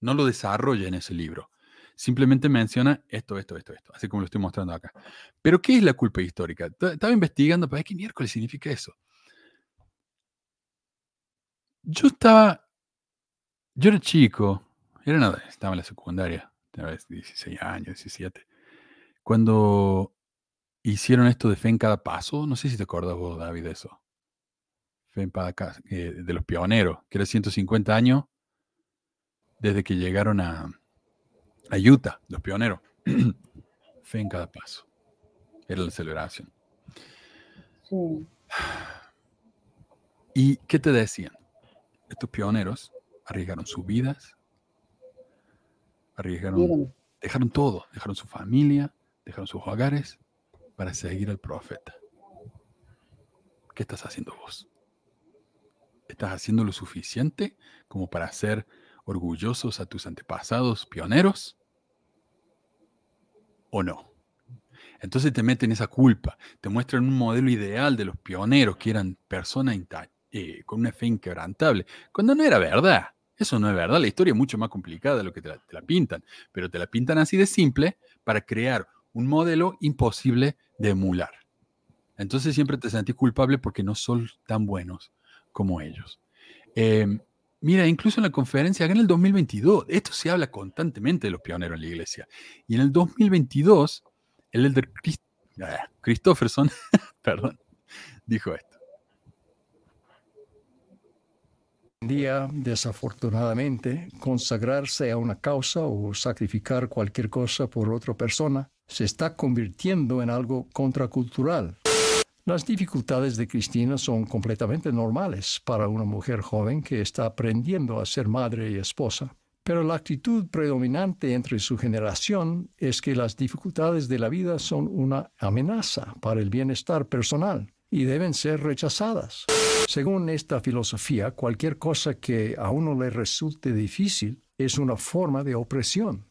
No lo desarrolla en ese libro. Simplemente menciona esto, esto, esto, esto, así como lo estoy mostrando acá. Pero, ¿qué es la culpa histórica? Estaba investigando para qué miércoles significa eso. Yo estaba, yo era chico, era nada, estaba en la secundaria, tenía 16 años, 17, cuando hicieron esto de fe en cada paso, no sé si te acuerdas vos, David, de eso. Fe en cada eh, de los pioneros, que era 150 años desde que llegaron a, a Utah, los pioneros. [CLEARS THROAT] fe en cada paso. Era la celebración. Sí. ¿Y qué te decían? Estos pioneros arriesgaron sus vidas, arriesgaron, dejaron todo, dejaron su familia, dejaron sus hogares para seguir al profeta. ¿Qué estás haciendo vos? ¿Estás haciendo lo suficiente como para ser orgullosos a tus antepasados pioneros? ¿O no? Entonces te meten esa culpa, te muestran un modelo ideal de los pioneros que eran personas eh, con una fe inquebrantable, cuando no era verdad. Eso no es verdad, la historia es mucho más complicada de lo que te la, te la pintan, pero te la pintan así de simple para crear un modelo imposible de emular. Entonces siempre te sentís culpable porque no son tan buenos como ellos. Eh, mira, incluso en la conferencia, acá en el 2022, esto se habla constantemente de los pioneros en la iglesia. Y en el 2022, el elder Christ- ah, Christofferson, [LAUGHS] perdón, dijo esto. día, desafortunadamente, consagrarse a una causa o sacrificar cualquier cosa por otra persona se está convirtiendo en algo contracultural. Las dificultades de Cristina son completamente normales para una mujer joven que está aprendiendo a ser madre y esposa. Pero la actitud predominante entre su generación es que las dificultades de la vida son una amenaza para el bienestar personal y deben ser rechazadas. Según esta filosofía, cualquier cosa que a uno le resulte difícil es una forma de opresión.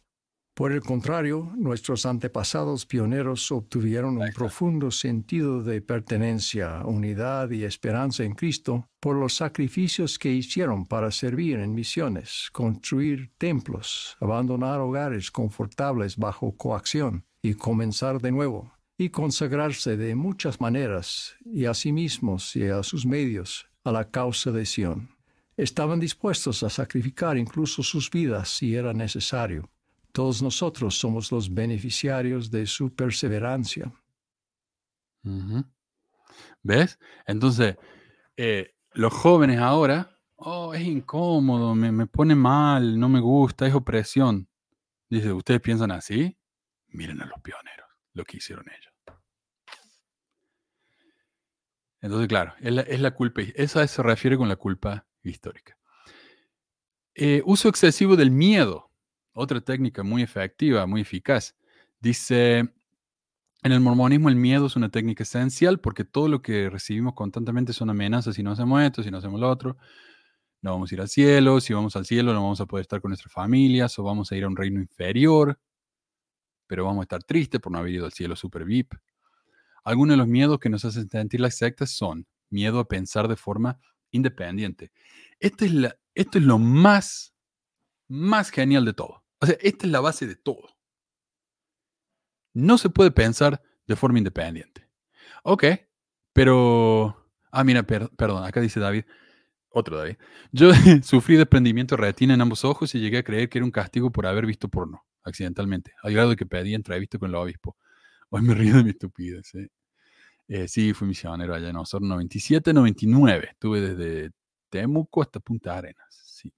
Por el contrario, nuestros antepasados pioneros obtuvieron un profundo sentido de pertenencia, unidad y esperanza en Cristo por los sacrificios que hicieron para servir en misiones, construir templos, abandonar hogares confortables bajo coacción y comenzar de nuevo, y consagrarse de muchas maneras, y a sí mismos y a sus medios, a la causa de Sión. Estaban dispuestos a sacrificar incluso sus vidas si era necesario todos nosotros somos los beneficiarios de su perseverancia. ¿Ves? Entonces, eh, los jóvenes ahora, oh, es incómodo, me, me pone mal, no me gusta, es opresión. Dice, ¿ustedes piensan así? Miren a los pioneros, lo que hicieron ellos. Entonces, claro, es la, es la culpa, esa se refiere con la culpa histórica. Eh, uso excesivo del miedo otra técnica muy efectiva, muy eficaz. Dice, en el mormonismo el miedo es una técnica esencial porque todo lo que recibimos constantemente son amenazas si no hacemos esto, si no hacemos lo otro. No vamos a ir al cielo, si vamos al cielo no vamos a poder estar con nuestras familias o vamos a ir a un reino inferior, pero vamos a estar tristes por no haber ido al cielo super VIP. Algunos de los miedos que nos hacen sentir las sectas son miedo a pensar de forma independiente. Este esto es lo más, más genial de todo. O sea, esta es la base de todo. No se puede pensar de forma independiente. Ok, pero... Ah, mira, per- perdón, acá dice David, otro David. Yo [LAUGHS] sufrí desprendimiento de retina en ambos ojos y llegué a creer que era un castigo por haber visto porno, accidentalmente, al grado de que pedí entrevista con el obispo. Hoy me río de mi estupidez. ¿eh? Eh, sí, fui misionero allá en Osorno 97, 99. Estuve desde Temuco hasta Punta Arenas. Sí.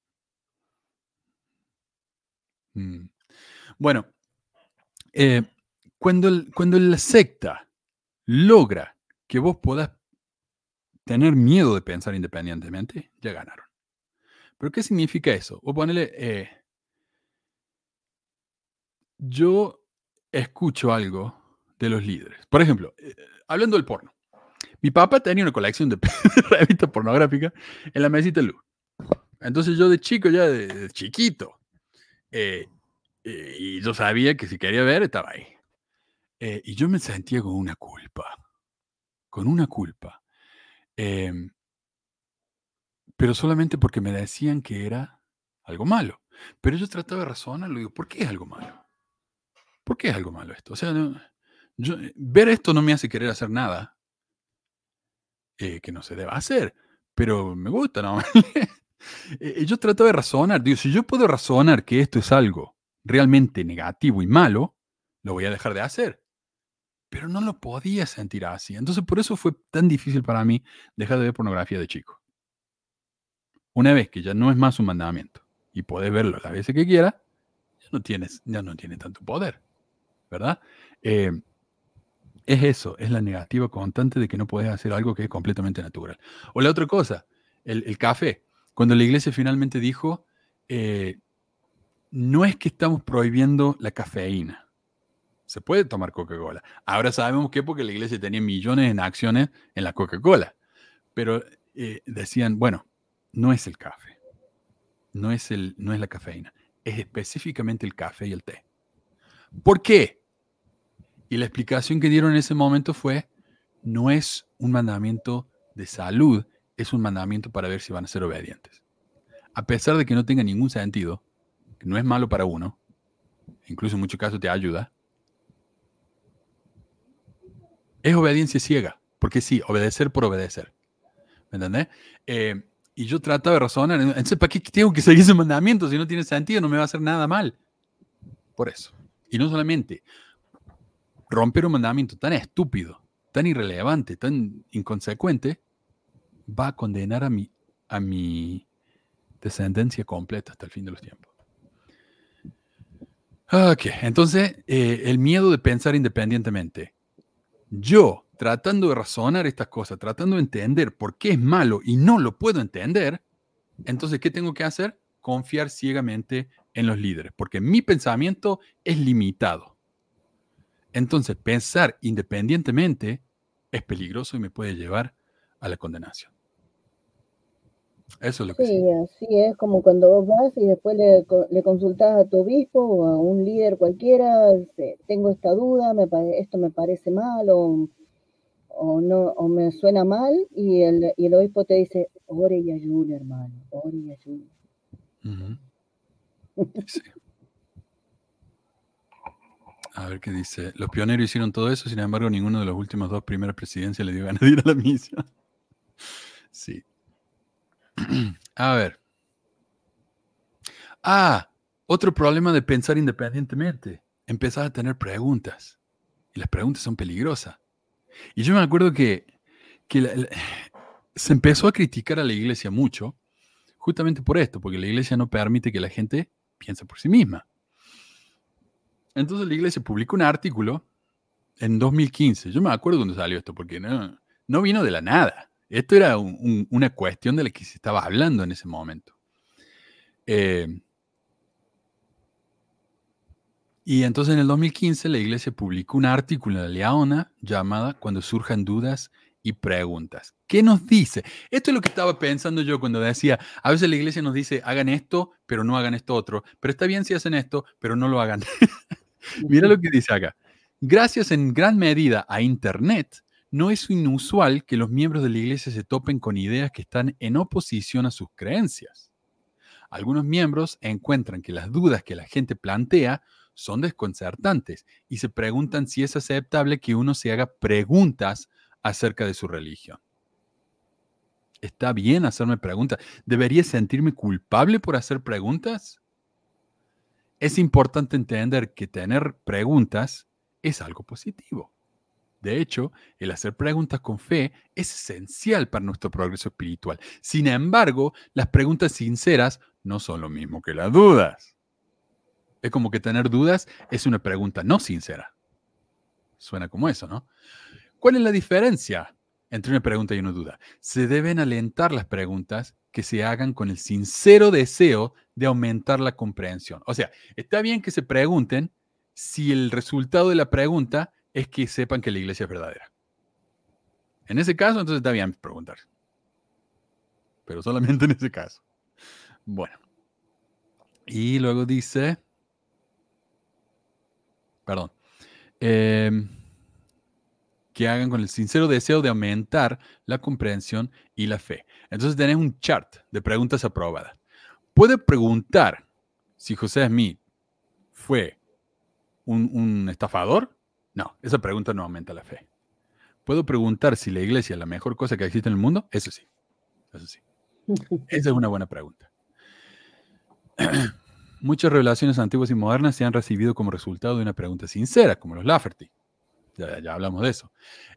Mm. Bueno, eh, cuando, el- cuando la secta logra que vos puedas tener miedo de pensar independientemente, ya ganaron. ¿Pero qué significa eso? O ponele, eh, yo escucho algo de los líderes. Por ejemplo, eh, hablando del porno. Mi papá tenía una colección de [LAUGHS] revistas pornográficas en la mesita de luz. Entonces yo de chico, ya de chiquito, eh, eh, y yo sabía que si quería ver, estaba ahí. Eh, y yo me sentía con una culpa, con una culpa. Em, pero solamente porque me decían que era algo malo. Pero yo trataba de razonar, le digo, ¿por qué es algo malo? ¿Por qué es algo malo esto? O sea, no- yo- eh, ver esto no me hace querer hacer nada eh, que no se deba hacer, pero me gusta, ¿no? [LAUGHS] Eh, yo trataba de razonar, digo, si yo puedo razonar que esto es algo realmente negativo y malo, lo voy a dejar de hacer. Pero no lo podía sentir así. Entonces, por eso fue tan difícil para mí dejar de ver pornografía de chico. Una vez que ya no es más un mandamiento y podés verlo las veces que quieras, ya no tienes, ya no tiene tanto poder, ¿verdad? Eh, es eso, es la negativa constante de que no puedes hacer algo que es completamente natural. O la otra cosa, el café. Cuando la iglesia finalmente dijo, eh, no es que estamos prohibiendo la cafeína. Se puede tomar Coca-Cola. Ahora sabemos que porque la iglesia tenía millones en acciones en la Coca-Cola. Pero eh, decían, bueno, no es el café. No es, el, no es la cafeína. Es específicamente el café y el té. ¿Por qué? Y la explicación que dieron en ese momento fue, no es un mandamiento de salud, es un mandamiento para ver si van a ser obedientes. A pesar de que no tenga ningún sentido, que no es malo para uno, incluso en muchos casos te ayuda, es obediencia ciega, porque sí, obedecer por obedecer. ¿Me entendés? Eh, y yo trataba de razonar, entonces, ¿para qué tengo que seguir ese mandamiento si no tiene sentido? No me va a hacer nada mal. Por eso. Y no solamente romper un mandamiento tan estúpido, tan irrelevante, tan inconsecuente, va a condenar a mi, a mi descendencia completa hasta el fin de los tiempos. Ok, entonces eh, el miedo de pensar independientemente. Yo, tratando de razonar estas cosas, tratando de entender por qué es malo y no lo puedo entender, entonces, ¿qué tengo que hacer? Confiar ciegamente en los líderes, porque mi pensamiento es limitado. Entonces, pensar independientemente es peligroso y me puede llevar a la condenación. Eso es lo que sí. Sí, así es como cuando vos vas y después le, le consultás a tu obispo o a un líder cualquiera, tengo esta duda, me esto me parece mal o, o no o me suena mal y el, y el obispo te dice, ore y ayune, hermano, ore y ayune. [LAUGHS] Sí. A ver qué dice. Los pioneros hicieron todo eso, sin embargo, ninguno de los últimos dos primeras presidencias le dio ganas de ir a la misión. [LAUGHS] Sí. [CLEARS THROAT] A ver. Ah, otro problema de pensar independientemente. Empezás a tener preguntas. Y las preguntas son peligrosas. Y yo me acuerdo que, que [SIGHS] se empezó a criticar a la iglesia mucho, justamente por esto, porque la iglesia no permite que la gente piense por sí misma. Entonces la iglesia publicó un artículo en 2015. Yo me acuerdo cuando salió esto, porque no, no vino de la nada. Esto era un- un- una cuestión de la que se estaba hablando en ese momento. Eh, y entonces en el 2015 la iglesia publicó un artículo en la Leona llamada Cuando surjan dudas y preguntas. ¿Qué nos dice? Esto es lo que estaba pensando yo cuando decía, a veces la iglesia nos dice, hagan esto, pero no hagan esto otro. Pero está bien si hacen esto, pero no lo hagan. [LAUGHS] Mira lo que dice acá. Gracias en gran medida a Internet, no es inusual que los miembros de la iglesia se topen con ideas que están en oposición a sus creencias. Algunos miembros encuentran que las dudas que la gente plantea son desconcertantes y se preguntan si es aceptable que uno se haga preguntas acerca de su religión. ¿Está bien hacerme preguntas? ¿Debería sentirme culpable por hacer preguntas? Es importante entender que tener preguntas es algo positivo. De hecho, el hacer preguntas con fe es esencial para nuestro progreso espiritual. Sin embargo, las preguntas sinceras no son lo mismo que las dudas. Es como que tener dudas es una pregunta no sincera. Suena como eso, ¿no? ¿Cuál es la diferencia entre una pregunta y una duda? Se deben alentar las preguntas que se hagan con el sincero deseo de aumentar la comprensión. O sea, está bien que se pregunten si el resultado de la pregunta es que sepan que la iglesia es verdadera. En ese caso, entonces está bien preguntar. Pero solamente en ese caso. Bueno. Y luego dice, perdón, em, que hagan con el sincero deseo de aumentar la comprensión y la fe. Entonces tenés un chart de preguntas aprobadas. Puede preguntar si José Smith fue un, un estafador. No, esa pregunta no aumenta la fe. ¿Puedo preguntar si la iglesia es la mejor cosa que existe en el mundo? Eso sí. Eso sí. [LAUGHS] Esa es una buena pregunta. [CLEARS THROAT] Muchas revelaciones antiguas y modernas se han recibido como resultado de una pregunta sincera, como los Lafferty. Ya, ya hablamos de eso.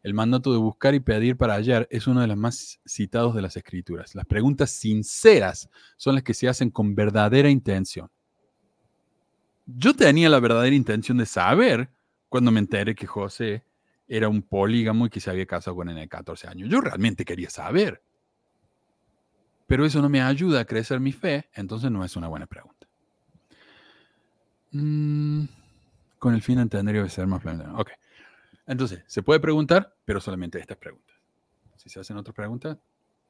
El mandato de buscar y pedir para hallar es uno de los más citados de las escrituras. Las preguntas sinceras son las que se hacen con verdadera intención. Yo tenía la verdadera intención de saber cuando me enteré que José era un polígamo y que se había casado con él de 14 años. Yo realmente quería saber. Pero eso no me ayuda a crecer mi fe, entonces no es una buena pregunta. Mm, con el fin de entender y ser más pleno. Ok. Entonces, se puede preguntar, pero solamente estas preguntas. Si se hacen otras preguntas,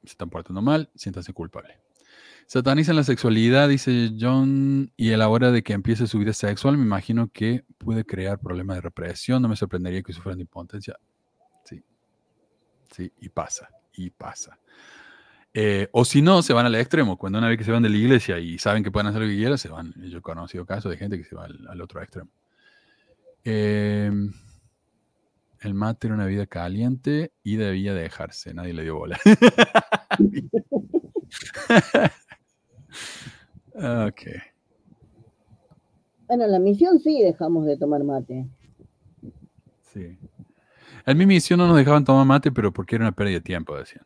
se están portando mal, siéntanse culpable. Satanizan la sexualidad, dice John, y a la hora de que empiece su vida sexual, me imagino que puede crear problemas de represión. No me sorprendería que sufran de impotencia. Sí. Sí, y pasa, y pasa. Eh, o si no, se van al extremo. Cuando una vez que se van de la iglesia y saben que pueden hacer lo que quieran, se van. Yo he conocido casos de gente que se va al, al otro extremo. Eh, el mate era una vida caliente y debía dejarse. Nadie le dio bola. [LAUGHS] [LAUGHS] ok. Bueno, en la misión sí dejamos de tomar mate. Sí. En mi misión no nos dejaban tomar mate, pero porque era una pérdida de tiempo, decían.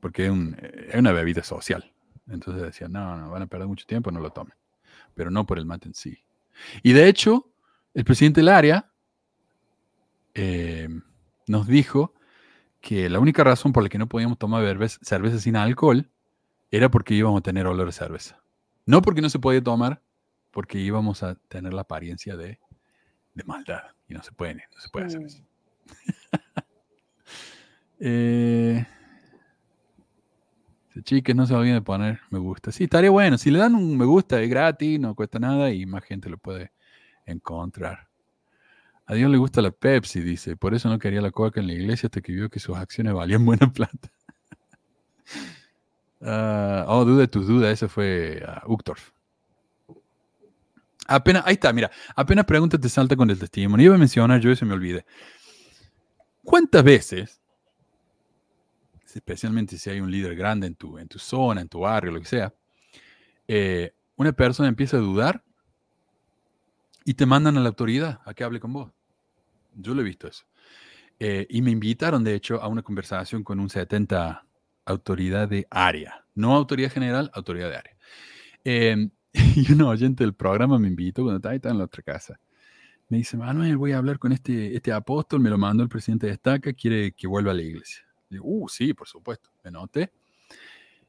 Porque es, un- es una bebida social. Entonces decían, no, no, van a perder mucho tiempo, no lo tomen. Pero no por el mate en sí. Y de hecho, el presidente del área eh, nos dijo que la única razón por la que no podíamos tomar cerveza sin alcohol era porque íbamos a tener olor a cerveza. No porque no se podía tomar, porque íbamos a tener la apariencia de, de maldad. Y no se puede, no se puede hacer Mm. eso. [LAUGHS] Eh, no se olviden de poner me gusta. Sí, estaría bueno. Si le dan un me gusta es gratis, no cuesta nada y más gente lo puede encontrar. A Dios le gusta la Pepsi, dice. Por eso no quería la coca en la iglesia hasta que vio que sus acciones valían buena plata. [LAUGHS] Ah, oh, duda de tus dudas. Ese fue uh. Apenas, ahí está, mira. Apenas pregunta te salta con el testimonio. Iba a mencionar yo y se me olvide. ¿Cuántas veces especialmente si hay un líder grande en tu, en tu zona, en tu barrio, lo que sea, eh, una persona empieza a dudar y te mandan a la autoridad a que hable con vos. Yo lo he visto eso. Eh, y me invitaron, de hecho, a una conversación con un 70 autoridad de área. No autoridad general, autoridad de área. Em, [LAUGHS] y un oyente del programa me invitó cuando estaba, en la otra casa. Me dice, Manuel, voy a hablar con este, este apóstol, me lo mandó el presidente de Estaca, quiere que vuelva a la iglesia uh, sí, por supuesto, me noté.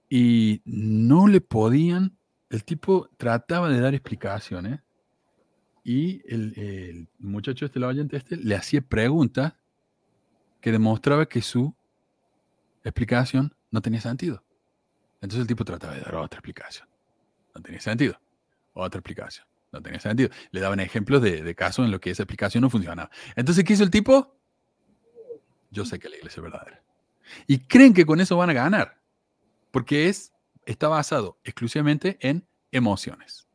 Y no le podían, el tipo trataba de dar explicaciones y el, muchacho este, el oyente este, le hacía preguntas que demostraba que su explicación no tenía sentido. Entonces el tipo trataba de dar otra explicación. No tenía sentido. Otra explicación. No tenía sentido. Le daban ejemplos de, de casos en los que esa explicación no funcionaba. Entonces, ¿qué hizo el tipo? Yo sé que la iglesia es verdadera. Y creen que con eso van a ganar, porque es, está basado exclusivamente en emociones.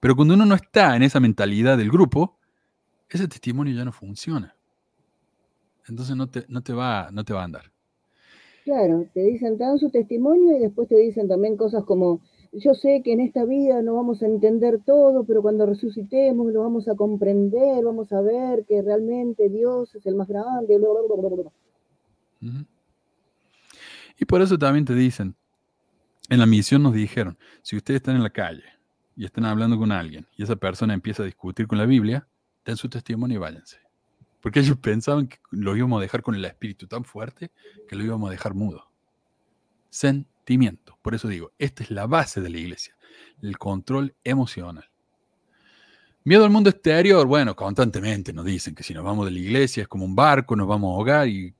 Pero cuando uno no está en esa mentalidad del grupo, ese testimonio ya no funciona. Entonces no te, no te, va, no te va a andar. Claro, te dicen, dan su testimonio y después te dicen también cosas como, yo sé que en esta vida no vamos a entender todo, pero cuando resucitemos lo vamos a comprender, vamos a ver que realmente Dios es el más grande. Y por eso también te dicen, en la misión nos dijeron, si ustedes están en la calle y están hablando con alguien y esa persona empieza a discutir con la Biblia, den su testimonio y váyanse. Porque ellos pensaban que lo íbamos a dejar con el espíritu tan fuerte que lo íbamos a dejar mudo. Sentimiento. Por eso digo, esta es la base de la iglesia, el control emocional. Miedo al mundo exterior, bueno, constantemente nos dicen que si nos vamos de la iglesia es como un barco, nos vamos a ahogar y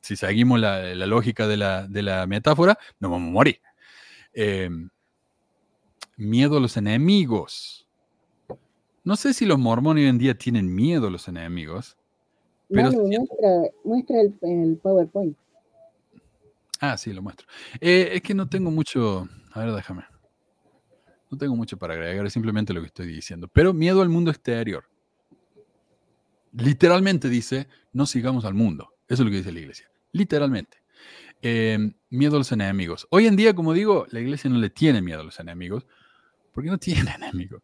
si seguimos la, lógica de la, metáfora, nos vamos a morir. Em, miedo a los enemigos. No sé si los mormones hoy en día tienen miedo a los enemigos. Pero muestra, el, PowerPoint. Ah, sí, lo muestro. Eh, es que no tengo mucho. A ver, déjame. No tengo mucho para agregar, es simplemente lo que estoy diciendo. Pero miedo al mundo exterior. Literalmente dice, no sigamos al mundo. Eso es lo que dice la iglesia literalmente. Em, miedo a los enemigos. Hoy en día, como digo, la iglesia no le tiene miedo a los enemigos, porque no tiene [LAUGHS] enemigos.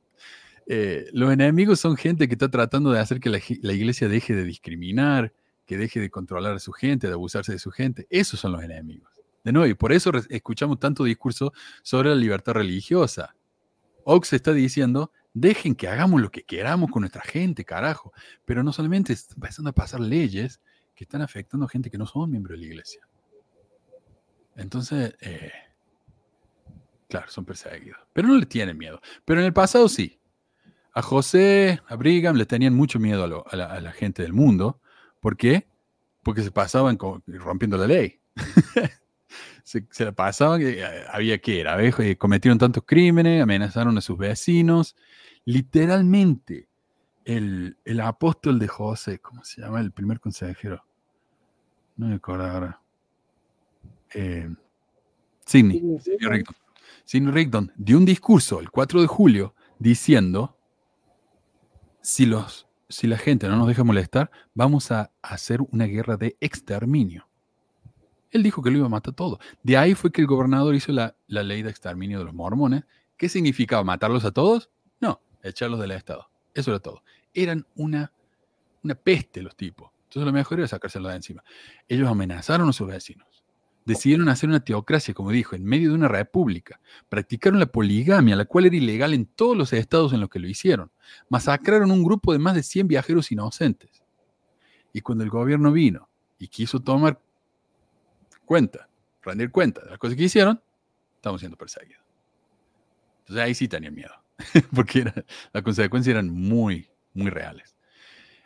Eh, los enemigos son gente que está tratando de hacer que la, iglesia deje de discriminar, que deje de controlar a su gente, de abusarse de su gente. Esos son los enemigos. De nuevo, y por eso escuchamos tanto discurso sobre la libertad religiosa. Ox está diciendo, dejen que hagamos lo que queramos con nuestra gente, carajo. Pero no solamente empezando a pasar leyes que están afectando a gente que no son miembros de la iglesia. Entonces, eh, claro, son perseguidos. Pero no le tienen miedo. Pero en el pasado sí. A José, a Brigham le tenían mucho miedo a, la, gente del mundo. ¿Por qué? Porque se pasaban rompiendo la ley. [LAUGHS] se, la pasaban, eh, había que era, eh, cometieron tantos crímenes, amenazaron a sus vecinos. Literalmente, el, el, apóstol de José, ¿cómo se llama? El primer consejero. No me acuerdo ahora. Eh, Sidney, Rigdon. Sidney Rigdon dio un discurso el 4 de julio diciendo, si, los, si la gente no nos deja molestar, vamos a hacer una guerra de exterminio. Él dijo que lo iba a matar todo. De ahí fue que el gobernador hizo la, la ley de exterminio de los mormones. ¿Qué significaba? ¿Matarlos a todos? No, echarlos del Estado. Eso era todo. Eran una, una peste los tipos. Entonces lo mejor era sacárselo de encima. Ellos amenazaron a sus vecinos. Decidieron hacer una teocracia, como dijo, en medio de una república. Practicaron la poligamia, la cual era ilegal en todos los estados en los que lo hicieron. Masacraron un grupo de más de 100 viajeros inocentes. Y cuando el gobierno vino y quiso tomar cuenta, rendir cuenta de las cosas que hicieron, estamos siendo perseguidos. Entonces ahí sí tenían miedo, [LAUGHS] porque las consecuencias eran muy, muy reales.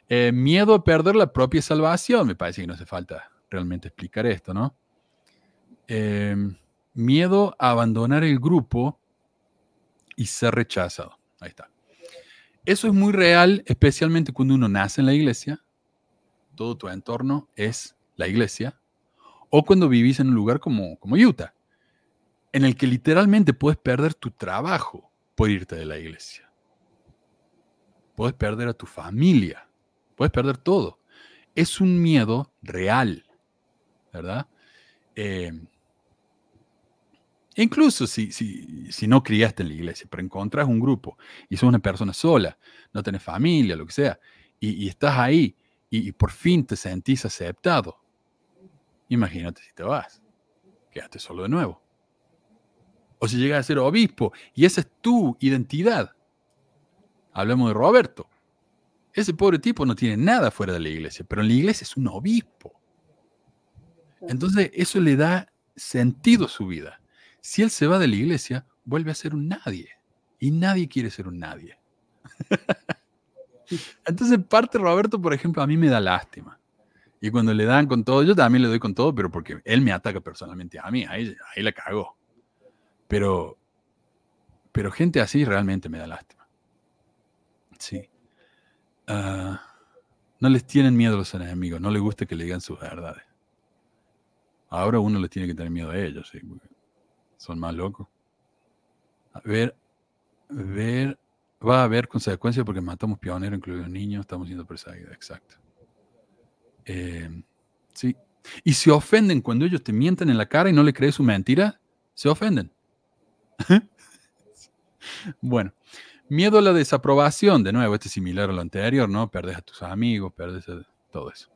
Eh, miedo a perder la propia salvación. Me parece que no hace falta realmente explicar esto, ¿no? Em, Miedo a abandonar el grupo y ser rechazado. Ahí está. Eso es muy real, especialmente cuando uno nace en la iglesia. Todo tu entorno es la iglesia. O cuando vivís en un lugar como, como Utah, en el que literalmente puedes perder tu trabajo por irte de la iglesia. Puedes perder a tu familia. Puedes perder todo. Es un miedo real, ¿verdad? Eh, incluso si, si, si, no criaste en la iglesia, pero encontrás un grupo y sos una persona sola, no tenés familia, lo que sea, y, y estás ahí y, y, por fin te sentís aceptado, imagínate si te vas, quédate solo de nuevo. O si llegas a ser obispo y esa es tu identidad. Hablemos de Roberto. Ese pobre tipo no tiene nada fuera de la iglesia, pero en la iglesia es un obispo. Entonces eso le da sentido a su vida. Si él se va de la iglesia, vuelve a ser un nadie. Y nadie quiere ser un nadie. [LAUGHS] Entonces parte Roberto, por ejemplo, a mí me da lástima. Y cuando le dan con todo, yo también le doy con todo, pero porque él me ataca personalmente a mí, ahí, ahí la cago. Pero, pero gente así realmente me da lástima. Sí. Uh, no les tienen miedo a los enemigos, no les gusta que le digan sus verdades. Ahora uno le tiene que tener miedo a ellos, ¿sí? Son más locos. A ver, ver, va a haber consecuencias porque matamos pioneros, incluidos niños, estamos siendo perseguidos, exacto. Eh, sí. Y se ofenden cuando ellos te mienten en la cara y no le crees su mentira, se ofenden. [LAUGHS] bueno, miedo a la desaprobación, de nuevo, este es similar a lo anterior, ¿no? Perdes a tus amigos, perdes a todo eso.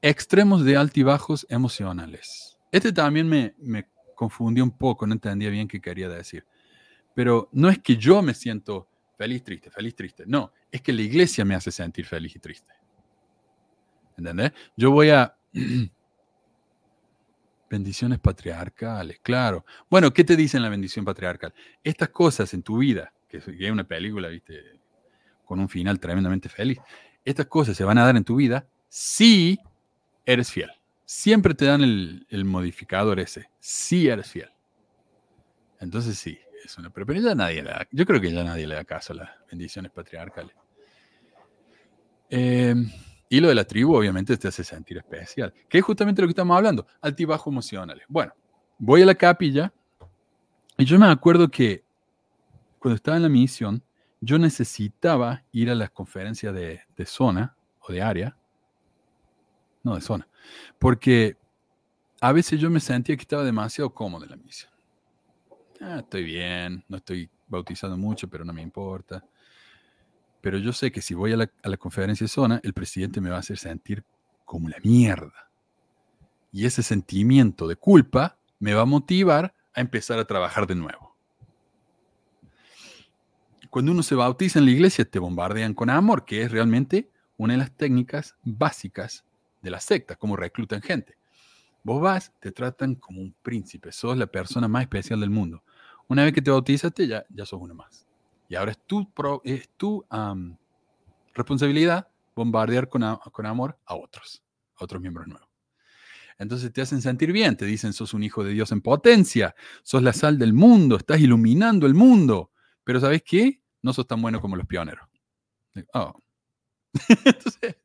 Extremos de altibajos emocionales. Este también me, me confundió un poco, no entendía bien qué quería decir. Pero no es que yo me siento feliz, triste, feliz, triste. No, es que la iglesia me hace sentir feliz y triste. ¿Entendés? Yo voy a... [CLEARS THROAT] bendiciones patriarcales, claro. Bueno, ¿qué te dice la bendición patriarcal? Estas cosas en tu vida, que es una película, viste, con un final tremendamente feliz, estas cosas se van a dar en tu vida si eres fiel. Siempre te dan el, el modificador ese, si eres fiel. Entonces sí, es una... Pero ya nadie le da, yo creo que ya nadie le da caso a las bendiciones patriarcales. Eh, y lo de la tribu, obviamente, te hace sentir especial, que es justamente lo que estamos hablando, altibajos emocionales. Bueno, voy a la capilla y yo me acuerdo que cuando estaba en la misión, yo necesitaba ir a las conferencias de, de zona o de área, no de zona, porque a veces yo me sentía que estaba demasiado cómodo en la misión. Ah, estoy bien, no estoy bautizando mucho, pero no me importa pero yo sé que si voy a la, conferencia de zona, el presidente me va a hacer sentir como la mierda. Y ese sentimiento de culpa me va a motivar a empezar a trabajar de nuevo. Cuando uno se bautiza en la iglesia, te bombardean con amor, que es realmente una de las técnicas básicas de la secta, como reclutan gente. Vos vas, te tratan como un príncipe, sos la persona más especial del mundo. Una vez que te bautizaste, ya, ya sos uno más. Y ahora es tu, es tu responsabilidad bombardear con, con amor a otros, a otros miembros nuevos. Entonces te hacen sentir bien, te dicen, sos un hijo de Dios en potencia, sos la sal del mundo, estás iluminando el mundo. Pero ¿sabes qué? No sos tan bueno como los pioneros. Oh. [LAUGHS] Entonces,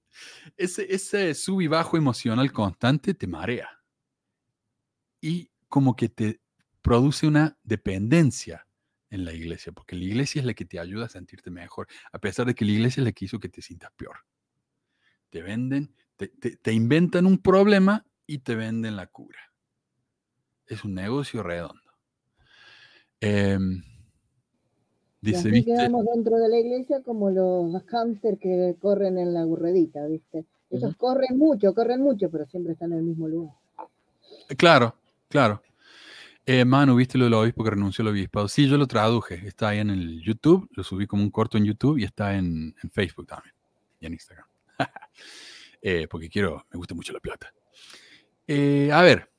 ese, ese sub y bajo emocional constante te marea. Y como que te produce una dependencia en la iglesia, porque la iglesia es la que te ayuda a sentirte mejor, a pesar de que la iglesia es la que hizo que te sientas peor. Te venden, te, inventan un problema y te venden la cura. Es un negocio redondo. Em, dice, y quedamos dentro de la iglesia como los hamsters que corren en la burredita, ¿viste? Ellos corren mucho, corren mucho, pero siempre están en el mismo lugar. Claro, claro. Eh, Manu, ¿viste lo del obispo que renunció al obispado? Sí, yo lo traduje. Está ahí en el YouTube, lo subí como un corto en YouTube y está en, Facebook también y en Instagram. [LAUGHS] Eh, porque quiero, me gusta mucho la plata. Eh, a ver,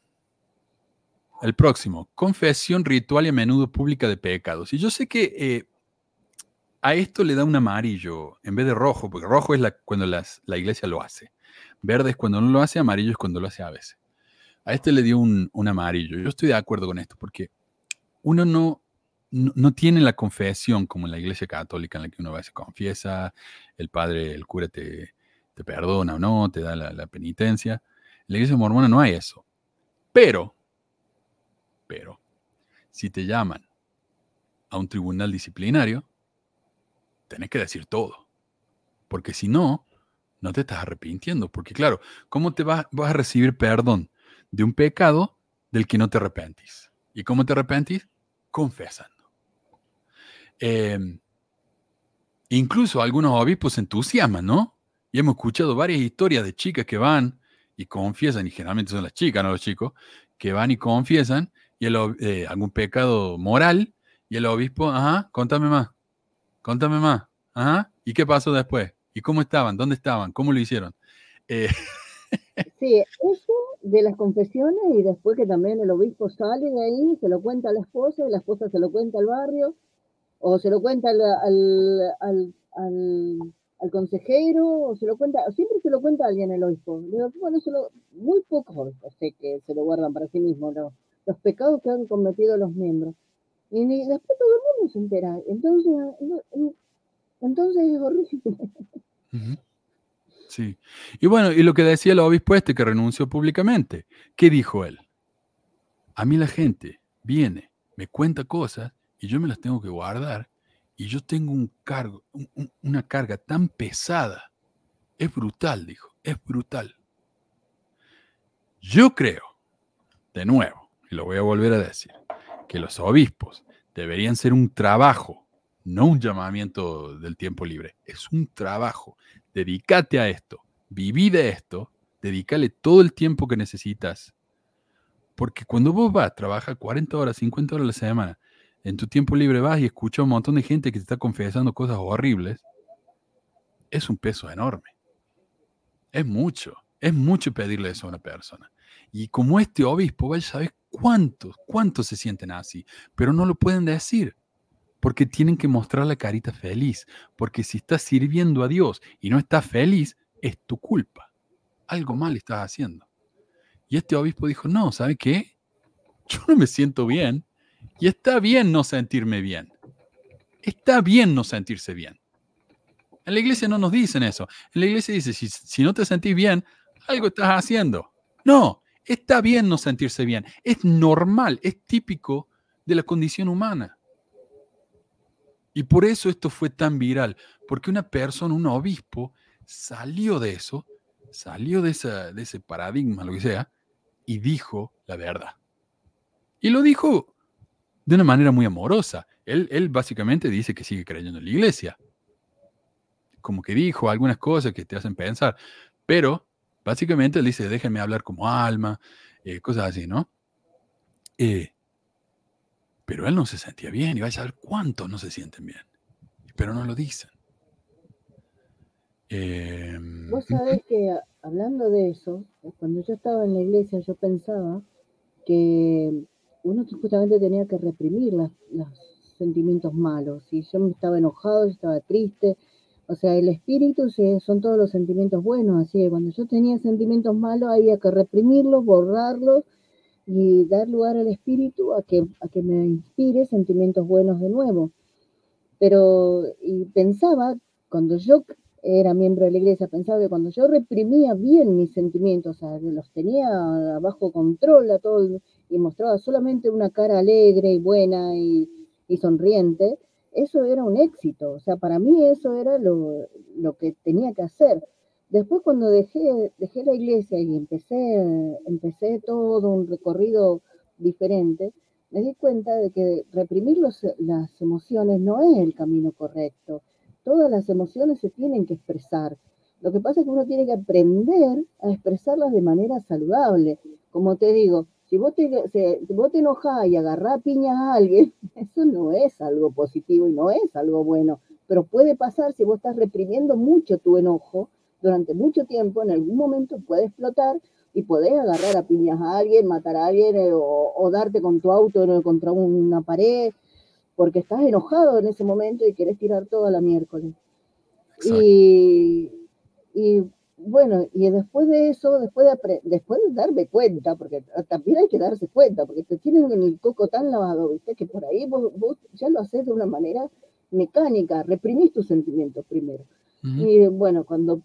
el próximo, confesión ritual y a menudo pública de pecados. Y yo sé que a esto le da un amarillo en vez de rojo, porque rojo es la, cuando la iglesia lo hace. Verde es cuando no lo hace, amarillo es cuando lo hace a veces. A este le dio un, amarillo. Yo estoy de acuerdo con esto porque uno no, no, tiene la confesión como en la iglesia católica en la que uno va se confiesa, el padre, el cura te, te perdona o no, te da la, la penitencia. En la iglesia mormona no hay eso. Pero, pero, si te llaman a un tribunal disciplinario, tenés que decir todo. Porque si no, no te estás arrepintiendo. Porque claro, ¿cómo te vas, vas a recibir perdón de un pecado del que no te arrepentís? ¿Y cómo te arrepentís? Confesando. Eh, incluso algunos obispos se entusiasman, ¿no? Y hemos escuchado varias historias de chicas que van y confiesan, y generalmente son las chicas, no los chicos, que van y confiesan y el, eh, algún pecado moral, y el obispo, ajá, contame más, contame más, ajá, ¿y qué pasó después? ¿Y cómo estaban? ¿Dónde estaban? ¿Cómo lo hicieron? Eh, [LAUGHS] Sí, eso de las confesiones y después que también el obispo sale de ahí, se lo cuenta a la esposa y la esposa se lo cuenta al barrio o se lo cuenta al, consejero o se lo cuenta, siempre se lo cuenta alguien el obispo. Muy pocos sé que se lo guardan para sí mismos, ¿no? los pecados que han cometido los miembros. Y después todo el mundo se entera. Entonces, no- entonces es horrible. Sí. Y bueno, y lo que decía el obispo este que renunció públicamente, ¿qué dijo él? A mí la gente viene, me cuenta cosas y yo me las tengo que guardar y yo tengo un cargo, un- un- una carga tan pesada. Es brutal, dijo, es brutal. Yo creo, de nuevo, y lo voy a volver a decir, que los obispos deberían ser un trabajo, no un llamamiento del tiempo libre, es un trabajo dedícate a esto, viví de esto, dedícale todo el tiempo que necesitas. Porque cuando vos vas, trabajas 40 horas, 50 horas a la semana, en tu tiempo libre vas y escuchas a un montón de gente que te está confesando cosas horribles, es un peso enorme. Es mucho, es mucho pedirle eso a una persona. Y como este obispo, saber cuántos, cuántos se sienten así, pero no lo pueden decir porque tienen que mostrar la carita feliz, porque si estás sirviendo a Dios y no estás feliz, es tu culpa. Algo mal estás haciendo. Y este obispo dijo, no, ¿sabe qué? Yo no me siento bien y está bien no sentirme bien. Está bien no sentirse bien. En la iglesia no nos dicen eso. En la iglesia dice, si, si no te sentís bien, algo estás haciendo. No, está bien no sentirse bien. Es normal, es típico de la condición humana. Y por eso esto fue tan viral, porque una persona, un obispo, salió de eso, salió de, esa, de ese paradigma, lo que sea, y dijo la verdad. Y lo dijo de una manera muy amorosa. Él, él básicamente dice que sigue creyendo en la iglesia. Como que dijo algunas cosas que te hacen pensar, pero básicamente él dice, déjenme hablar como alma, eh, cosas así, ¿no? Eh, pero él no se sentía bien y vais a ver cuántos no se sienten bien. Pero no lo dicen. Eh, Vos sabés que hablando de eso, cuando yo estaba en la iglesia, yo pensaba que uno justamente tenía que reprimir las- los sentimientos malos. Si yo me estaba enojado, yo estaba triste. O sea, el espíritu son todos los sentimientos buenos. Así que cuando yo tenía sentimientos malos, había que reprimirlos, borrarlos y dar lugar al espíritu a que, a que me inspire sentimientos buenos de nuevo. Pero, y pensaba, cuando yo era miembro de la iglesia, pensaba que cuando yo reprimía bien mis sentimientos, o los tenía bajo control a todo, y mostraba solamente una cara alegre y buena y sonriente, eso era un éxito. O sea, para mí eso era lo, que tenía que hacer. Después cuando dejé, dejé la iglesia y empecé, empecé todo un recorrido diferente, me di cuenta de que reprimir las emociones no es el camino correcto. Todas las emociones se tienen que expresar. Lo que pasa es que uno tiene que aprender a expresarlas de manera saludable. Como te digo, si vos te, se- si vos te enojás y agarrás a piñas a alguien, [LAUGHS] eso no es algo positivo y no es algo bueno. Pero puede pasar si vos estás reprimiendo mucho tu enojo durante mucho tiempo, en algún momento puede explotar y podés agarrar a piñas a alguien, matar a alguien eh, o, o darte con tu auto eh, contra una pared, porque estás enojado en ese momento y querés tirar todo a la miércoles. Exacto. Y, y bueno, y después de eso, después de, después de darme cuenta, porque también hay que darse cuenta, porque te tienen el coco tan lavado, ¿viste? Que por ahí vos, vos ya lo haces de una manera mecánica, reprimís tus sentimientos primero. Ujú. Y bueno, cuando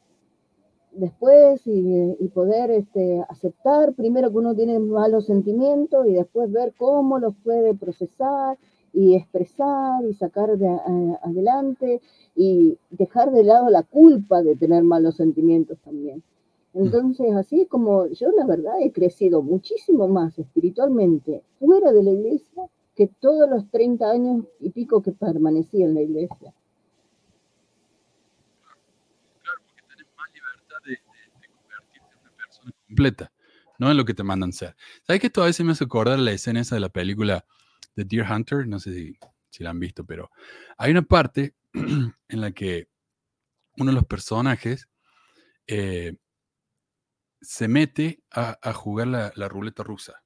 después y, y poder este, aceptar primero que uno tiene malos sentimientos y después ver cómo los puede procesar y expresar y sacar de, a- adelante y dejar de lado la culpa de tener malos sentimientos también. Entonces, así es como yo la verdad he crecido muchísimo más espiritualmente fuera de la iglesia que todos los 30 años y pico que permanecí en la iglesia. Claro, porque tenés más libertad de, de- de convertirte en una persona completa, no en lo que te mandan ser. ¿Sabes que esto a veces me hace acordar la escena esa de la película de Deer Hunter? No sé si, si la han visto, pero hay una parte [CLEARS THROAT] en la que uno de los personajes eh, se mete a, jugar la, la ruleta rusa.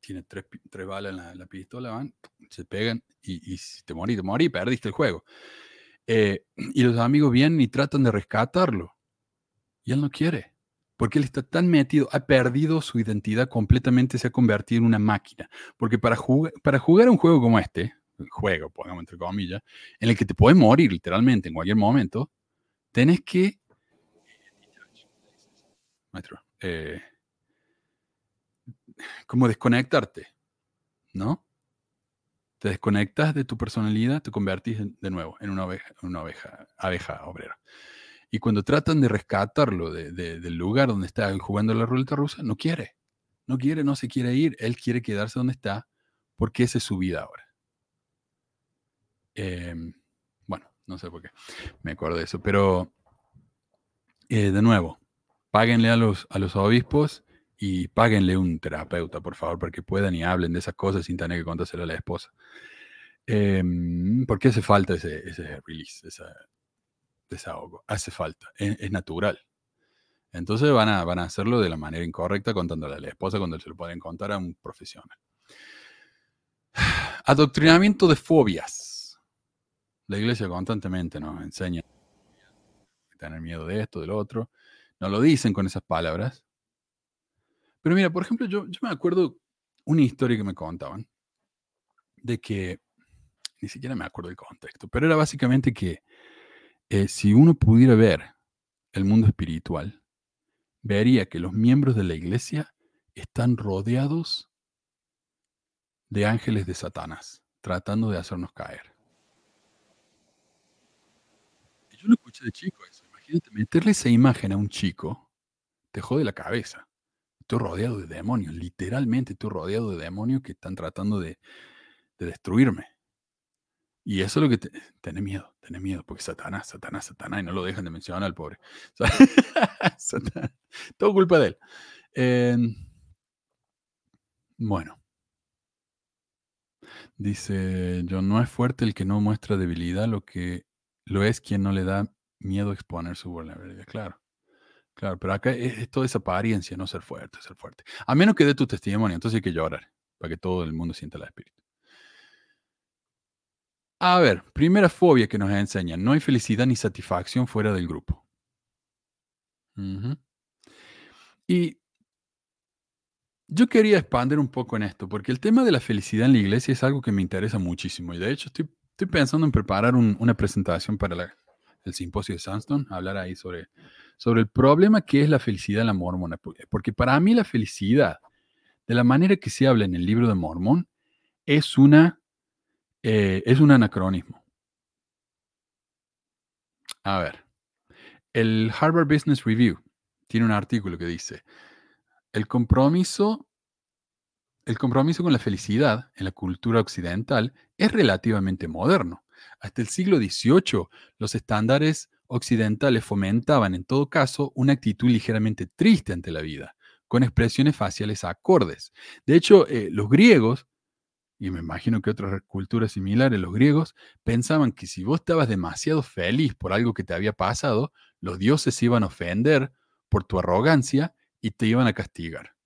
Tiene tres, tres balas en la, la pistola, van, se pegan y, y te morí, te morí, perdiste el juego. Eh, [CLEARS THROAT] y los amigos vienen y tratan de rescatarlo. Y él no quiere. Porque él está tan metido, ha perdido su identidad completamente, se ha convertido en una máquina. Porque para, para jugar un juego como este, juego, pongamos entre comillas, en el que te puedes morir literalmente en cualquier momento, tenés que... Maestro, eh, como desconectarte, ¿no? Te desconectas de tu personalidad, te convertís de nuevo en una una oveja, abeja obrera. Y cuando tratan de rescatarlo de- de- del lugar donde está jugando la ruleta rusa, no quiere. No quiere, no se quiere ir. Él quiere quedarse donde está porque esa es su vida ahora. Em, bueno, no sé por qué me acuerdo de eso, pero eh, de nuevo, páguenle a los, obispos y páguenle un terapeuta, por favor, para que puedan y hablen de esas cosas sin tener que contárselo a la esposa. Em, porque hace falta ese, ese release, desahogo. Hace falta, es, es natural. Entonces van a, van a hacerlo de la manera incorrecta contándole a la esposa cuando se lo pueden contar a un profesional. Adoctrinamiento de fobias. La iglesia constantemente nos enseña a tener miedo de esto, del otro. No lo dicen con esas palabras. Pero mira, por ejemplo, yo, yo me acuerdo una historia que me contaban de que, ni siquiera me acuerdo del contexto, pero era básicamente que eh, si uno pudiera ver el mundo espiritual, vería que los miembros de la iglesia están rodeados de ángeles de Satanás, tratando de hacernos caer. Yo lo escuché de chico eso. Imagínate, meterle esa imagen a un chico, te jode la cabeza. Estoy rodeado de demonios, literalmente estoy rodeado de demonios que están tratando de, de destruirme. Y eso es lo que te, tenés miedo, tenés miedo, porque Satanás, Satanás, Satanás, y no lo dejan de mencionar al pobre. [LAUGHS] Todo culpa de él. Eh, bueno. Dice John, no es fuerte el que no muestra debilidad, lo que lo es quien no le da miedo exponer su vulnerabilidad. Claro, claro, pero acá es, es toda esa apariencia, no ser fuerte, ser fuerte. A menos que dé tu testimonio, entonces hay que llorar, para que todo el mundo sienta el espíritu. A ver, primera fobia que nos enseñan, no hay felicidad ni satisfacción fuera del grupo. Y yo quería expandir un poco en esto, porque el tema de la felicidad en la iglesia es algo que me interesa muchísimo. Y de hecho estoy, pensando en preparar un- una presentación para el simposio de Sandstone, hablar ahí sobre, sobre el problema que es la felicidad en la mormona. Por- Porque para mí la felicidad, de la manera que se habla en el libro de Mormón, es, una, eh, es un anacronismo. A ver, el Harvard Business Review tiene un artículo que dice, el compromiso, el compromiso con la felicidad en la cultura occidental es relativamente moderno. Hasta el siglo XVIII, los estándares occidentales fomentaban, en todo caso, una actitud ligeramente triste ante la vida, con expresiones faciales acordes. De hecho, eh, los griegos, y me imagino que otras culturas similares, los griegos, pensaban que si vos estabas demasiado feliz por algo que te había pasado, los dioses se iban a ofender por tu arrogancia y te iban a castigar.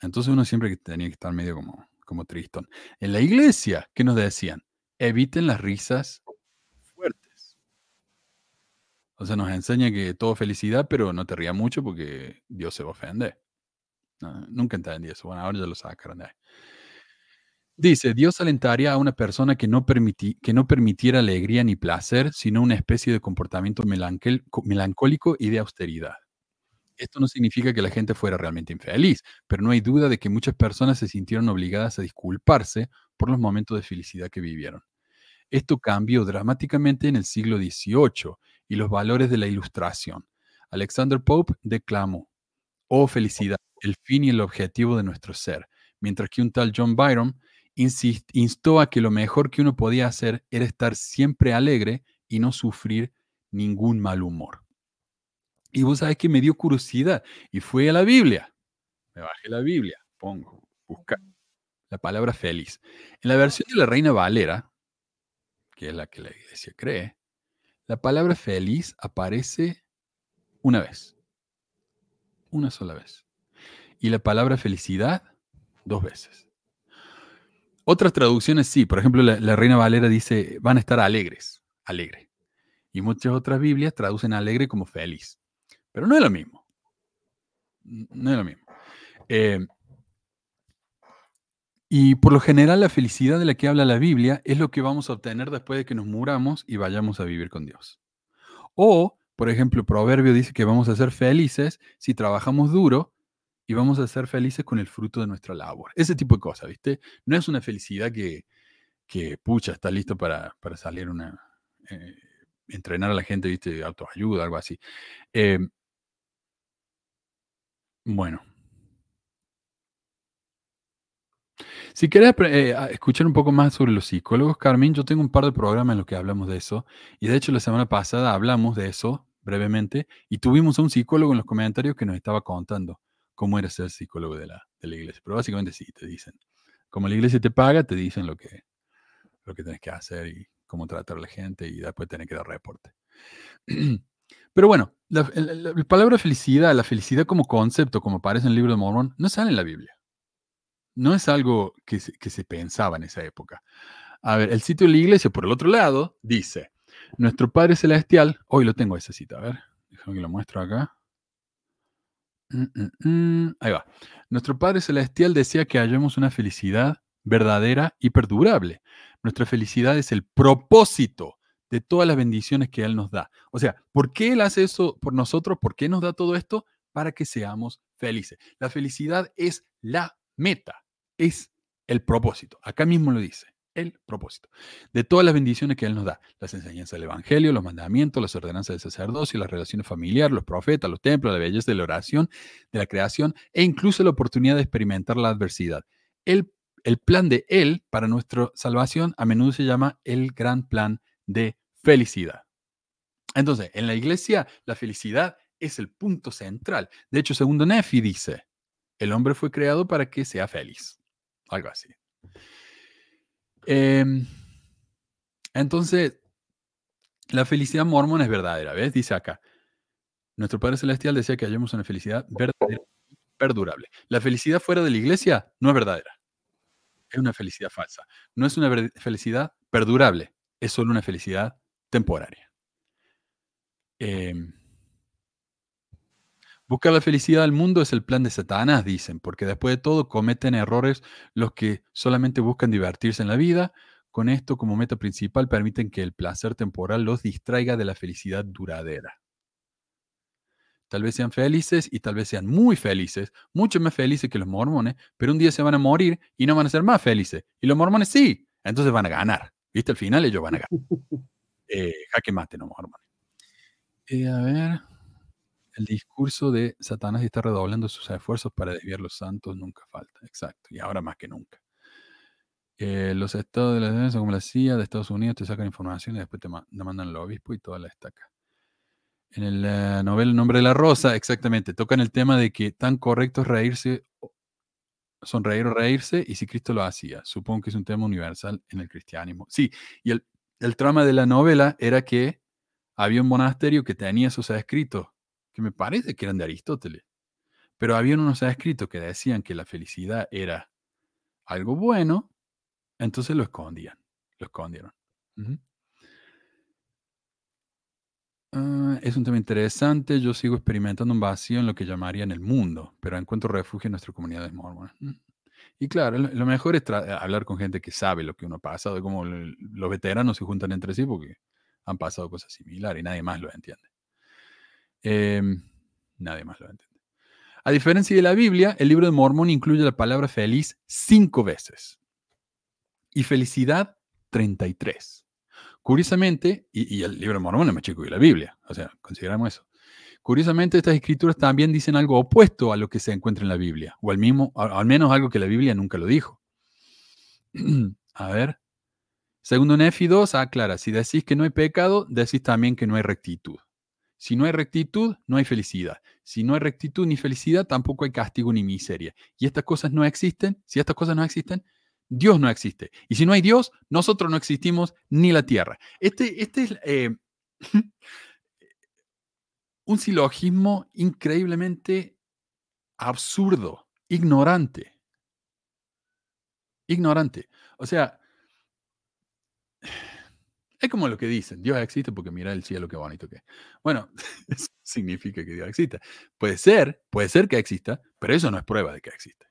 Entonces uno siempre tenía que estar medio como, como tristón. En la iglesia, ¿qué nos decían? Eviten las risas fuertes. O sea, nos enseña que todo felicidad, pero no te rías mucho porque Dios se va a ofender. No, nunca entendí eso. Bueno, ahora ya lo sacaron de ahí. Dice, Dios alentaría a una persona que no, permiti- que no permitiera alegría ni placer, sino una especie de comportamiento melancólico y de austeridad. Esto no significa que la gente fuera realmente infeliz, pero no hay duda de que muchas personas se sintieron obligadas a disculparse por los momentos de felicidad que vivieron. Esto cambió dramáticamente en el siglo XVIII y los valores de la ilustración. Alexander Pope declamó, Oh felicidad, el fin y el objetivo de nuestro ser, mientras que un tal John Byron instó a que lo mejor que uno podía hacer era estar siempre alegre y no sufrir ningún mal humor. Y vos sabés que me dio curiosidad y fui a la Biblia. Me bajé la Biblia, pongo, busca la palabra feliz. En la versión de la Reina Valera, que es la que la iglesia cree, la palabra feliz aparece una vez. Una sola vez. Y la palabra felicidad, dos veces. Otras traducciones sí, por ejemplo, la, Reina Valera dice, van a estar alegres, alegre. Y muchas otras Biblias traducen alegre como feliz. Pero no es lo mismo. No es lo mismo. Eh, y por lo general la felicidad de la que habla la Biblia es lo que vamos a obtener después de que nos muramos y vayamos a vivir con Dios. O, por ejemplo, Proverbio dice que vamos a ser felices si trabajamos duro y vamos a ser felices con el fruto de nuestra labor. Ese tipo de cosas, ¿viste? No es una felicidad que, que pucha, está listo para, para salir una... eh, entrenar a la gente, ¿viste? Autoayuda, algo así. Eh, bueno. Si querés eh, escuchar un poco más sobre los psicólogos, Carmen, yo tengo un par de programas en los que hablamos de eso. Y de hecho, la semana pasada hablamos de eso brevemente y tuvimos a un psicólogo en los comentarios que nos estaba contando cómo era ser psicólogo de la, de la iglesia. Pero básicamente sí, te dicen. Como la iglesia te paga, te dicen lo que, lo que tienes que hacer y cómo tratar a la gente y después tenés que dar reporte. [CLEARS THROAT] Pero bueno, la palabra felicidad, la felicidad como concepto, como aparece en el libro de Mormón, no sale en la Biblia. No es algo que se, que se pensaba en esa época. A ver, el sitio de la iglesia, por el otro lado, dice, nuestro Padre Celestial, hoy lo tengo esa cita, a ver, déjame que lo muestro acá. Mm, mm, mm, Ahí va. Nuestro Padre Celestial desea que hallemos una felicidad verdadera y perdurable. Nuestra felicidad es el propósito de todas las bendiciones que Él nos da. O sea, ¿por qué Él hace eso por nosotros? ¿Por qué nos da todo esto? Para que seamos felices. La felicidad es la meta, es el propósito. Acá mismo lo dice, el propósito. De todas las bendiciones que Él nos da. Las enseñanzas del Evangelio, los mandamientos, las ordenanzas del sacerdocio, las relaciones familiares, los profetas, los templos, la belleza de la oración, de la creación e incluso la oportunidad de experimentar la adversidad. El, el plan de Él para nuestra salvación a menudo se llama el gran plan de felicidad. Entonces, en la iglesia, la felicidad es el punto central. De hecho, segundo Nefi dice, el hombre fue creado para que sea feliz. Algo así. Em, entonces, la felicidad mormona es verdadera, ¿ves? Dice acá, nuestro Padre Celestial decía que hallemos una felicidad verdadera perdurable. La felicidad fuera de la iglesia no es verdadera. Es una felicidad falsa. No es una felicidad perdurable. Es solo una felicidad temporaria. Em, Buscar la felicidad del mundo es el plan de Satanás, dicen, porque después de todo cometen errores los que solamente buscan divertirse en la vida. Con esto como meta principal permiten que el placer temporal los distraiga de la felicidad duradera. Tal vez sean felices y tal vez sean muy felices, mucho más felices que los mormones, pero un día se van a morir y no van a ser más felices. Y los mormones sí, entonces van a ganar. ¿Viste? Al final ellos van a ganar. [LAUGHS] Eh, jaque mate, no mormones. Eh, a ver. El discurso de Satanás está redoblando sus esfuerzos para desviar los santos, nunca falta. Exacto. Y ahora más que nunca. Eh, los estados de la defensa, como la CIA de Estados Unidos, te sacan información y después te ma- te mandan al obispo y toda la estaca. En el, la novela El nombre de la rosa, exactamente, tocan el tema de que tan correcto es reírse, sonreír o reírse, y si Cristo lo hacía. Supongo que es un tema universal en el cristianismo. Sí, y el, el trama de la novela era que había un monasterio que tenía esos escritos, que me parece que eran de Aristóteles, pero había unos escritos que decían que la felicidad era algo bueno, entonces lo escondían, lo escondieron. Ah, es un tema interesante. Yo sigo experimentando un vacío en lo que llamaría en el mundo, pero encuentro refugio en nuestra comunidad de mormona. Mm. Y claro, lo, lo mejor es tra- hablar con gente que sabe lo que uno ha pasado, como los veteranos se juntan entre sí porque han pasado cosas similares y nadie más lo entiende. Em, nadie más lo entiende. A diferencia de la Biblia, el libro de Mormón incluye la palabra feliz cinco veces y felicidad 33. Curiosamente, y, el libro de Mormón es más chico que la Biblia, o sea, consideramos eso. Curiosamente, estas escrituras también dicen algo opuesto a lo que se encuentra en la Biblia, o al, mismo, al menos algo que la Biblia nunca lo dijo. [CLEARS THROAT] a ver. Segundo Nefi 2 aclara, si decís que no hay pecado, decís también que no hay rectitud. Si no hay rectitud, no hay felicidad. Si no hay rectitud ni felicidad, tampoco hay castigo ni miseria. Y estas cosas no existen. Si estas cosas no existen, Dios no existe. Y si no hay Dios, nosotros no existimos ni la tierra. Este, este es eh, [LAUGHS] un silogismo increíblemente absurdo, ignorante. Ignorante. O sea, es como lo que dicen, Dios existe porque mira el cielo, qué bonito que es. Bueno, [LAUGHS] eso significa que Dios existe. Puede ser, puede ser que exista, pero eso no es prueba de que existe.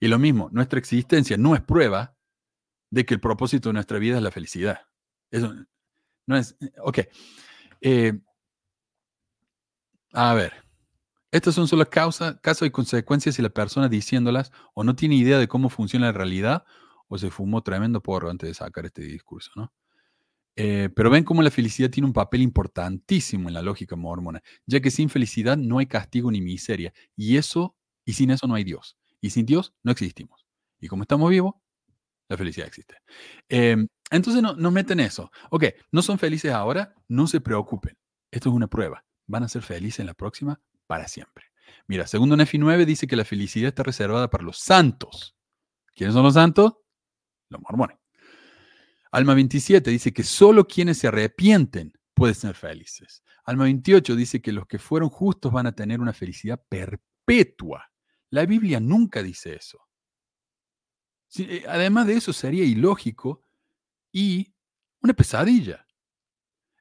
Y lo mismo, nuestra existencia no es prueba de que el propósito de nuestra vida es la felicidad. Eso no es, ok. Eh, a ver, estas son solo causa, casos y consecuencias si la persona diciéndolas o no tiene idea de cómo funciona la realidad o se fumó tremendo porro antes de sacar este discurso, ¿no? Eh, pero ven cómo la felicidad tiene un papel importantísimo en la lógica mormona, ya que sin felicidad no hay castigo ni miseria, y eso, y sin eso no hay Dios, y sin Dios no existimos. Y como estamos vivos, la felicidad existe. Eh, entonces no, nos meten eso. Ok, no son felices ahora, no se preocupen. Esto es una prueba. Van a ser felices en la próxima para siempre. Mira, segundo Nefi 9 dice que la felicidad está reservada para los santos. ¿Quiénes son los santos? Los mormones. Alma 27 dice que solo quienes se arrepienten pueden ser felices. Alma 28 dice que los que fueron justos van a tener una felicidad perpetua. La Biblia nunca dice eso. Eh, además de eso, sería ilógico y una pesadilla.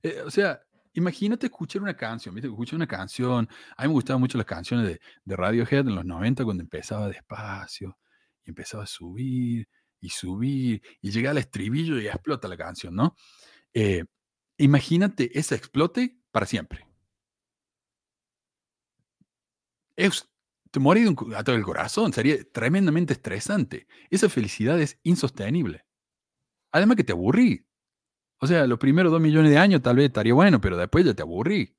Eh, o sea, imagínate escuchar una canción, ¿viste? Escuchar una canción. A mí me gustaban mucho las canciones de, de Radiohead en los 90 cuando empezaba despacio y empezaba a subir y subir y llega al estribillo y explota la canción, ¿no? Eh, imagínate ese explote para siempre. Es, te morí de un cu- ataque del corazón, sería tremendamente estresante. Esa felicidad es insostenible. Además que te aburrí. O sea, los primeros dos millones de años tal vez estaría bueno, pero después ya te aburrí.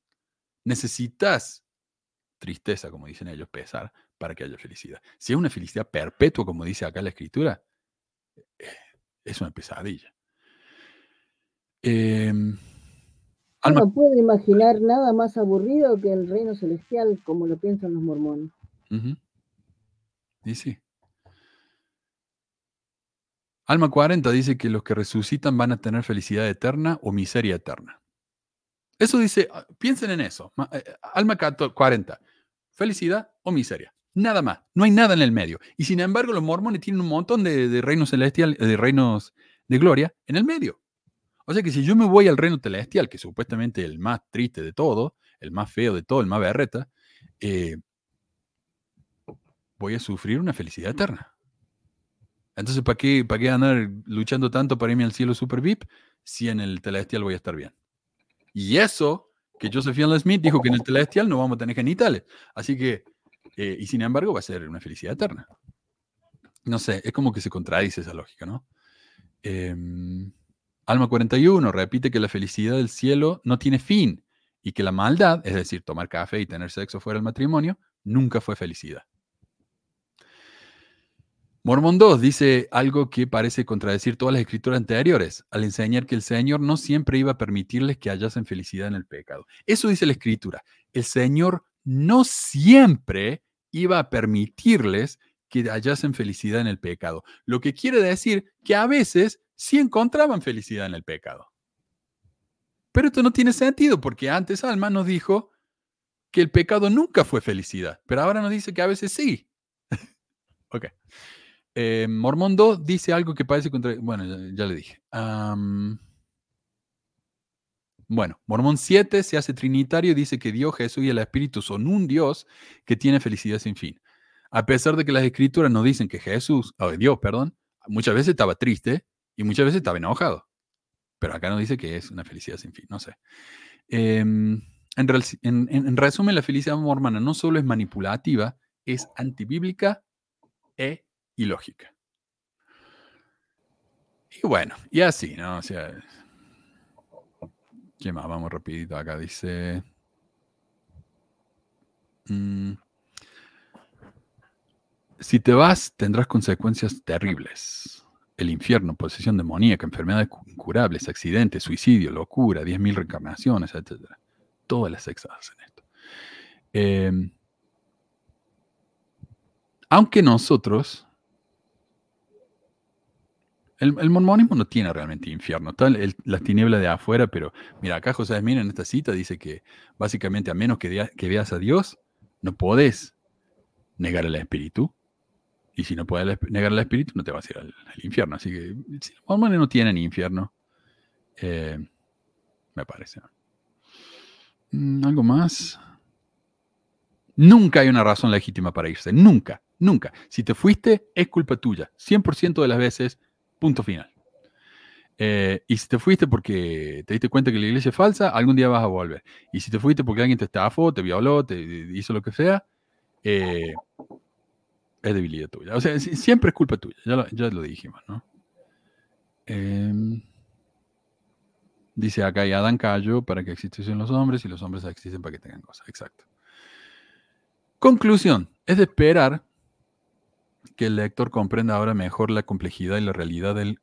Necesitas tristeza, como dicen ellos, pesar, para que haya felicidad. Si es una felicidad perpetua, como dice acá la escritura, es una pesadilla. Em, Alma, No puedo imaginar nada más aburrido que el reino celestial, como lo piensan los mormones. Y sí. Alma 40 dice que los que resucitan van a tener felicidad eterna o miseria eterna. Eso dice, ah, piensen en eso. eh, Alma 14 40, felicidad o miseria. Nada más, no hay nada en el medio. Y sin embargo, los mormones tienen un montón de, reinos celestiales, de reinos de gloria en el medio. O sea que si yo me voy al reino celestial, que supuestamente es el más triste de todo, el más feo de todo, el más berreta, eh, voy a sufrir una felicidad eterna. Entonces, ¿para qué, ¿para qué andar luchando tanto para irme al cielo super VIP si en el celestial voy a estar bien? Y eso que Josephine Smith dijo que en el celestial no vamos a tener genitales. Así que, eh, y sin embargo, va a ser una felicidad eterna. No sé, es como que se contradice esa lógica, ¿no? Em, Alma 41 repite que la felicidad del cielo no tiene fin y que la maldad, es decir, tomar café y tener sexo fuera del matrimonio, nunca fue felicidad. Mormón 2 dice algo que parece contradecir todas las escrituras anteriores, al enseñar que el Señor no siempre iba a permitirles que hallasen felicidad en el pecado. Eso dice la escritura. El Señor no siempre iba a permitirles que hallasen felicidad en el pecado. Lo que quiere decir que a veces sí encontraban felicidad en el pecado. Pero esto no tiene sentido porque antes Alma nos dijo que el pecado nunca fue felicidad, pero ahora nos dice que a veces sí. [LAUGHS] ok. Eh, Mormón 2 dice algo que parece contra... Bueno, ya, le dije. Bueno, Mormón 7 se hace trinitario y dice que Dios, Jesús y el Espíritu son un Dios que tiene felicidad sin fin. A pesar de que las escrituras nos dicen que Jesús, o Dios, perdón, muchas veces estaba triste y muchas veces estaba enojado. Pero acá nos dice que es una felicidad sin fin, no sé. Em, en, en, en, resumen, la felicidad mormona no solo es manipulativa, es antibíblica e ilógica. Y bueno, y así, ¿no? O sea, ¿qué más? Vamos rapidito acá. Dice... Mm, si te vas, tendrás consecuencias terribles. El infierno, posesión demoníaca, enfermedades incurables, accidentes, suicidio, locura, 10.000 reencarnaciones, etc. Todas las sexas hacen esto. Em, aunque nosotros el, mormonismo no tiene realmente infierno, está la tiniebla de afuera, pero mira, acá José Mira en esta cita dice que básicamente a menos que, veas a Dios, no podés negar al espíritu. Y si no puedes negar al espíritu, no te vas a ir al, infierno. Así que si los mormones no tienen infierno, eh, me parece. Mm, ¿Algo más? Nunca hay una razón legítima para irse. Nunca, nunca. Si te fuiste, es culpa tuya. 100% de las veces Punto final. Eh, y si te fuiste porque te diste cuenta que la iglesia es falsa, algún día vas a volver. Y si te fuiste porque alguien te estafó, te violó, te hizo lo que sea, eh, es debilidad tuya. O sea, siempre es culpa tuya, ya lo, ya lo dijimos, ¿no? Em, dice acá, y Adán cayó para que existiesen los hombres y los hombres existen para que tengan cosas. Exacto. Conclusión, es de esperar que el lector comprenda ahora mejor la complejidad y la realidad del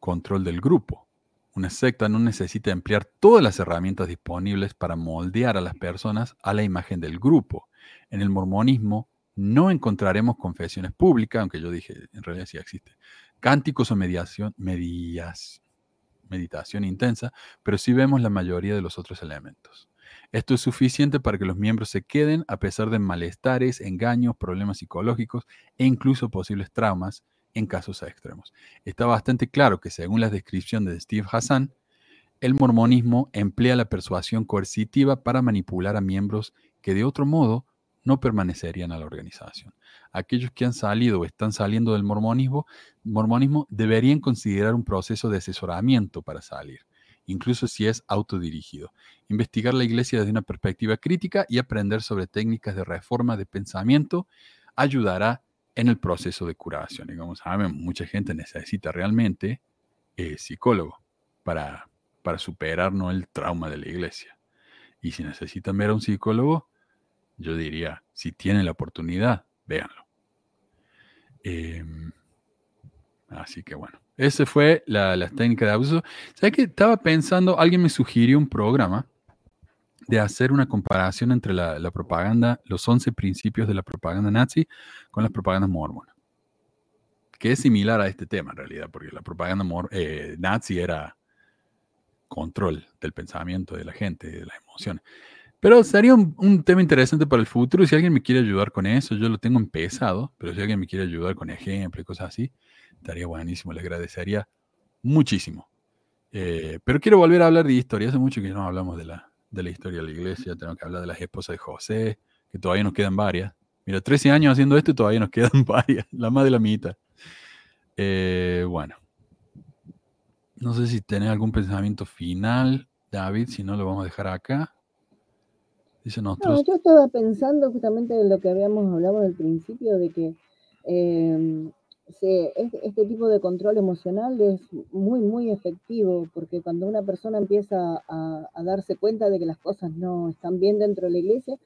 control del grupo. Una secta no necesita emplear todas las herramientas disponibles para moldear a las personas a la imagen del grupo. En el mormonismo no encontraremos confesiones públicas, aunque yo dije, en realidad sí existe, cánticos o mediación, meditación intensa, pero sí vemos la mayoría de los otros elementos. Esto es suficiente para que los miembros se queden a pesar de malestares, engaños, problemas psicológicos e incluso posibles traumas en casos extremos. Está bastante claro que según la descripción de Steve Hassan, el mormonismo emplea la persuasión coercitiva para manipular a miembros que de otro modo no permanecerían a la organización. Aquellos que han salido o están saliendo del mormonismo, mormonismo deberían considerar un proceso de asesoramiento para salir incluso si es autodirigido. Investigar la iglesia desde una perspectiva crítica y aprender sobre técnicas de reforma de pensamiento ayudará en el proceso de curación. Y como saben, mucha gente necesita realmente eh, psicólogo para, para superar el trauma de la iglesia. Y si necesitan ver a un psicólogo, yo diría, si tienen la oportunidad, véanlo. Em, así que bueno. Esa fue la, técnica de abuso. ¿Sabes que Estaba pensando, alguien me sugirió un programa de hacer una comparación entre la, propaganda, los 11 principios de la propaganda nazi con las propagandas mormonas. Que es similar a este tema en realidad, porque la propaganda eh, nazi era control del pensamiento de la gente, de las emociones. Pero sería un, tema interesante para el futuro. Si alguien me quiere ayudar con eso, yo lo tengo empezado, pero si alguien me quiere ayudar con ejemplos y cosas así, estaría buenísimo, le agradecería muchísimo. Eh, pero quiero volver a hablar de historia. Hace mucho que no hablamos de la, de la historia de la iglesia. Tenemos que hablar de las esposas de José, que todavía nos quedan varias. Mira, 13 años haciendo esto y todavía nos [LAUGHS] quedan varias, la más de la mitad. Eh, bueno, no sé si tenés algún pensamiento final, David, si no lo vamos a dejar acá. Dice nosotros. No, yo estaba pensando justamente en lo que habíamos hablado al principio, de que eh, Sí, este, este, tipo de control emocional es muy, muy efectivo, porque cuando una persona empieza a, darse cuenta de que las cosas no están bien dentro de la iglesia,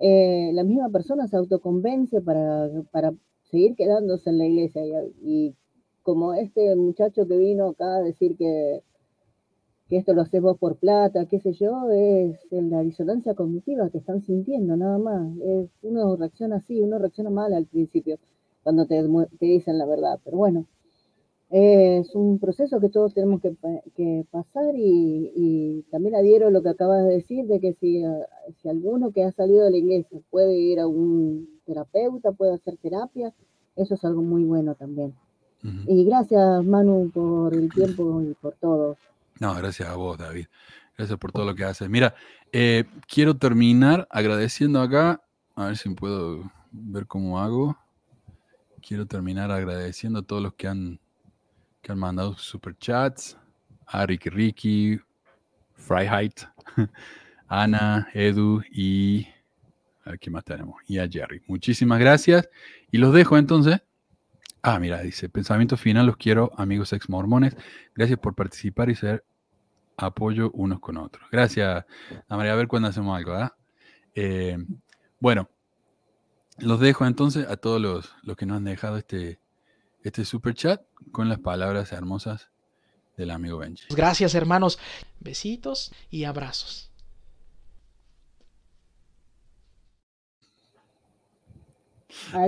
eh, la misma persona se autoconvence para, para seguir quedándose en la iglesia. Y, como este muchacho que vino acá a decir que, que esto lo haces vos por plata, qué sé yo, es la disonancia cognitiva que están sintiendo, nada más. Es, uno reacciona así, uno reacciona mal al principio cuando te, dicen la verdad. Pero bueno, es un proceso que todos tenemos que, pasar y, también adhiero lo que acabas de decir, de que si, si alguno que ha salido de la iglesia puede ir a un terapeuta, puede hacer terapia, eso es algo muy bueno también. Y gracias Manu por el tiempo y por todo. No, gracias a vos, David. Gracias por todo lo que haces. Mira, eh, quiero terminar agradeciendo acá, a ver si puedo ver cómo hago. Quiero terminar agradeciendo a todos los que han, que han mandado superchats. A Ricky Ricky, Freiheit, [LAUGHS] Ana, Edu y... A ver, ¿qué más tenemos? Y a Jerry. Muchísimas gracias. Y los dejo entonces. Ah, mira, dice, pensamiento final, los quiero, amigos ex mormones. Gracias por participar y ser apoyo unos con otros. Gracias, a María. A ver cuándo hacemos algo, ¿ah? Eh, bueno, los dejo entonces a todos los, los, que nos han dejado este, este super chat con las palabras hermosas del amigo Benji. Gracias, hermanos. Besitos y abrazos. Ay,